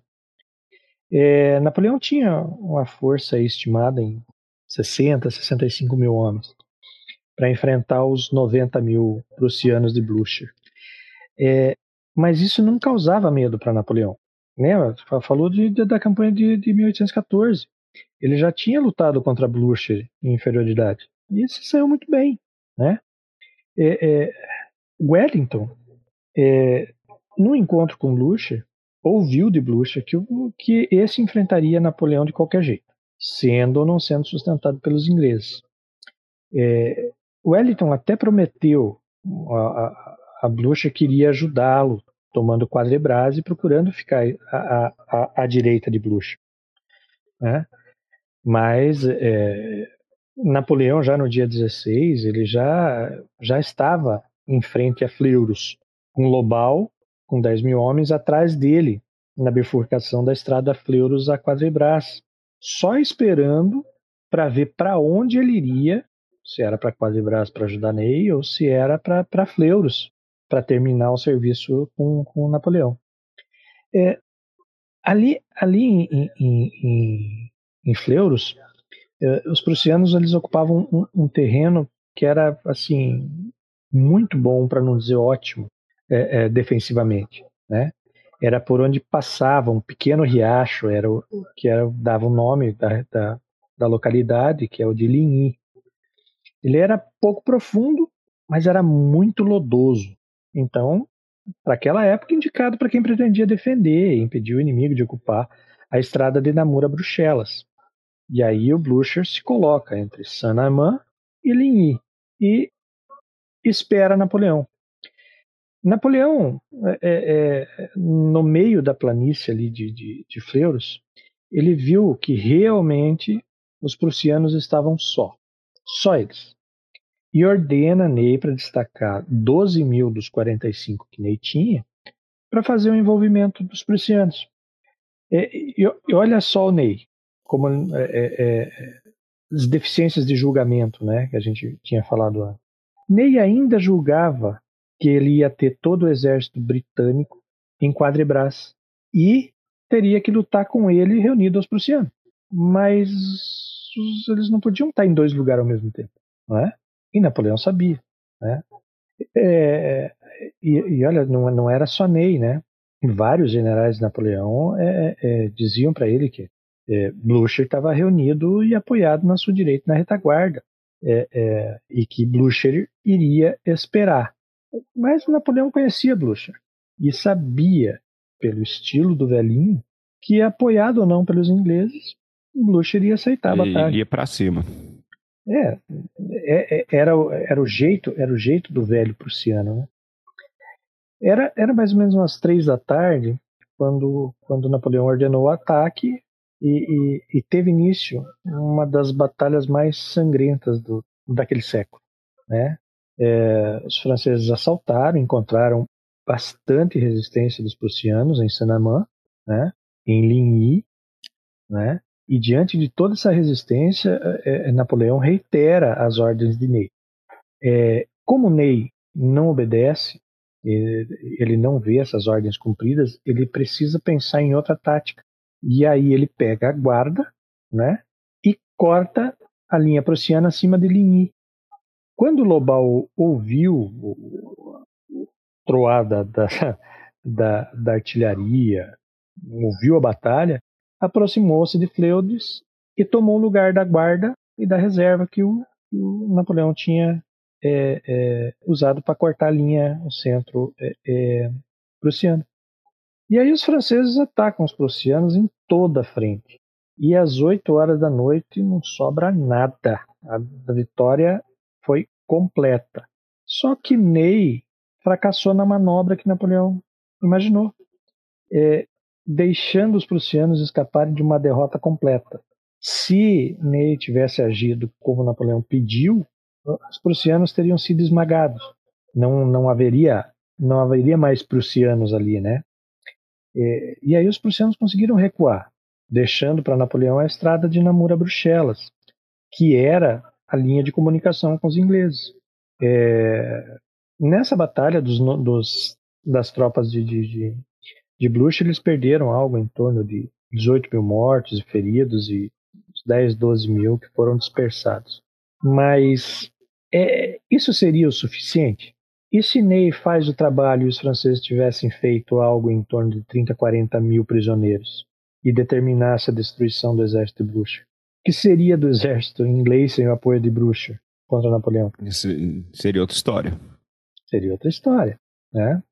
É, Napoleão tinha uma força estimada em 60, 65 mil homens para enfrentar os 90 mil prussianos de Blucher. É, mas isso não causava medo para Napoleão. Lembra? Falou de, de, da campanha de, de 1814. Ele já tinha lutado contra Blucher em inferioridade. E isso saiu muito bem. Né? É, é, Wellington, é, no encontro com Blucher, ouviu de Blucher que, que esse enfrentaria Napoleão de qualquer jeito, sendo ou não sendo sustentado pelos ingleses. É, Wellington até prometeu, a, a, a Blucher queria ajudá-lo, tomando quadrebras e procurando ficar à, direita de Blucher. Né? Mas é, Napoleão, já no dia 16, ele já, já estava em frente a Fleurus, com Lobal, com 10 mil homens, atrás dele, na bifurcação da estrada Fleuros a Quadribras, só esperando para ver para onde ele iria, se era para Quadribras para ajudar Ney ou se era para Fleuros, para terminar o serviço com, com Napoleão. É, ali ali em, em, em, em Fleuros, é, os prussianos eles ocupavam um, um, terreno que era assim muito bom, para não dizer ótimo, é, é, defensivamente, né? Era por onde passava um pequeno riacho, era o que era, dava o nome da, da, da localidade, que é o de Ligny. Ele era pouco profundo, mas era muito lodoso. Então, para aquela época, indicado para quem pretendia defender e impedir o inimigo de ocupar a estrada de Namur a Bruxelas. E aí o Blucher se coloca entre Saint-Amand e Ligny e espera Napoleão. Napoleão, é, é, é, no meio da planície ali de, de, de Fleuros, ele viu que realmente os prussianos estavam só, só eles. E ordena Ney para destacar 12 mil dos 45 que Ney tinha para fazer o envolvimento dos prussianos. E, e, e olha só o Ney, como é, é, é, as deficiências de julgamento, né, que a gente tinha falado antes. Ney ainda julgava que ele ia ter todo o exército britânico em Quadribras e teria que lutar com ele reunido aos prussianos. Mas eles não podiam estar em dois lugares ao mesmo tempo, não é? E Napoleão sabia, né? É, e, e, olha, não, não, era só Ney, né? Vários generais de Napoleão é, é, diziam para ele que é, Blucher estava reunido e apoiado na sua direita na retaguarda é, é, e que Blucher iria esperar. Mas Napoleão conhecia Blucher e sabia, pelo estilo do velhinho, que apoiado ou não pelos ingleses, Blucher ia aceitar a batalha. Ia para cima. É, é, é, era, era o jeito, era o jeito do velho prussiano, né? Era, era mais ou menos umas três da tarde quando, quando Napoleão ordenou o ataque e, e, e teve início uma das batalhas mais sangrentas do, daquele século. Né? É, os franceses assaltaram, encontraram bastante resistência dos prussianos em Saint-Amand, né? em Ligny, né? E diante de toda essa resistência, é, é, Napoleão reitera as ordens de Ney. É, como Ney não obedece, ele não vê essas ordens cumpridas, ele precisa pensar em outra tática. E aí ele pega a guarda, né? E corta a linha prussiana acima de Ligny. Quando Lobau ouviu o, troada da, da, da artilharia, ouviu a batalha, aproximou-se de Fleudes e tomou o lugar da guarda e da reserva que o, que o Napoleão tinha é, é, usado para cortar a linha, o centro é, é prussiano. E aí os franceses atacam os prussianos em toda a frente. E às 8 horas da noite não sobra nada. A, vitória foi completa. Só que Ney fracassou na manobra que Napoleão imaginou, é, deixando os prussianos escaparem de uma derrota completa. Se Ney tivesse agido como Napoleão pediu, os prussianos teriam sido esmagados. Não, não haveria não haveria mais prussianos ali, né? E, e aí os prussianos conseguiram recuar, deixando para Napoleão a estrada de Namur a Bruxelas, que era a linha de comunicação com os ingleses. É, nessa batalha dos, dos, das tropas de, de, de, de Blucher, eles perderam algo em torno de 18 mil mortos e feridos e 10, 12 mil que foram dispersados. Mas é, isso seria o suficiente? E se Ney faz o trabalho e os franceses tivessem feito algo em torno de 30, 40 mil prisioneiros e determinasse a destruição do exército de? O que seria do exército inglês sem o apoio de Blucher contra Napoleão? Isso seria outra história. Seria outra história. Né?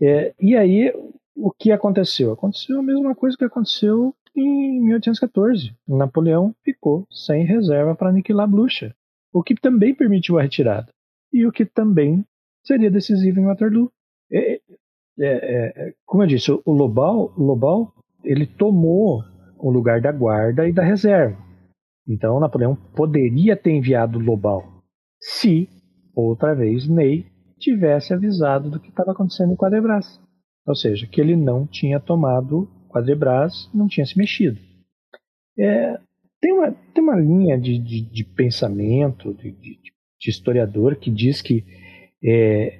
É, e aí, o que aconteceu? Aconteceu a mesma coisa que aconteceu em 1814. Napoleão ficou sem reserva para aniquilar Blucher, o que também permitiu a retirada e o que também seria decisivo em Waterloo. É, é, é, como eu disse, o Lobau, o Lobau ele tomou o lugar da guarda e da reserva. Então Napoleão poderia ter enviado Lobau se outra vez Ney tivesse avisado do que estava acontecendo em Quadrebras. Ou seja, que ele não tinha tomado Quadrebras, não tinha se mexido. É, tem, uma, tem uma linha de, de, de pensamento de, de, de, historiador que diz que é,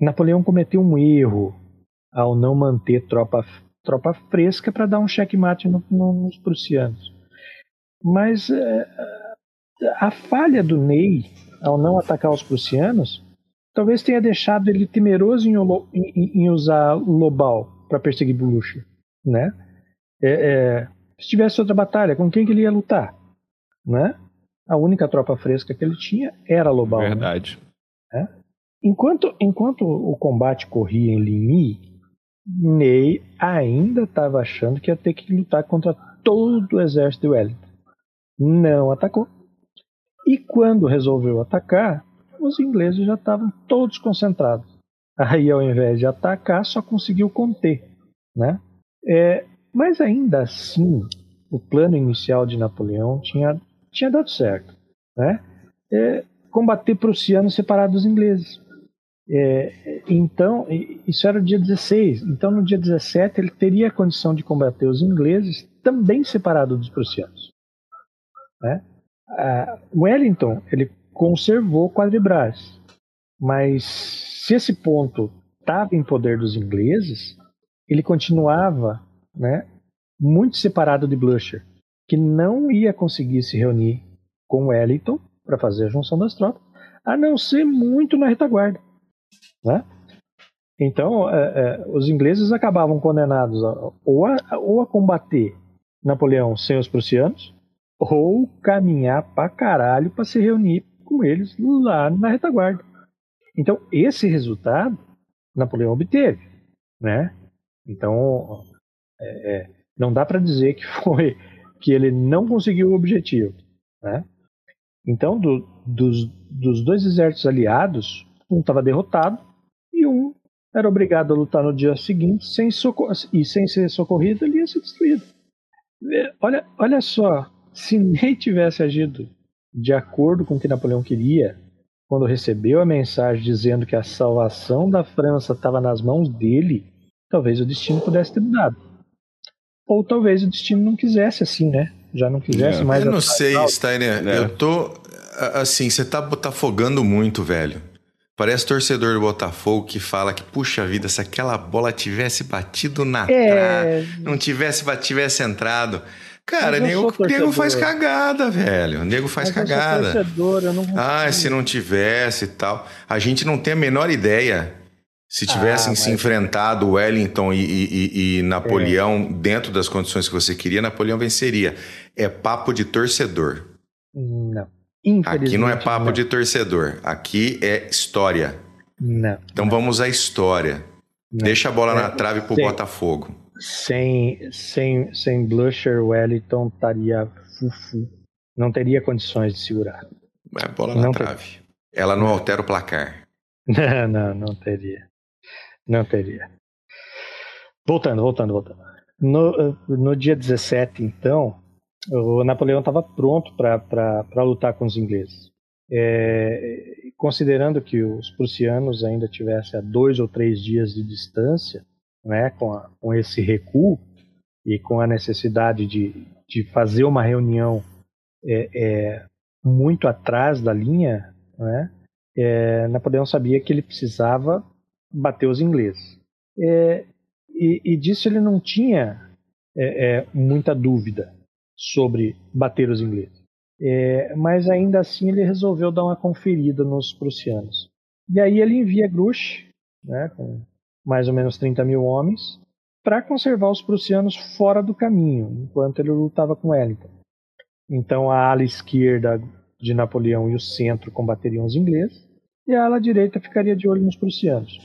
Napoleão cometeu um erro ao não manter tropa, tropa fresca para dar um checkmate no, no, nos prussianos. Mas é, a falha do Ney ao não atacar os prussianos talvez tenha deixado ele temeroso em, em, em usar Lobau para perseguir Blucher, né? É, é, se tivesse outra batalha, com quem que ele ia lutar, né? A única tropa fresca que ele tinha era Lobau. Né? Verdade. Né? Enquanto, enquanto o combate corria em Ligny, Ney ainda estava achando que ia ter que lutar contra todo o exército de Wellington. Não atacou. E quando resolveu atacar, os ingleses já estavam todos concentrados. Aí, ao invés de atacar, só conseguiu conter. Né? É, mas ainda assim, o plano inicial de Napoleão tinha, tinha dado certo. Né? É, combater prussianos separados dos ingleses. É, então, isso era o dia 16. Então, no dia 17, ele teria a condição de combater os ingleses também separado dos prussianos. Né? Wellington ele conservou Quadribras, mas se esse ponto estava em poder dos ingleses, ele continuava né, muito separado de Blucher, que não ia conseguir se reunir com Wellington para fazer a junção das tropas, a não ser muito na retaguarda. Né? Então, é, é, os ingleses acabavam condenados a, ou, a, ou a combater Napoleão sem os prussianos, ou caminhar pra caralho para se reunir com eles lá na retaguarda. Então, esse resultado Napoleão obteve, né? Então, é, é, não dá para dizer que foi que ele não conseguiu o objetivo, né? Então, do, dos, dos dois exércitos aliados, um estava derrotado e um era obrigado a lutar no dia seguinte sem e sem ser socorrido, ele ia ser destruído. Olha, olha só, se Ney tivesse agido de acordo com o que Napoleão queria, quando recebeu a mensagem dizendo que a salvação da França estava nas mãos dele, talvez o destino pudesse ter mudado. Ou talvez o destino não quisesse assim, né? Já não quisesse é. mais. Eu não sei, Steiner. É. Eu tô. Assim, você tá, tá afogando muito, velho. Parece torcedor do Botafogo que fala que, puxa vida, se aquela bola tivesse batido na é... trave, não tivesse, tivesse entrado. Cara, o nego, nego faz cagada, velho. O nego faz Mas cagada. Eu eu ah, se não tivesse e tal. A gente não tem a menor ideia. Se tivessem ah, se enfrentado Wellington e, e, e Napoleão é. dentro das condições que você queria, Napoleão venceria. É papo de torcedor. Não. Aqui não é papo não. de torcedor. Aqui é história. Não. Então não. vamos à história. Não. Deixa a bola é, na trave pro Botafogo sem, sem, sem Blusher, Wellington estaria fufu. Não teria condições de segurar. É bola na não trave. Ter... Ela não altera o placar. Não, não, não teria. Não teria. Voltando, voltando, voltando. No, no dia 17, então, o Napoleão estava pronto para lutar com os ingleses. É, considerando que os prussianos ainda tivessem a dois ou três dias de distância, né, com, a, com esse recuo e com a necessidade de, de fazer uma reunião é, é, muito atrás da linha, né, é, Napoleão sabia que ele precisava bater os ingleses. É, e, e, disso ele não tinha é, é, muita dúvida sobre bater os ingleses. mas ainda assim ele resolveu dar uma conferida nos prussianos. E aí ele envia Grush, né, com mais ou menos 30 mil homens, para conservar os prussianos fora do caminho, enquanto ele lutava com Wellington. Então a ala esquerda de Napoleão e o centro combateriam os ingleses, e a ala direita ficaria de olho nos prussianos.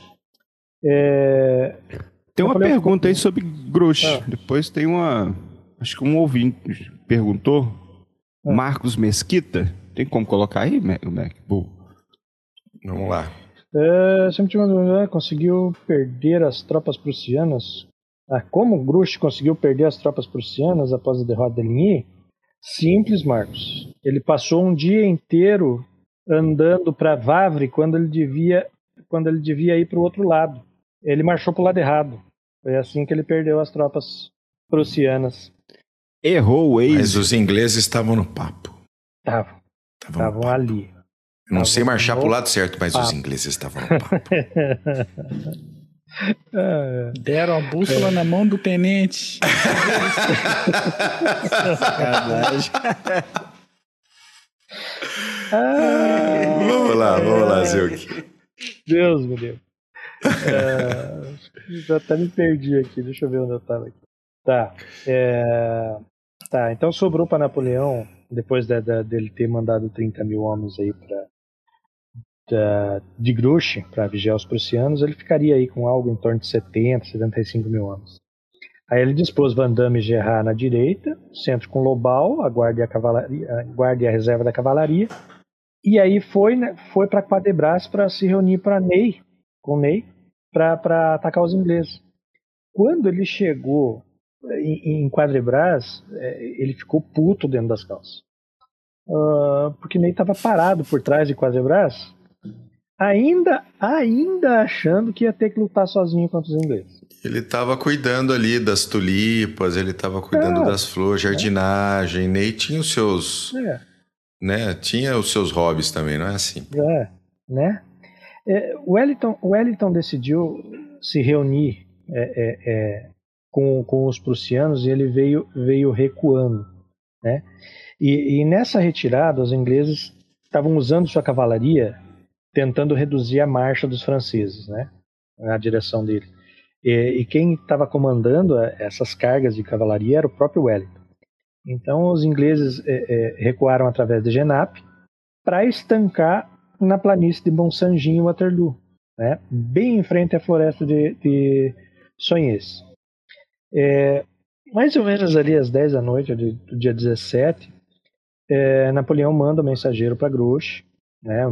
É... Tem uma Napoleão pergunta ficou... aí sobre Grush. Ah. Depois tem uma. Acho que um ouvinte perguntou. Ah. Marcos Mesquita. Tem como colocar aí, Mac? Vamos lá. É, sempre né, conseguiu perder as tropas prussianas. Ah, como Grush conseguiu perder as tropas prussianas após a derrota de Ligny? Simples, Marcos. Ele passou um dia inteiro andando para Vavre quando ele devia quando ele devia ir para o outro lado. Ele marchou para o lado errado. Foi assim que ele perdeu as tropas prussianas. Errou o Mas os ingleses estavam no papo. Estavam. Estavam ali. Não sei marchar para o lado certo, mas papo. os ingleses estavam no papo. Deram a bússola é. na mão do tenente. Sacanagem. Ah, vamos lá, vamos lá, Zilk. Deus, meu Deus. É, já até me perdi aqui, deixa eu ver onde eu estava aqui. Tá. É, tá, então sobrou para Napoleão, depois de, de, dele ter mandado 30 mil homens aí para de Grush para vigiar os prussianos, ele ficaria aí com algo em torno de 70, 75 mil homens. Aí ele dispôs Van Damme e Gerard na direita, centro com Lobau, a guarda e a, cavalaria, a, guarda e a reserva da cavalaria, e aí foi, né, foi para Quadebras para se reunir para Ney, com Ney, para atacar os ingleses. Quando ele chegou em, em Quadebras, é, ele ficou puto dentro das calças. Uh, porque Ney estava parado por trás de Quadebras, ainda, ainda achando que ia ter que lutar sozinho contra os ingleses. Ele estava cuidando ali das tulipas, ele estava cuidando é, das flores, jardinagem, é. Ney tinha os seus, é. né? Tinha os seus hobbies também, não é assim? É, né? É, Wellington, Wellington decidiu se reunir é, é, com, com os prussianos e ele veio, veio recuando, né? E, e nessa retirada, os ingleses estavam usando sua cavalaria tentando reduzir a marcha dos franceses, né? Na direção dele. E, e quem estava comandando essas cargas de cavalaria era o próprio Wellington. Então os ingleses é, é, recuaram através de Genappe para estancar na planície de Bonsanjin e Waterloo, né? bem em frente à floresta de, de Sonhês. É, mais ou menos ali às 10 da noite do dia 17, é, Napoleão manda um mensageiro para Grouchy, né,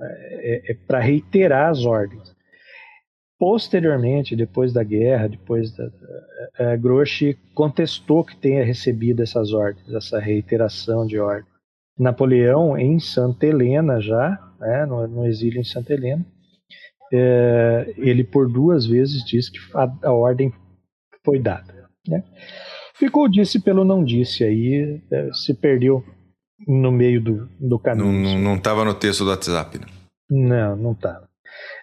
é, é, é para reiterar as ordens. Posteriormente, depois da guerra, depois da, a, a Grouchy contestou que tenha recebido essas ordens, essa reiteração de ordem. Napoleão, em Santa Helena já, né, no, no, exílio em Santa Helena, é, ele por duas vezes disse que a, a ordem foi dada. Né? Ficou disse pelo não disse, aí é, se perdeu no meio do, do caminho. Não estava no texto do WhatsApp, né? Não, não estava.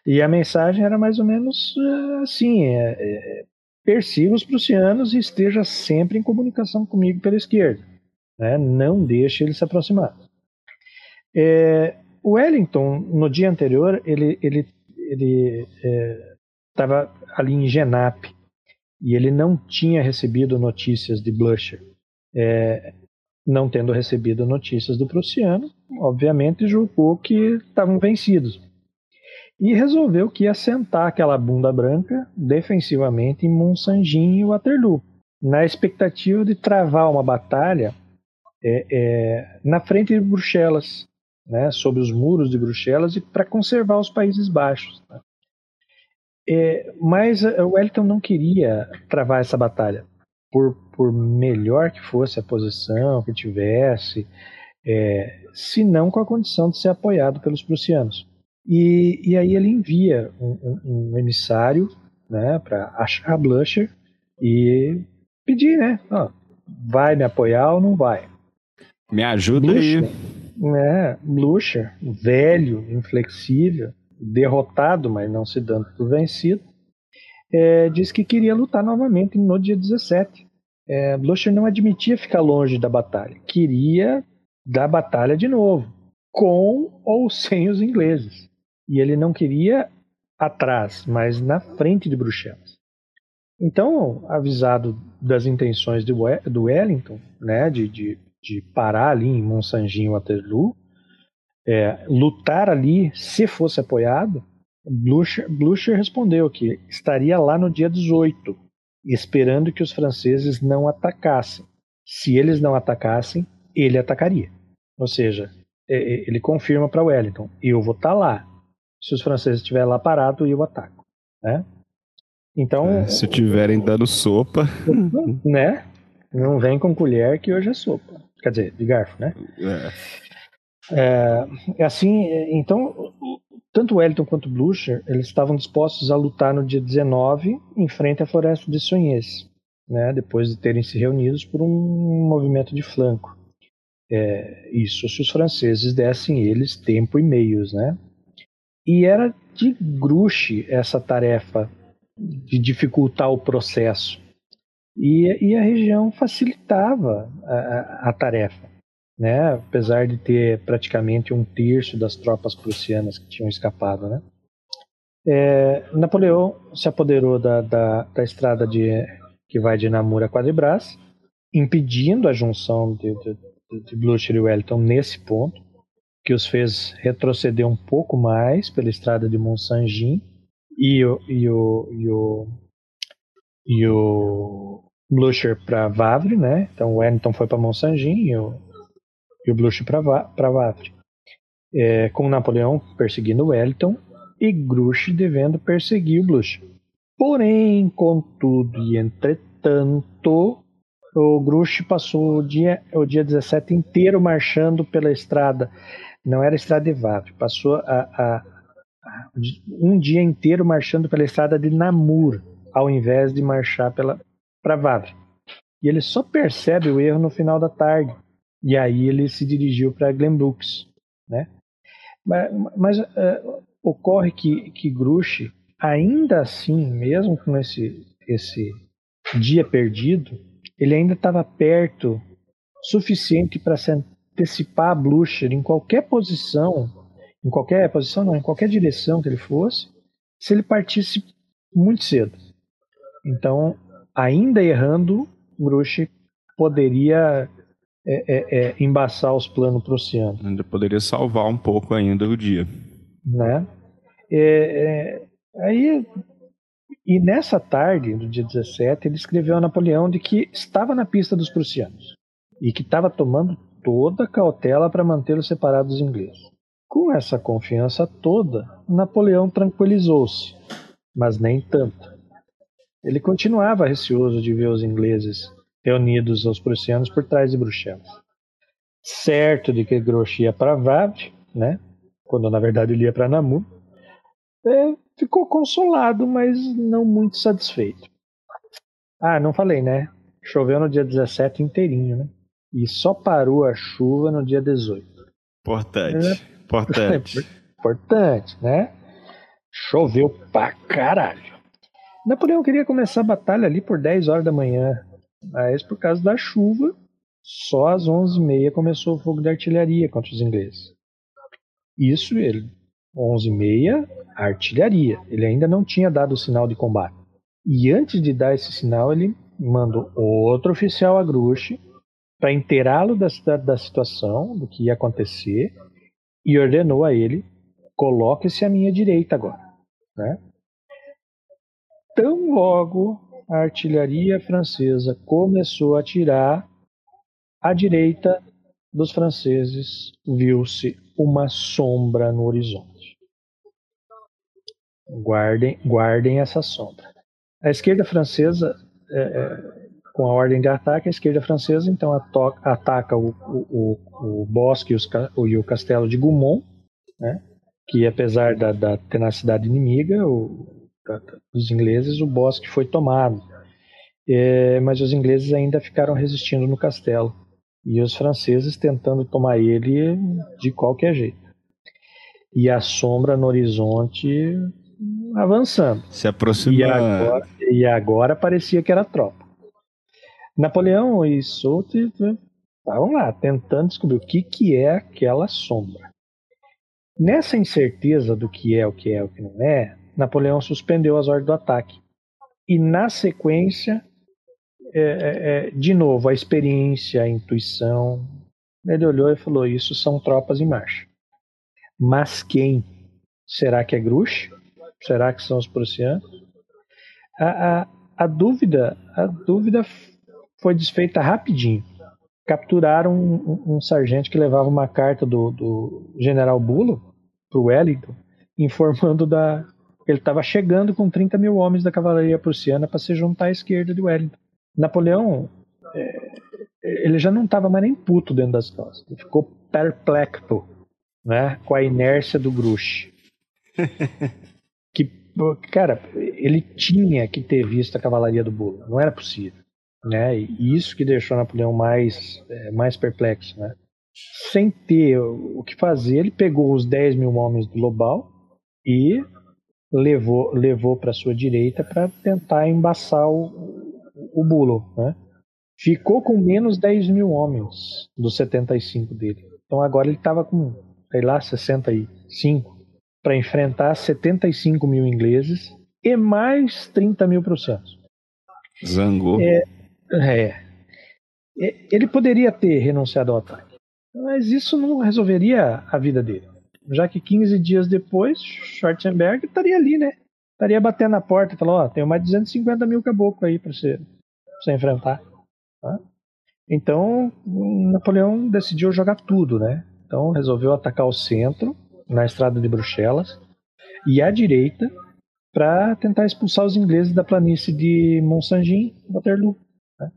E a mensagem era mais ou menos eh, assim: é, é, persiga os prussianos e esteja sempre em comunicação comigo pela esquerda. Né? Não deixe eles se aproximar. É, Wellington, no dia anterior, ele ele ele estava é, ali em Genappe e ele não tinha recebido notícias de Blucher. É, não tendo recebido notícias do prussiano, obviamente julgou que estavam vencidos. E resolveu que ia sentar aquela bunda branca defensivamente em Monsangin e Waterloo, na expectativa de travar uma batalha é, é, na frente de Bruxelas, né, sobre os muros de Bruxelas, e para conservar os Países Baixos. Né. É, mas Wellington não queria travar essa batalha por, por melhor que fosse a posição que tivesse, é, se não com a condição de ser apoiado pelos prussianos. E, e aí ele envia um, um, um emissário né, para achar Blucher e pedir, né? Ó, vai me apoiar ou não vai? Me ajuda Blucher, aí. É, Blucher, velho, inflexível, derrotado, mas não se dando por vencido, é, disse que queria lutar novamente no dia 17. É, Blucher não admitia ficar longe da batalha, queria dar batalha de novo, com ou sem os ingleses. E ele não queria atrás, mas na frente de Bruxelas. Então, avisado das intenções do Wellington, né, de, de, de parar ali em Monsangin Waterloo, é, lutar ali se fosse apoiado, Blucher, Blucher respondeu que estaria lá no dia 18, esperando que os franceses não atacassem. Se eles não atacassem, ele atacaria. Ou seja, é, é, ele confirma para Wellington: eu vou estar tá lá. Se os franceses estiverem lá parado, eu ataco. Né? Então, é, se estiverem dando sopa, né? Não vem com colher que hoje é sopa. Quer dizer, de garfo, né? É. É, é assim, então, tanto Wellington quanto Blucher, eles estavam dispostos a lutar no dia 19 em frente à floresta de Sonhês, né, depois de terem se reunidos por um movimento de flanco. É, isso se os franceses dessem eles tempo e meios, né? E era de Grouchy essa tarefa de dificultar o processo. E, e a região facilitava a, a, tarefa, né? apesar de ter praticamente um terço das tropas prussianas que tinham escapado. Né? É, Napoleão se apoderou da, da, da, estrada de, que vai de Namur a Quadribras, impedindo a junção de, de, de Blucher e Wellington nesse ponto, que os fez retroceder um pouco mais pela estrada de Mont-Saint-Jean e o, e o, e o, e o Blucher para Vavre, né? Então o Wellington foi para Mont-Saint-Jean e o, e o Blucher para Vavre. É, com Napoleão perseguindo Wellington e Grouchy devendo perseguir o Blucher. Porém, contudo e entretanto, o Grouchy passou o dia, o dia 17 inteiro marchando pela estrada. Não era estrada de Vavre, passou a, a, um dia inteiro marchando pela estrada de Namur, ao invés de marchar para Vavre. E ele só percebe o erro no final da tarde. E aí ele se dirigiu para Glenbrooks, né? Mas, mas uh, ocorre que, que Grush, ainda assim, mesmo com esse, esse dia perdido, ele ainda estava perto suficiente para se antecipar a Blucher em qualquer posição, em qualquer posição não, em qualquer direção que ele fosse, se ele partisse muito cedo. Então ainda errando, Grush poderia é, é, é, embaçar os planos prussianos. Ainda poderia salvar um pouco ainda o dia. Né? É, é, aí, e nessa tarde, do dia 17, ele escreveu a Napoleão de que estava na pista dos prussianos e que estava tomando toda a cautela para mantê-los separados dos ingleses. Com essa confiança toda, Napoleão tranquilizou-se, mas nem tanto. Ele continuava receoso de ver os ingleses reunidos aos prussianos por trás de Bruxelas. Certo de que Grouchy ia para Vavre, né? quando na verdade ele ia para Namur, é, ficou consolado, mas não muito satisfeito. Ah, não falei, né? Choveu no dia 17 inteirinho, né? E só parou a chuva no dia 18. Importante. É, importante. importante, né? Choveu pra caralho. Napoleão queria começar a batalha ali por 10 horas da manhã, mas por causa da chuva, só às 11h30 começou o fogo de artilharia contra os ingleses. Isso ele, 11h30, artilharia. Ele ainda não tinha dado o sinal de combate. E antes de dar esse sinal, ele mandou outro oficial a Grush para inteirá-lo da, da, da situação, do que ia acontecer, e ordenou a ele: coloque-se à minha direita agora. Né? Tão logo a artilharia francesa começou a atirar, à direita dos franceses viu-se uma sombra no horizonte. Guardem, guardem essa sombra. A esquerda francesa, é, é, com a ordem de ataque, a esquerda francesa então ataca o, o, o, bosque e, os, o, e o castelo de Goumont, né, que apesar da, da tenacidade inimiga, o, dos ingleses, o bosque foi tomado. É, mas os ingleses ainda ficaram resistindo no castelo e os franceses tentando tomar ele de qualquer jeito. E a sombra no horizonte avançando. Se aproximando. E agora, e agora parecia que era tropa. Napoleão e Soult estavam lá tentando descobrir o que, que é aquela sombra. Nessa incerteza do que é, o que é, o que não é, Napoleão suspendeu as ordens do ataque. E na sequência, é, é, é, de novo, a experiência, a intuição. Ele olhou e falou: Isso são tropas em marcha. Mas quem? Será que é Grush? Será que são os prussianos? A, a, a dúvida, a dúvida foi desfeita rapidinho. Capturaram um, um, sargento que levava uma carta do, do general Bulo para o Wellington, informando da, ele estava chegando com 30 mil homens da cavalaria prussiana para se juntar à esquerda de Wellington. Napoleão, é, ele já não estava mais nem puto dentro das costas. Ele ficou perplexo. né, com a inércia do Grush. que, cara, ele tinha que ter visto a cavalaria do Bula, não era possível. Né? E isso que deixou Napoleão mais, é, mais perplexo. Né? Sem ter o que fazer, ele pegou os 10 mil homens do Lobal e levou, levou para sua direita para tentar embaçar o, o Bulo. Né? Ficou com menos 10 mil homens dos 75 dele. Então agora ele estava com, sei lá, 65 para enfrentar 75 mil ingleses e mais 30 mil prussianos. Zangou. É, é. Ele poderia ter renunciado ao ataque, mas isso não resolveria a vida dele. Já que 15 dias depois, Schwarzenberg estaria ali, né? Estaria batendo na porta e falando: Ó, oh, tem mais 250 mil caboclos aí para você, você enfrentar. Tá? Então, Napoleão decidiu jogar tudo, né? Então, resolveu atacar o centro, na estrada de Bruxelas, e à direita, para tentar expulsar os ingleses da planície de Mont-Saint-Jean, Waterloo. Né?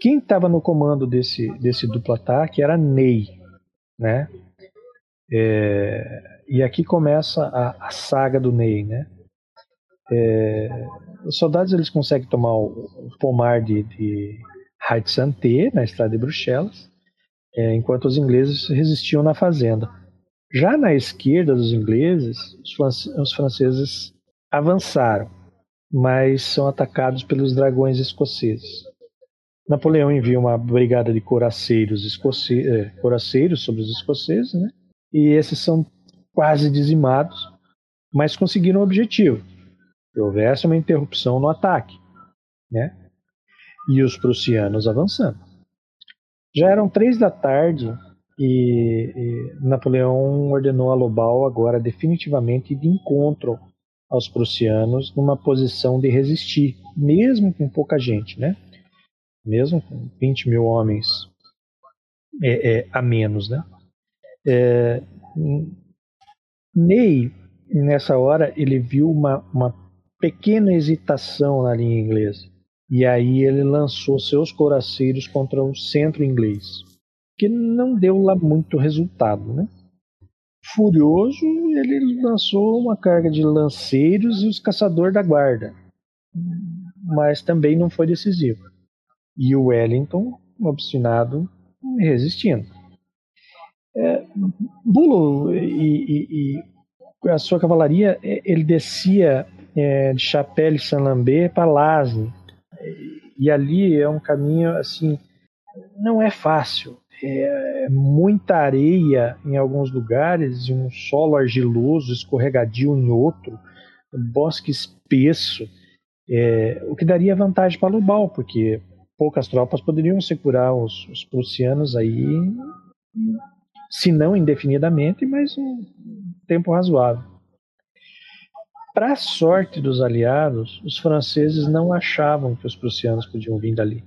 Quem estava no comando desse, desse duplo ataque era Ney, né? É, e aqui começa a, a, saga do Ney, né? É, os soldados eles conseguem tomar o, o pomar de, de Santé, na estrada de Bruxelas, é, enquanto os ingleses resistiam na fazenda. Já na esquerda dos ingleses, os franceses avançaram, mas são atacados pelos dragões escoceses. Napoleão envia uma brigada de coraceiros, escoce... Eh, coraceiros sobre os escoceses, né? E esses são quase dizimados, mas conseguiram o objetivo, que houvesse uma interrupção no ataque. Né? E os prussianos avançando. Já eram três da tarde e, e Napoleão ordenou a Lobau agora definitivamente de encontro aos prussianos numa posição de resistir, mesmo com pouca gente, né? Mesmo com 20 mil homens é, é, a menos, né? É, Ney, nessa hora, ele viu uma, uma pequena hesitação na linha inglesa. E aí ele lançou seus coraceiros contra o centro inglês que não deu lá muito resultado, né? Furioso, ele lançou uma carga de lanceiros e os caçadores da guarda, mas também não foi decisivo. E o Wellington, obstinado, resistindo. É, Bulo e, e, e, a sua cavalaria, é, ele descia é, de Chapelle Saint-Lambert para Lasne. E ali é um caminho assim, não é fácil é, muita areia em alguns lugares e um solo argiloso, escorregadio em outro, um bosque espesso, é, o que daria vantagem para Lubal, porque poucas tropas poderiam segurar os, os prussianos aí, se não indefinidamente, mas um tempo razoável. Para a sorte dos aliados, os franceses não achavam que os prussianos podiam vir dali.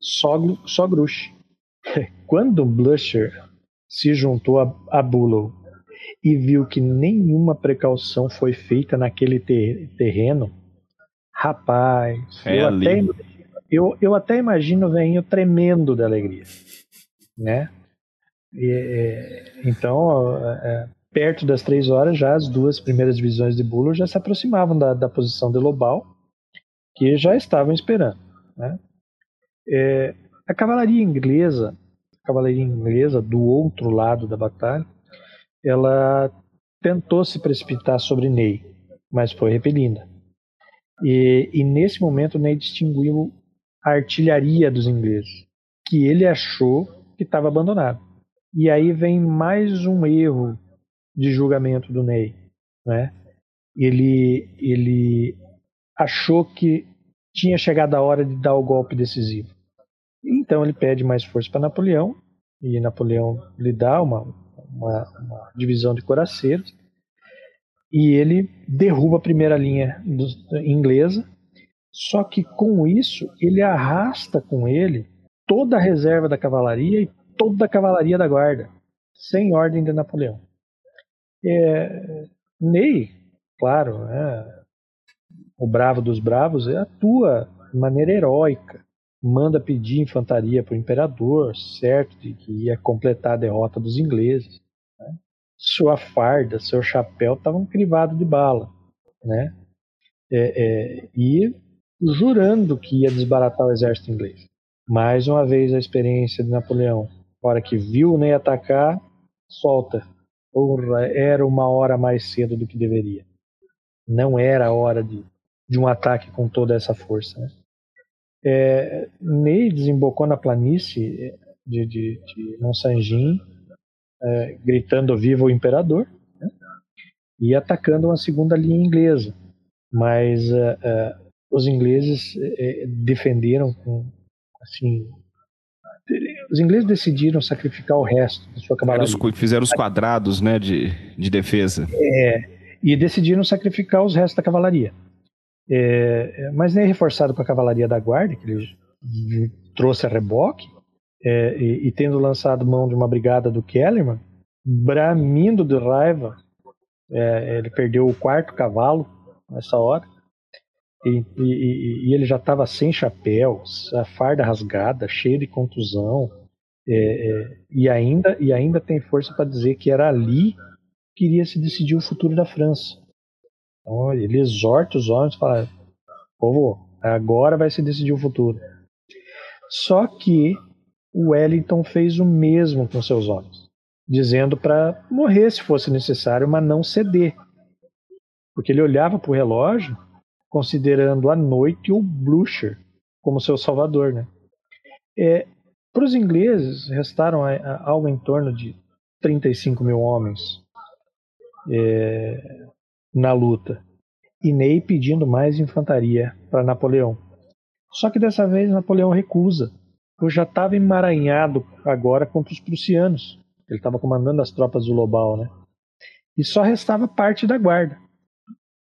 Só, só. Quando Blusher se juntou a, a Bullow e viu que nenhuma precaução foi feita naquele ter, terreno, rapaz, é eu, até, eu, eu até imagino o velhinho tremendo de alegria, né? E, então, é, perto das três horas, já as duas primeiras divisões de Bullow já se aproximavam da, da posição de Lobal, que já estavam esperando, né? É, a cavalaria inglesa, a cavalaria inglesa do outro lado da batalha, ela tentou se precipitar sobre Ney, mas foi repelida. E, e nesse momento Ney distinguiu a artilharia dos ingleses, que ele achou que estava abandonada. E aí vem mais um erro de julgamento do Ney, né? Ele ele achou que tinha chegado a hora de dar o golpe decisivo. Então ele pede mais força para Napoleão, e Napoleão lhe dá uma, uma, uma divisão de coraceiros, e ele derruba a primeira linha do, inglesa, só que com isso ele arrasta com ele toda a reserva da cavalaria e toda a cavalaria da guarda, sem ordem de Napoleão. É, Ney, claro, né, o bravo dos bravos, atua de maneira heróica manda pedir infantaria para o imperador, certo de que ia completar a derrota dos ingleses. Né? sua farda, seu chapéu estavam crivados de bala, né? É, é, e jurando que ia desbaratar o exército inglês. Mais uma vez a experiência de Napoleão. Hora que viu nem atacar, solta. Porra, era uma hora mais cedo do que deveria. Não era a hora de, de um ataque com toda essa força. Né? É, Ney desembocou na planície de, de, de Monsangin, é, gritando viva o imperador, né? e atacando uma segunda linha inglesa. Mas é, é os ingleses é, defenderam com assim os ingleses decidiram sacrificar o resto da sua cavalaria. Fizeram os quadrados né, de, de defesa. É, e decidiram sacrificar os restos da cavalaria. É, mas nem reforçado com a cavalaria da guarda, que ele trouxe a reboque, é, e, e, tendo lançado mão de uma brigada do Kellerman, bramindo de raiva, é, ele perdeu o quarto cavalo nessa hora, e, e, e ele já estava sem chapéu, a farda rasgada, cheio de contusão, é, é, e, ainda, e ainda tem força para dizer que era ali que iria se decidir o futuro da França. Então ele exorta os homens fala: povo, agora vai se decidir o futuro. Só que o Wellington fez o mesmo com seus homens, dizendo para morrer se fosse necessário, mas não ceder. Porque ele olhava para o relógio considerando a noite o Blucher como seu salvador. Né? É, Para os ingleses, restaram a, a, algo em torno de 35 mil homens é, na luta, e Ney pedindo mais infantaria para Napoleão. Só que dessa vez Napoleão recusa, pois já estava emaranhado agora contra os prussianos. Ele estava comandando as tropas do Lobau, né? E só restava parte da guarda.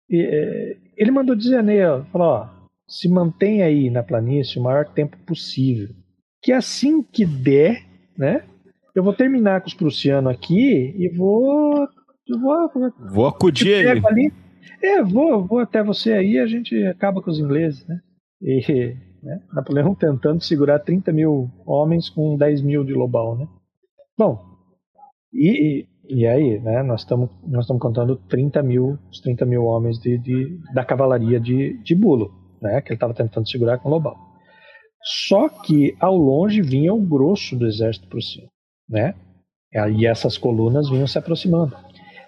E, é, ele mandou dizer Neil, falou, ó, se mantém aí na planície o maior tempo possível. Que assim que der, né? Eu vou terminar com os prussianos aqui e vou. Vou, vou acudir ele. Ali. É, vou, vou até você aí a gente acaba com os ingleses, né? E né, Napoleão tentando segurar 30 mil homens com 10 mil de Lobau, né? Bom, e, e aí, né, nós estamos nós contando 30 mil, os 30 mil homens de, de da cavalaria de, de Bulo, né, que ele estava tentando segurar com Lobau. Só que ao longe vinha o grosso do exército prussiano, né? E essas colunas vinham se aproximando.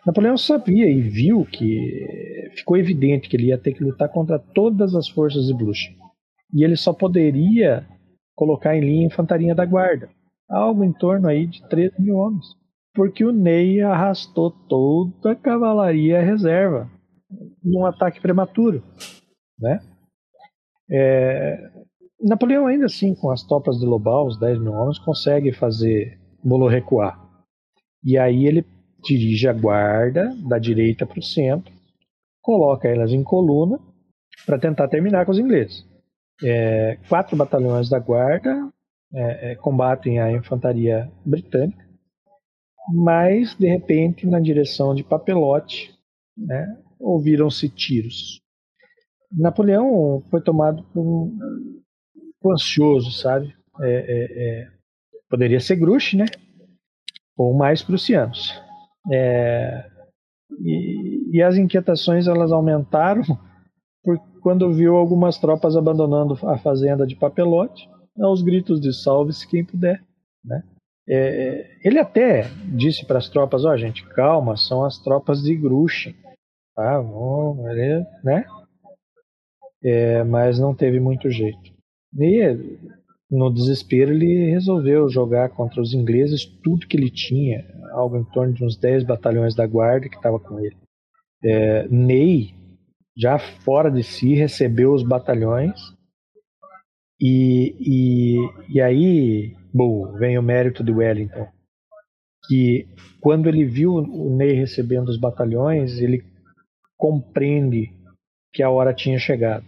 Napoleão sabia e viu que ficou evidente que ele ia ter que lutar contra todas as forças de Blucher. E ele só poderia colocar em linha a infantaria da guarda, algo em torno aí de 13 mil homens porque o Ney arrastou toda a cavalaria reserva num ataque prematuro, né? É, Napoleão ainda assim, com as tropas de Lobau, os 10 mil homens, consegue fazer Molo recuar. E aí ele dirige a guarda da direita para o centro, coloca elas em coluna para tentar terminar com os ingleses. É, quatro batalhões da guarda é, é combatem a infantaria britânica mas de repente na direção de Papelote, né, ouviram-se tiros. Napoleão foi tomado por um, por ansioso, sabe? É, é, é, poderia ser Grouchy, né? Ou mais prussianos. É, e, e, as inquietações elas aumentaram por, quando viu algumas tropas abandonando a fazenda de Papelote aos gritos de salve-se quem puder, né? É, ele até disse para as tropas: Ó, oh, gente, calma, são as tropas de Grushing. Tá, bom, ele, né? É, mas não teve muito jeito. E no desespero ele resolveu jogar contra os ingleses tudo que ele tinha, algo em torno de uns 10 batalhões da guarda que estava com ele. É, Ney, já fora de si, recebeu os batalhões e, e, e aí Bom, vem o mérito de Wellington, que quando ele viu o Ney recebendo os batalhões, ele compreende que a hora tinha chegado.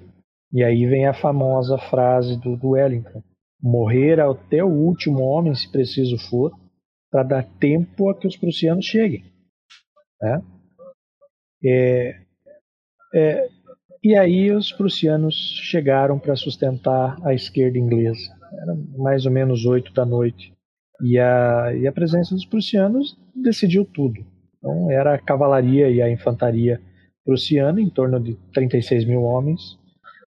E aí vem a famosa frase do, do Wellington: morrer até o último homem, se preciso for, para dar tempo a que os prussianos cheguem. Né? É, é, e aí os prussianos chegaram para sustentar a esquerda inglesa era mais ou menos oito da noite. E a, e a presença dos prussianos decidiu tudo. Então era a cavalaria e a infantaria prussiana, em torno de 36 mil homens,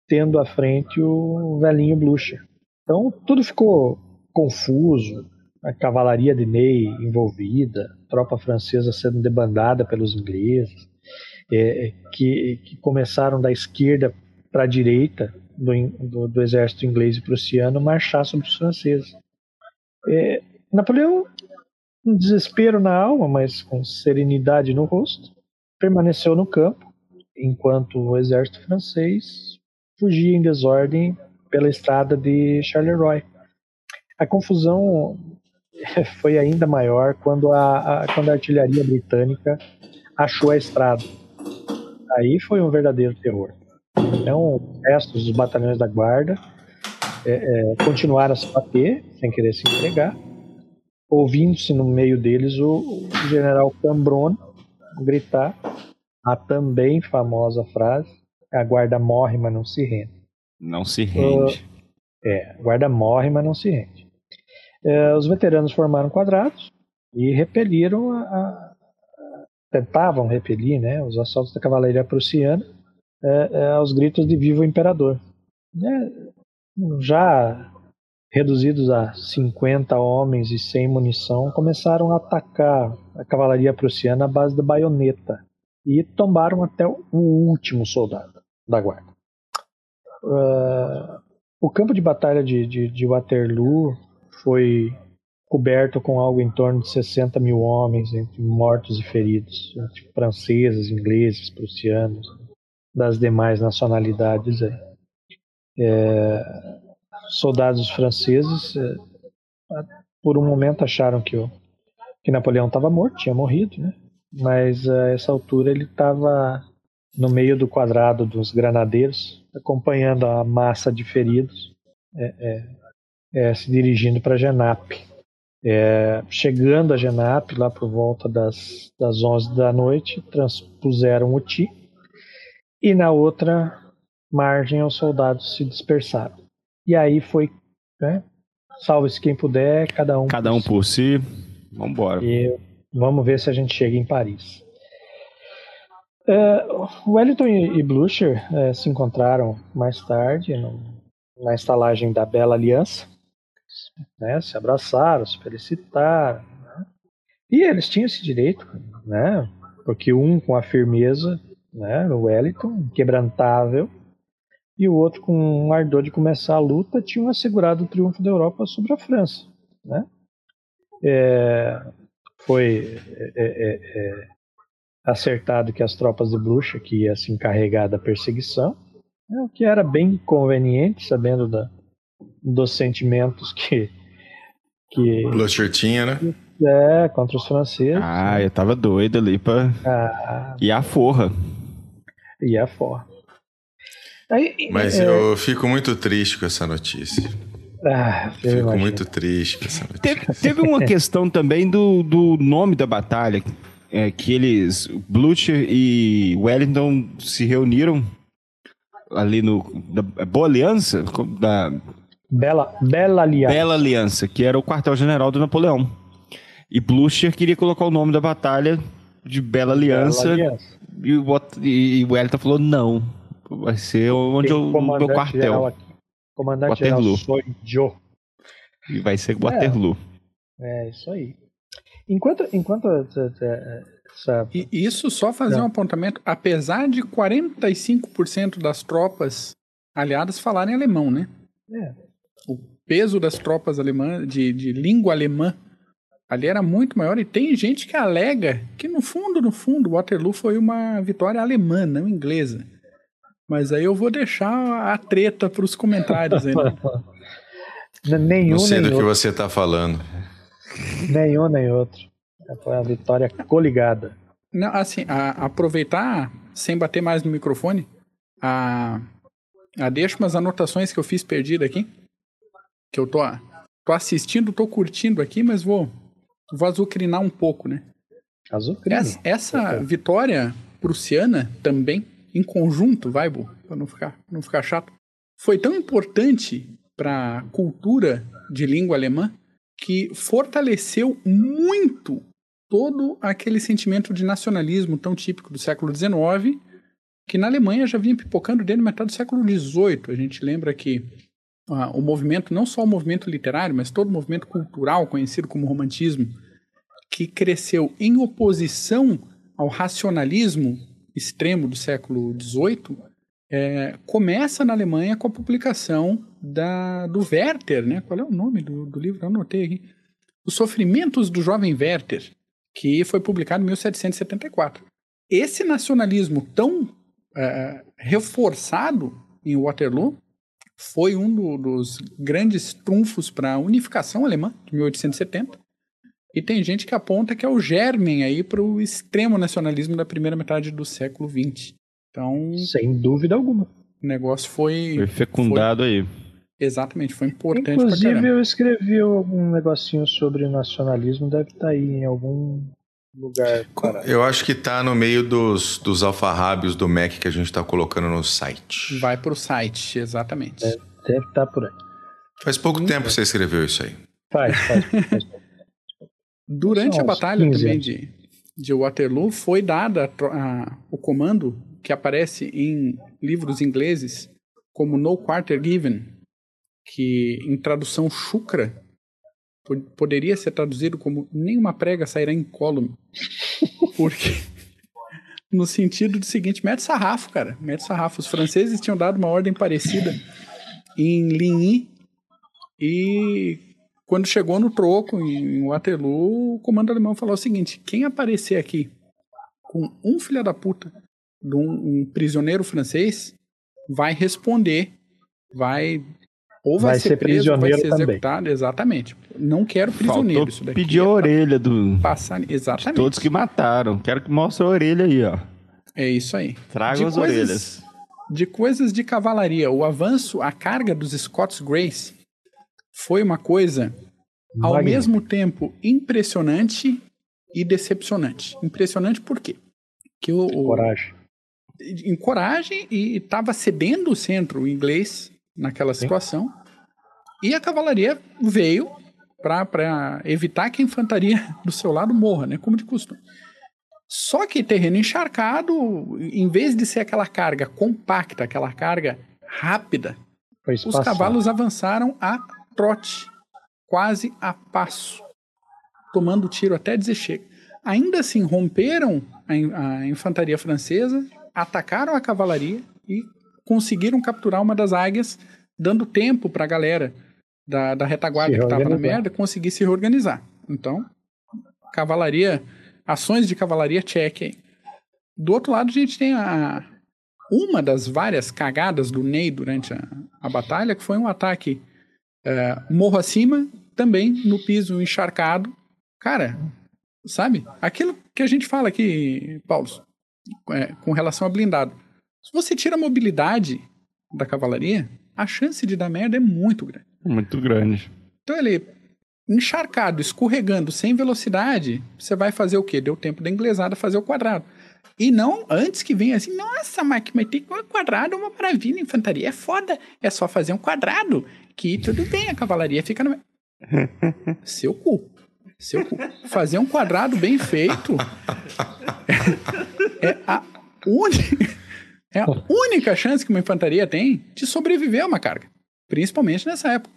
tendo à frente o velhinho Blucher. Então tudo ficou confuso, a cavalaria de Ney envolvida, tropa francesa sendo debandada pelos ingleses, é, que, que, começaram da esquerda para a direita do, do, do, exército inglês e prussiano marchar sobre os franceses. É, Napoleão, um desespero na alma, mas com serenidade no rosto, permaneceu no campo, enquanto o exército francês fugia em desordem pela estrada de Charleroi. A confusão foi ainda maior quando a, a, quando a artilharia britânica achou a estrada. Aí foi um verdadeiro terror. Então, restos dos batalhões da guarda é, é, continuaram a se bater, sem querer se entregar, ouvindo-se no meio deles o, o general Cambronne gritar a também famosa frase: a guarda morre, mas não se rende. Não se rende. Uh, é, a guarda morre, mas não se rende. Uh, os veteranos formaram quadrados e repeliram a, a, tentavam repelir né, os assaltos da cavalaria prussiana uh, aos gritos de viva o imperador. já reduzidos a 50 homens e sem munição, começaram a atacar a cavalaria prussiana à base de baioneta e tombaram até o último soldado da guarda. Uh, o campo de batalha de, de, de, Waterloo foi coberto com algo em torno de 60 mil homens, entre mortos e feridos, entre franceses, ingleses, prussianos, das demais nacionalidades. É, soldados franceses, é, por um momento, acharam que, o, que Napoleão estava morto, tinha morrido, né? mas a essa altura ele estava no meio do quadrado dos granadeiros, acompanhando a massa de feridos, é, é, é, se dirigindo para Genape. É, chegando a Genape, lá por volta das, das 11 da noite, transpuseram o Ti, e na outra margem os soldados se dispersaram. E aí foi, né, salve-se quem puder, cada um Cada um por si, vamos embora. E Vamos ver se a gente chega em Paris. Uh, Wellington e, Blucher uh, se encontraram mais tarde no, na estalagem da Bela Aliança, né, se abraçaram, se felicitaram. Né, e eles tinham esse direito, né, porque um com a firmeza, né, o Wellington, inquebrantável, e o outro com um ardor de começar a luta, tinham assegurado o triunfo da Europa sobre a França. Né? É, foi é, é, é, acertado que as tropas de Blucher que ia se encarregar da perseguição, né, o que era bem conveniente, sabendo da, dos sentimentos que que Blucher tinha, né? É, contra os franceses. Ah, eu tava doido ali pra. Ah, e a forra. E a forra. Aí, Mas é... eu fico muito triste com essa notícia. Ah, Fico imagino. muito triste com essa notícia. Teve, teve uma questão também do, do nome da batalha, é, que eles, Blucher e Wellington se reuniram ali no da é Boa Aliança, da Bela, Bela Aliança. Bela Aliança, que era o quartel-general do Napoleão. E Blucher queria colocar o nome da batalha de Bela Aliança. Bela Aliança. E, o, e Wellington falou: não, vai ser onde o meu quartel. Comandante Waterloo. geral Joe. E vai ser Waterloo. É, é isso aí. Enquanto, enquanto essa... E isso só fazer Não. um apontamento, apesar de 45% das tropas aliadas falarem alemão, né? É. O peso das tropas alemãs, de, de língua alemã, ali era muito maior. E tem gente que alega que, no fundo, no fundo, Waterloo foi uma vitória alemã, não inglesa. Mas aí eu vou deixar a treta para os comentários aí. Né? nenhum, Não sei nem do outro. que você está falando. Nenhum nem outro. Foi a vitória coligada. Não, assim, a, aproveitar, sem bater mais no microfone, a, a deixo umas anotações que eu fiz perdida aqui. Que eu tô, tô assistindo, tô curtindo aqui, mas vou, vou azucrinar um pouco, né? Azucrinar. Essa, essa vitória prussiana também em conjunto, vai, para não ficar, não ficar chato, foi tão importante para a cultura de língua alemã que fortaleceu muito todo aquele sentimento de nacionalismo tão típico do século XIX, que na Alemanha já vinha pipocando desde metade do século XVIII. A gente lembra que o movimento, não só o movimento literário, mas todo o movimento cultural conhecido como romantismo, que cresceu em oposição ao racionalismo extremo do século XVIII, é, começa na Alemanha com a publicação da, do Werther, né? Qual é o nome do, do livro? Eu anotei aqui. Os Sofrimentos do Jovem Werther, que foi publicado em 1774. Esse nacionalismo tão é, reforçado em Waterloo foi um do, dos grandes trunfos para a unificação alemã de 1870. E tem gente que aponta que é o germen aí para o extremo nacionalismo da primeira metade do século XX. Então, sem dúvida alguma, o negócio foi foi fecundado foi, aí. Exatamente, foi importante. Inclusive eu escrevi algum negocinho sobre nacionalismo, deve estar tá aí em algum lugar. Eu acho que está no meio dos, dos alfarrábios do Mac que a gente está colocando no site. Vai para o site, exatamente. Deve, deve estar tá por aí. Faz pouco tempo que você escreveu isso aí. Faz, faz. faz Durante a batalha também de, de Waterloo, foi dada a, a, o comando que aparece em livros ingleses como No Quarter Given, que em tradução chucra poderia ser traduzido como nenhuma prega sairá incólume. Porque no sentido do seguinte, mete sarrafo, cara, mete sarrafo. Os franceses tinham dado uma ordem parecida em Ligny e quando chegou no troco, em Waterloo, o comando alemão falou o seguinte: quem aparecer aqui com um filho da puta de um, um prisioneiro francês vai responder, vai ou vai, vai ser, ser, preso ou vai ser executado. Também. Exatamente. Não quero prisioneiro. Faltou isso daqui pedir a é orelha do. Passar, exatamente. todos que mataram. Quero que mostre a orelha aí, ó. É isso aí. Traga as coisas, orelhas. De coisas de cavalaria. O avanço, a carga dos Scots Grace foi uma coisa ao mesmo tempo impressionante e decepcionante. Impressionante por quê? Que o, o coragem. Em coragem e estava cedendo o centro inglês naquela situação. E a cavalaria veio para evitar que a infantaria do seu lado morra, né, como de costume. Só que terreno encharcado, em vez de ser aquela carga compacta, aquela carga rápida, os cavalos avançaram a trote, quase a passo, tomando tiro até dizer chega. Ainda assim, romperam a, a infantaria francesa, atacaram a cavalaria e conseguiram capturar uma das águias, dando tempo para a galera da, da retaguarda que estava na merda conseguir se reorganizar. Então, cavalaria, ações de cavalaria check aí. Do outro lado, a gente tem a, uma das várias cagadas do Ney durante a, a batalha, que foi um ataque é, morro acima, também no piso encharcado. Cara, sabe? Aquilo que a gente fala aqui, Paulo, é, com relação a blindado. Se você tira a mobilidade da cavalaria, a chance de dar merda é muito grande. Muito grande. Então ele encharcado, escorregando, sem velocidade, você vai fazer o quê? Deu tempo da inglesada fazer o quadrado. E não antes que venha assim, nossa, mas, mas tem um quadrado, uma maravilha, infantaria é foda, é só fazer um quadrado que tudo bem, a cavalaria fica no. Seu cu. Seu cu. Fazer um quadrado bem feito é, é a única. É a única chance que uma infantaria tem de sobreviver a uma carga. Principalmente nessa época.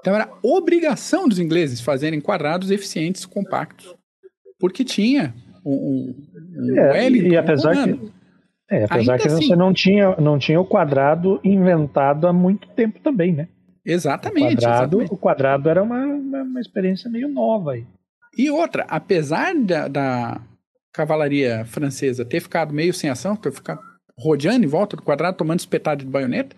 Então era obrigação dos ingleses fazerem quadrados eficientes, compactos. Porque tinha um, é, E apesar que, é, apesar que assim, você não tinha, não tinha o quadrado inventado há muito tempo também, né? Exatamente. O quadrado, exatamente. O quadrado era uma, uma, uma, experiência meio nova aí. E outra, apesar da, da cavalaria francesa ter ficado meio sem ação, ter ficado rodeando em volta do quadrado, tomando espetado de baioneta,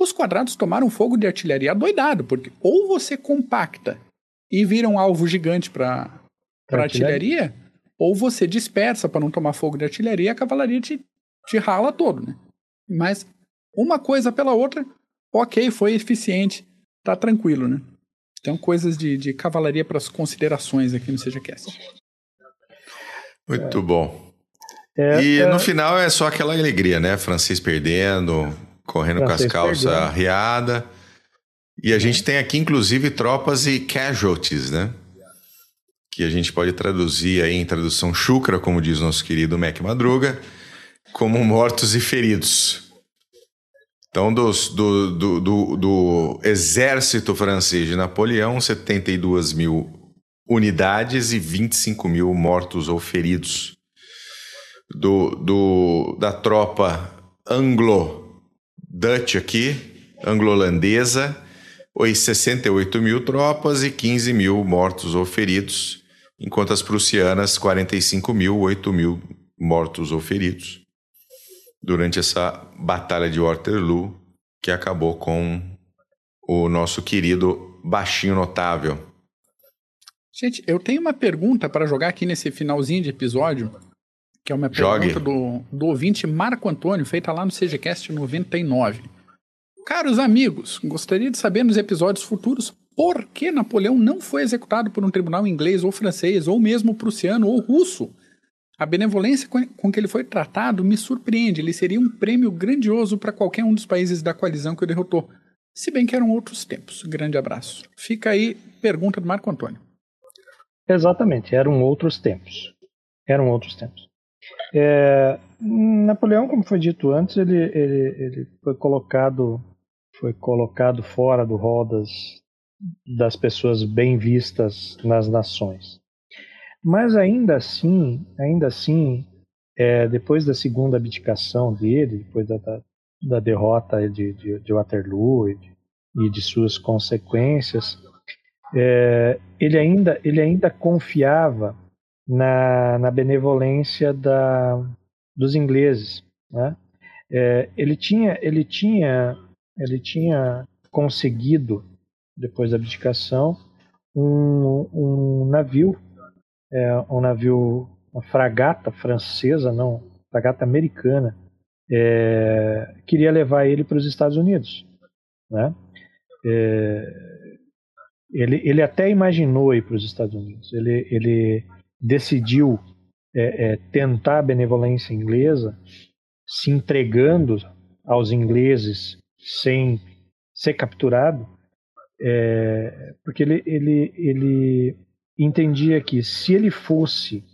os quadrados tomaram fogo de artilharia adoidado, porque ou você compacta e vira um alvo gigante para artilharia, artilharia, ou você dispersa para não tomar fogo de artilharia e a cavalaria te, te rala todo, né? Mas uma coisa pela outra, ok, foi eficiente, tá tranquilo, né? Então, coisas de, de cavalaria para as considerações aqui no SejaCast. Muito é. bom. É, e é... no final é só aquela alegria, né? Francês perdendo, correndo com as calças arriadas. E a gente tem aqui, inclusive, tropas e casualties, né? que a gente pode traduzir aí em tradução chucra, como diz nosso querido Mac Madruga, como mortos e feridos. Então, dos, do, do, do, do, exército francês de Napoleão, 72 mil unidades e 25 mil mortos ou feridos. Do, do, da tropa anglo-dutch aqui, anglo-holandesa, 68 mil tropas e 15 mil mortos ou feridos, enquanto as prussianas, 45 mil, 8 mil mortos ou feridos durante essa batalha de Waterloo, que acabou com o nosso querido baixinho notável. Gente, eu tenho uma pergunta para jogar aqui nesse finalzinho de episódio, que é uma pergunta do, do ouvinte Marco Antônio, feita lá no CGCast 99. Caros amigos, gostaria de saber nos episódios futuros por que Napoleão não foi executado por um tribunal inglês ou francês, ou mesmo prussiano ou russo, a benevolência com que ele foi tratado me surpreende. Ele seria um prêmio grandioso para qualquer um dos países da coalizão que o derrotou. Se bem que eram outros tempos. Grande abraço. Fica aí pergunta do Marco Antônio. Exatamente, eram outros tempos. Eram outros tempos. É, Napoleão, como foi dito antes, ele, ele, ele foi colocado foi colocado fora do rol das, das pessoas bem vistas nas nações. Mas ainda assim, ainda assim, é, depois da segunda abdicação dele, depois da, da, da derrota de, de, de Waterloo e de, e de, suas consequências, é, ele, ainda, ele ainda confiava na, na benevolência da, dos ingleses. Né? É, ele, tinha, ele, tinha, ele tinha conseguido, depois da abdicação, um, um navio é, um navio, uma fragata francesa, não, fragata americana, é, queria levar ele para os Estados Unidos. Né? É, ele, ele até imaginou ir para os Estados Unidos. Ele, ele decidiu é, é, tentar a benevolência inglesa, se entregando aos ingleses sem ser capturado, é, porque ele, ele, ele entendia que se ele fosse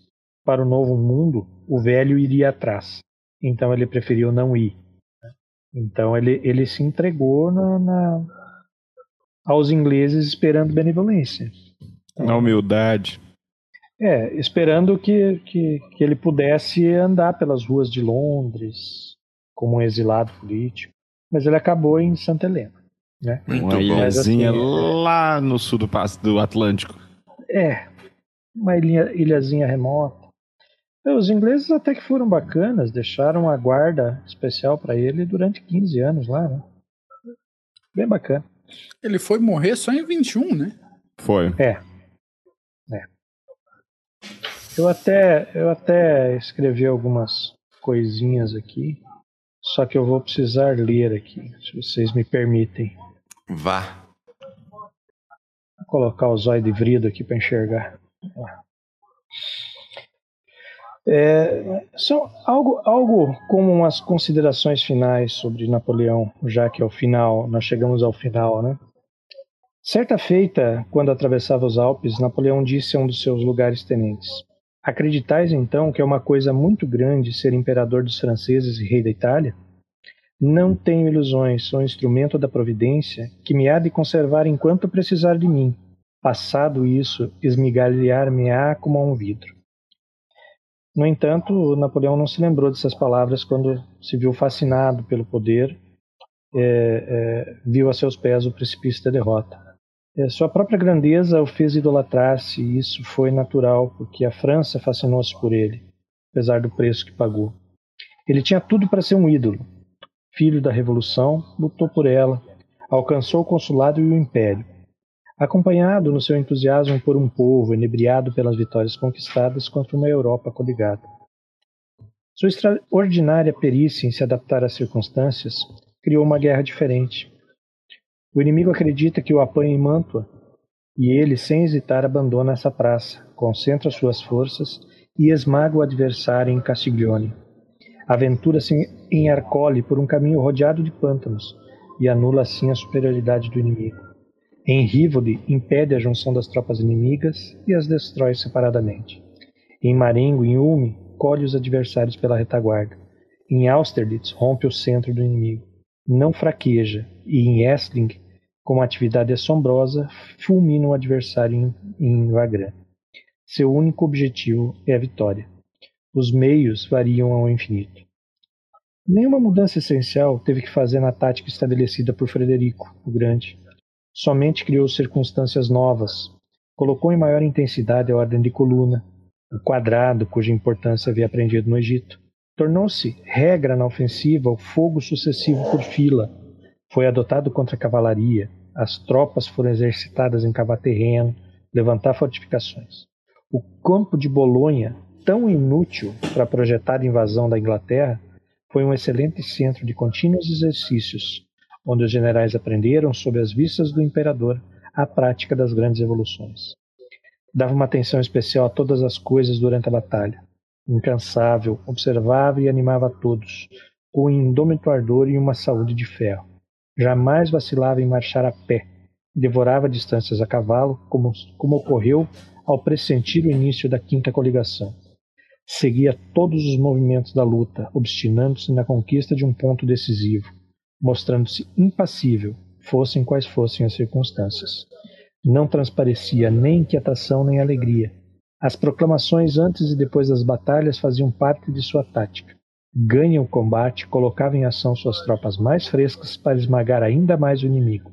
para o novo mundo, o velho iria atrás. Então ele preferiu não ir. Então ele, ele se entregou na, na aos ingleses esperando benevolência. Na humildade. É, esperando que, que, que ele pudesse andar pelas ruas de Londres como um exilado político. Mas ele acabou em Santa Helena. Né? Muito Uma ilhazinha assim, lá no sul do, do Atlântico. É, uma ilha, ilhazinha remota. Os ingleses até que foram bacanas, deixaram a guarda especial para ele durante 15 anos lá, né? Bem bacana. Ele foi morrer só em 21, né? Foi. É. Eu até, eu até escrevi algumas coisinhas aqui, só que eu vou precisar ler aqui, se vocês me permitem. Vá. Vou colocar o zóio de vrido aqui para enxergar. É, só algo, algo como umas considerações finais sobre Napoleão, já que ao final, nós chegamos ao final, né? Certa feita, quando atravessava os Alpes, Napoleão disse a um dos seus lugares tenentes: Acreditais então que é uma coisa muito grande ser imperador dos franceses e rei da Itália? Não tenho ilusões, sou instrumento da providência que me há de conservar enquanto precisar de mim. Passado isso, esmigalhar-me-á como a um vidro. No entanto, Napoleão não se lembrou dessas palavras quando se viu fascinado pelo poder, é, é, viu a seus pés o precipício da derrota. É, sua própria grandeza o fez idolatrar-se, e isso foi natural, porque a França fascinou-se por ele, apesar do preço que pagou. Ele tinha tudo para ser um ídolo. Filho da Revolução, lutou por ela, alcançou o consulado e o império acompanhado no seu entusiasmo por um povo enebriado pelas vitórias conquistadas contra uma Europa coligada. Sua extraordinária perícia em se adaptar às circunstâncias criou uma guerra diferente. O inimigo acredita que o apanha em Mantua, e ele, sem hesitar, abandona essa praça, concentra suas forças e esmaga o adversário em Castiglione. Aventura-se em Arcole por um caminho rodeado de pântanos e anula assim a superioridade do inimigo. Em Rivoli, impede a junção das tropas inimigas e as destrói separadamente. Em Marengo, em Ulme, colhe os adversários pela retaguarda. Em Austerlitz, rompe o centro do inimigo. Não fraqueja, e em Essling, com uma atividade assombrosa, fulmina o adversário em, em. Seu único objetivo é a vitória. Os meios variam ao infinito. Nenhuma mudança essencial teve que fazer na tática estabelecida por Frederico o Grande. Somente criou circunstâncias novas, colocou em maior intensidade a ordem de coluna, o quadrado, cuja importância havia aprendido no Egito. Tornou-se regra na ofensiva o fogo sucessivo por fila. Foi adotado contra a cavalaria. As tropas foram exercitadas em cavar terreno, levantar fortificações. O campo de Bolonha, tão inútil para a invasão da Inglaterra, foi um excelente centro de contínuos exercícios, onde os generais aprenderam, sob as vistas do imperador, a prática das grandes evoluções. Dava uma atenção especial a todas as coisas durante a batalha. Incansável, observava e animava a todos, com um indômito ardor e uma saúde de ferro. Jamais vacilava em marchar a pé. Devorava distâncias a cavalo, como, como ocorreu ao pressentir o início da quinta coligação. Seguia todos os movimentos da luta, obstinando-se na conquista de um ponto decisivo, mostrando-se impassível, fossem quais fossem as circunstâncias. Não transparecia nem inquietação nem alegria. As proclamações antes e depois das batalhas faziam parte de sua tática. Ganha o combate, colocava em ação suas tropas mais frescas para esmagar ainda mais o inimigo.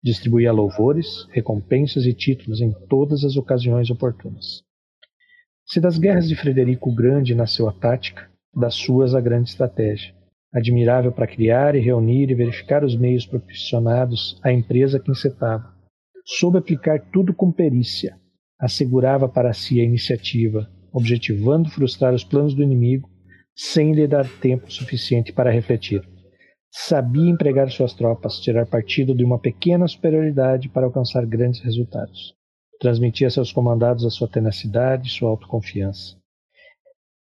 Distribuía louvores, recompensas e títulos em todas as ocasiões oportunas. Se das guerras de Frederico o Grande nasceu a tática, das suas a grande estratégia, admirável para criar e reunir e verificar os meios proporcionados à empresa que encetava. Soube aplicar tudo com perícia, assegurava para si a iniciativa, objetivando frustrar os planos do inimigo sem lhe dar tempo suficiente para refletir. Sabia empregar suas tropas, tirar partido de uma pequena superioridade para alcançar grandes resultados transmitia a seus comandados a sua tenacidade e sua autoconfiança.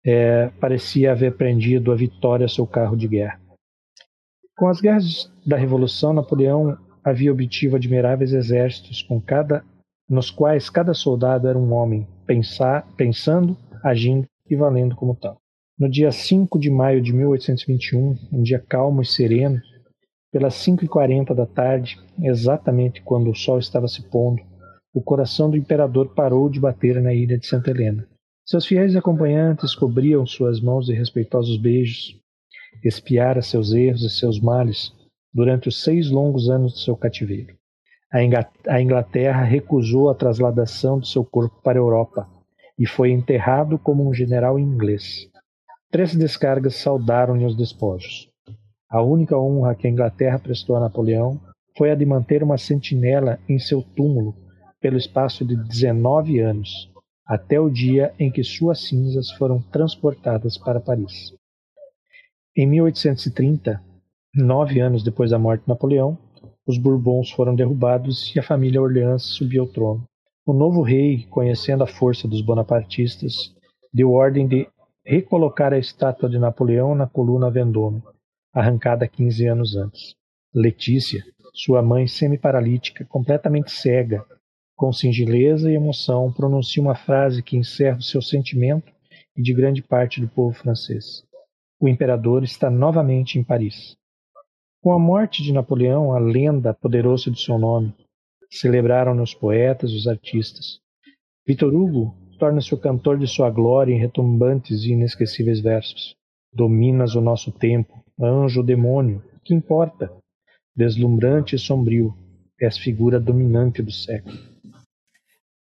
É, parecia haver prendido a vitória seu carro de guerra. Com as guerras da Revolução, Napoleão havia obtido admiráveis exércitos com cada, nos quais cada soldado era um homem, pensar, pensando, agindo e valendo como tal. No dia 5 de maio de 1821, um dia calmo e sereno, pelas 5h40 da tarde, exatamente quando o sol estava se pondo, o coração do imperador parou de bater na ilha de Santa Helena. Seus fiéis acompanhantes cobriam suas mãos de respeitosos beijos. Espiara seus erros e seus males durante os seis longos anos de seu cativeiro. A Inglaterra recusou a trasladação de seu corpo para a Europa e foi enterrado como um general inglês. Três descargas saudaram-lhe os despojos. A única honra que a Inglaterra prestou a Napoleão foi a de manter uma sentinela em seu túmulo pelo espaço de 19 anos, até o dia em que suas cinzas foram transportadas para Paris. Em 1830, nove anos depois da morte de Napoleão, os Bourbons foram derrubados e a família Orleans subiu ao trono. O novo rei, conhecendo a força dos bonapartistas, deu ordem de recolocar a estátua de Napoleão na coluna Vendôme, arrancada 15 anos antes. Letícia, sua mãe semi-paralítica, completamente cega, com singeleza e emoção, pronuncia uma frase que encerra o seu sentimento e de grande parte do povo francês. O imperador está novamente em Paris. Com a morte de Napoleão, a lenda apoderou-se do seu nome. Celebraram-no os poetas os artistas. Victor Hugo torna-se o cantor de sua glória em retumbantes e inesquecíveis versos. Dominas o nosso tempo, anjo ou demônio, que importa? Deslumbrante e sombrio, és figura dominante do século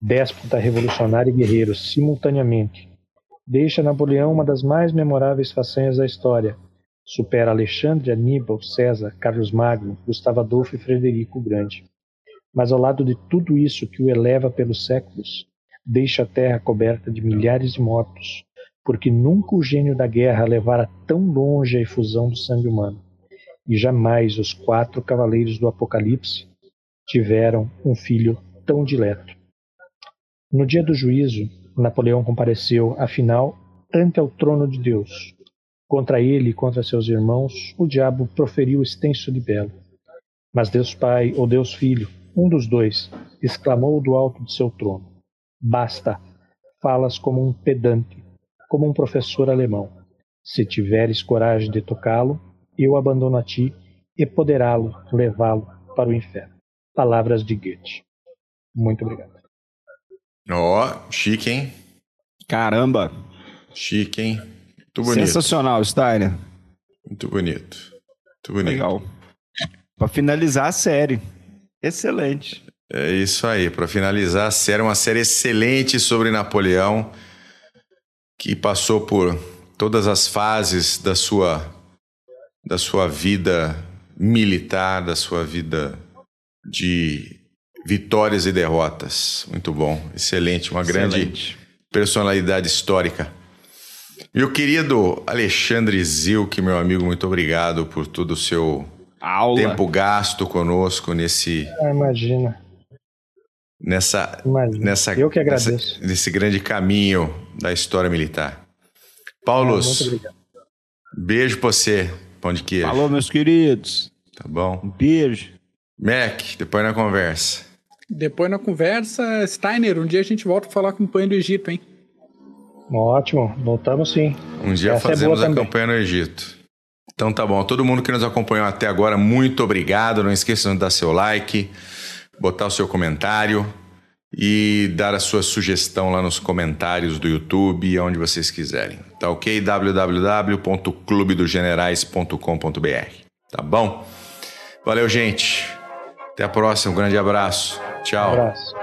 déspota, revolucionário e guerreiro, simultaneamente. Deixa Napoleão uma das mais memoráveis façanhas da história. Supera Alexandre, Aníbal, César, Carlos Magno, Gustavo Adolfo e Frederico o Grande. Mas ao lado de tudo isso que o eleva pelos séculos, deixa a terra coberta de milhares de mortos, porque nunca o gênio da guerra levara tão longe a efusão do sangue humano. E jamais os quatro cavaleiros do Apocalipse tiveram um filho tão dileto. No dia do juízo, Napoleão compareceu, afinal, ante ao trono de Deus. Contra ele e contra seus irmãos, o diabo proferiu extenso libelo. Mas Deus Pai, ou Deus Filho, Um dos dois exclamou do alto de seu trono: Basta! Falas como um pedante, como um professor alemão. Se tiveres coragem de tocá-lo, eu abandono a ti e poderá-lo levá-lo para o inferno. Palavras de Goethe. Muito obrigado. Ó, oh, chique, hein? Caramba! Chique, hein? Muito bonito. Sensacional, Steiner. Muito bonito. Muito bonito. Legal. Para finalizar a série. Excelente. É isso aí. Para finalizar a série, uma série excelente sobre Napoleão, que passou por todas as fases da sua, da sua vida militar, da sua vida de vitórias e derrotas. Muito bom. Excelente. Uma Excelente. grande personalidade histórica. Meu querido Alexandre Zilk, meu amigo, muito obrigado por todo o seu Aula. tempo gasto conosco nesse. Ah, imagina. Nessa, imagina. nessa, Eu que agradeço. Nessa, nesse grande caminho da história militar. Paulos, ah, muito obrigado. beijo pra você, pão de queijo. Falou, meus queridos. Tá bom. Um beijo. Mac, depois na conversa. Depois na conversa, Steiner, um dia a gente volta a falar com o Panho do Egito, hein? Ótimo, voltamos sim. Um dia Essa é fazemos é a também. campanha no Egito. Então tá bom. Todo mundo que nos acompanhou até agora, muito obrigado. Não esqueça de dar seu like, botar o seu comentário e dar a sua sugestão lá nos comentários do YouTube onde vocês quiserem. Tá ok? www.clubedogenerais.com.br. Tá bom? Valeu, gente. Até a próxima. Um grande abraço. Tchau. Um abraço.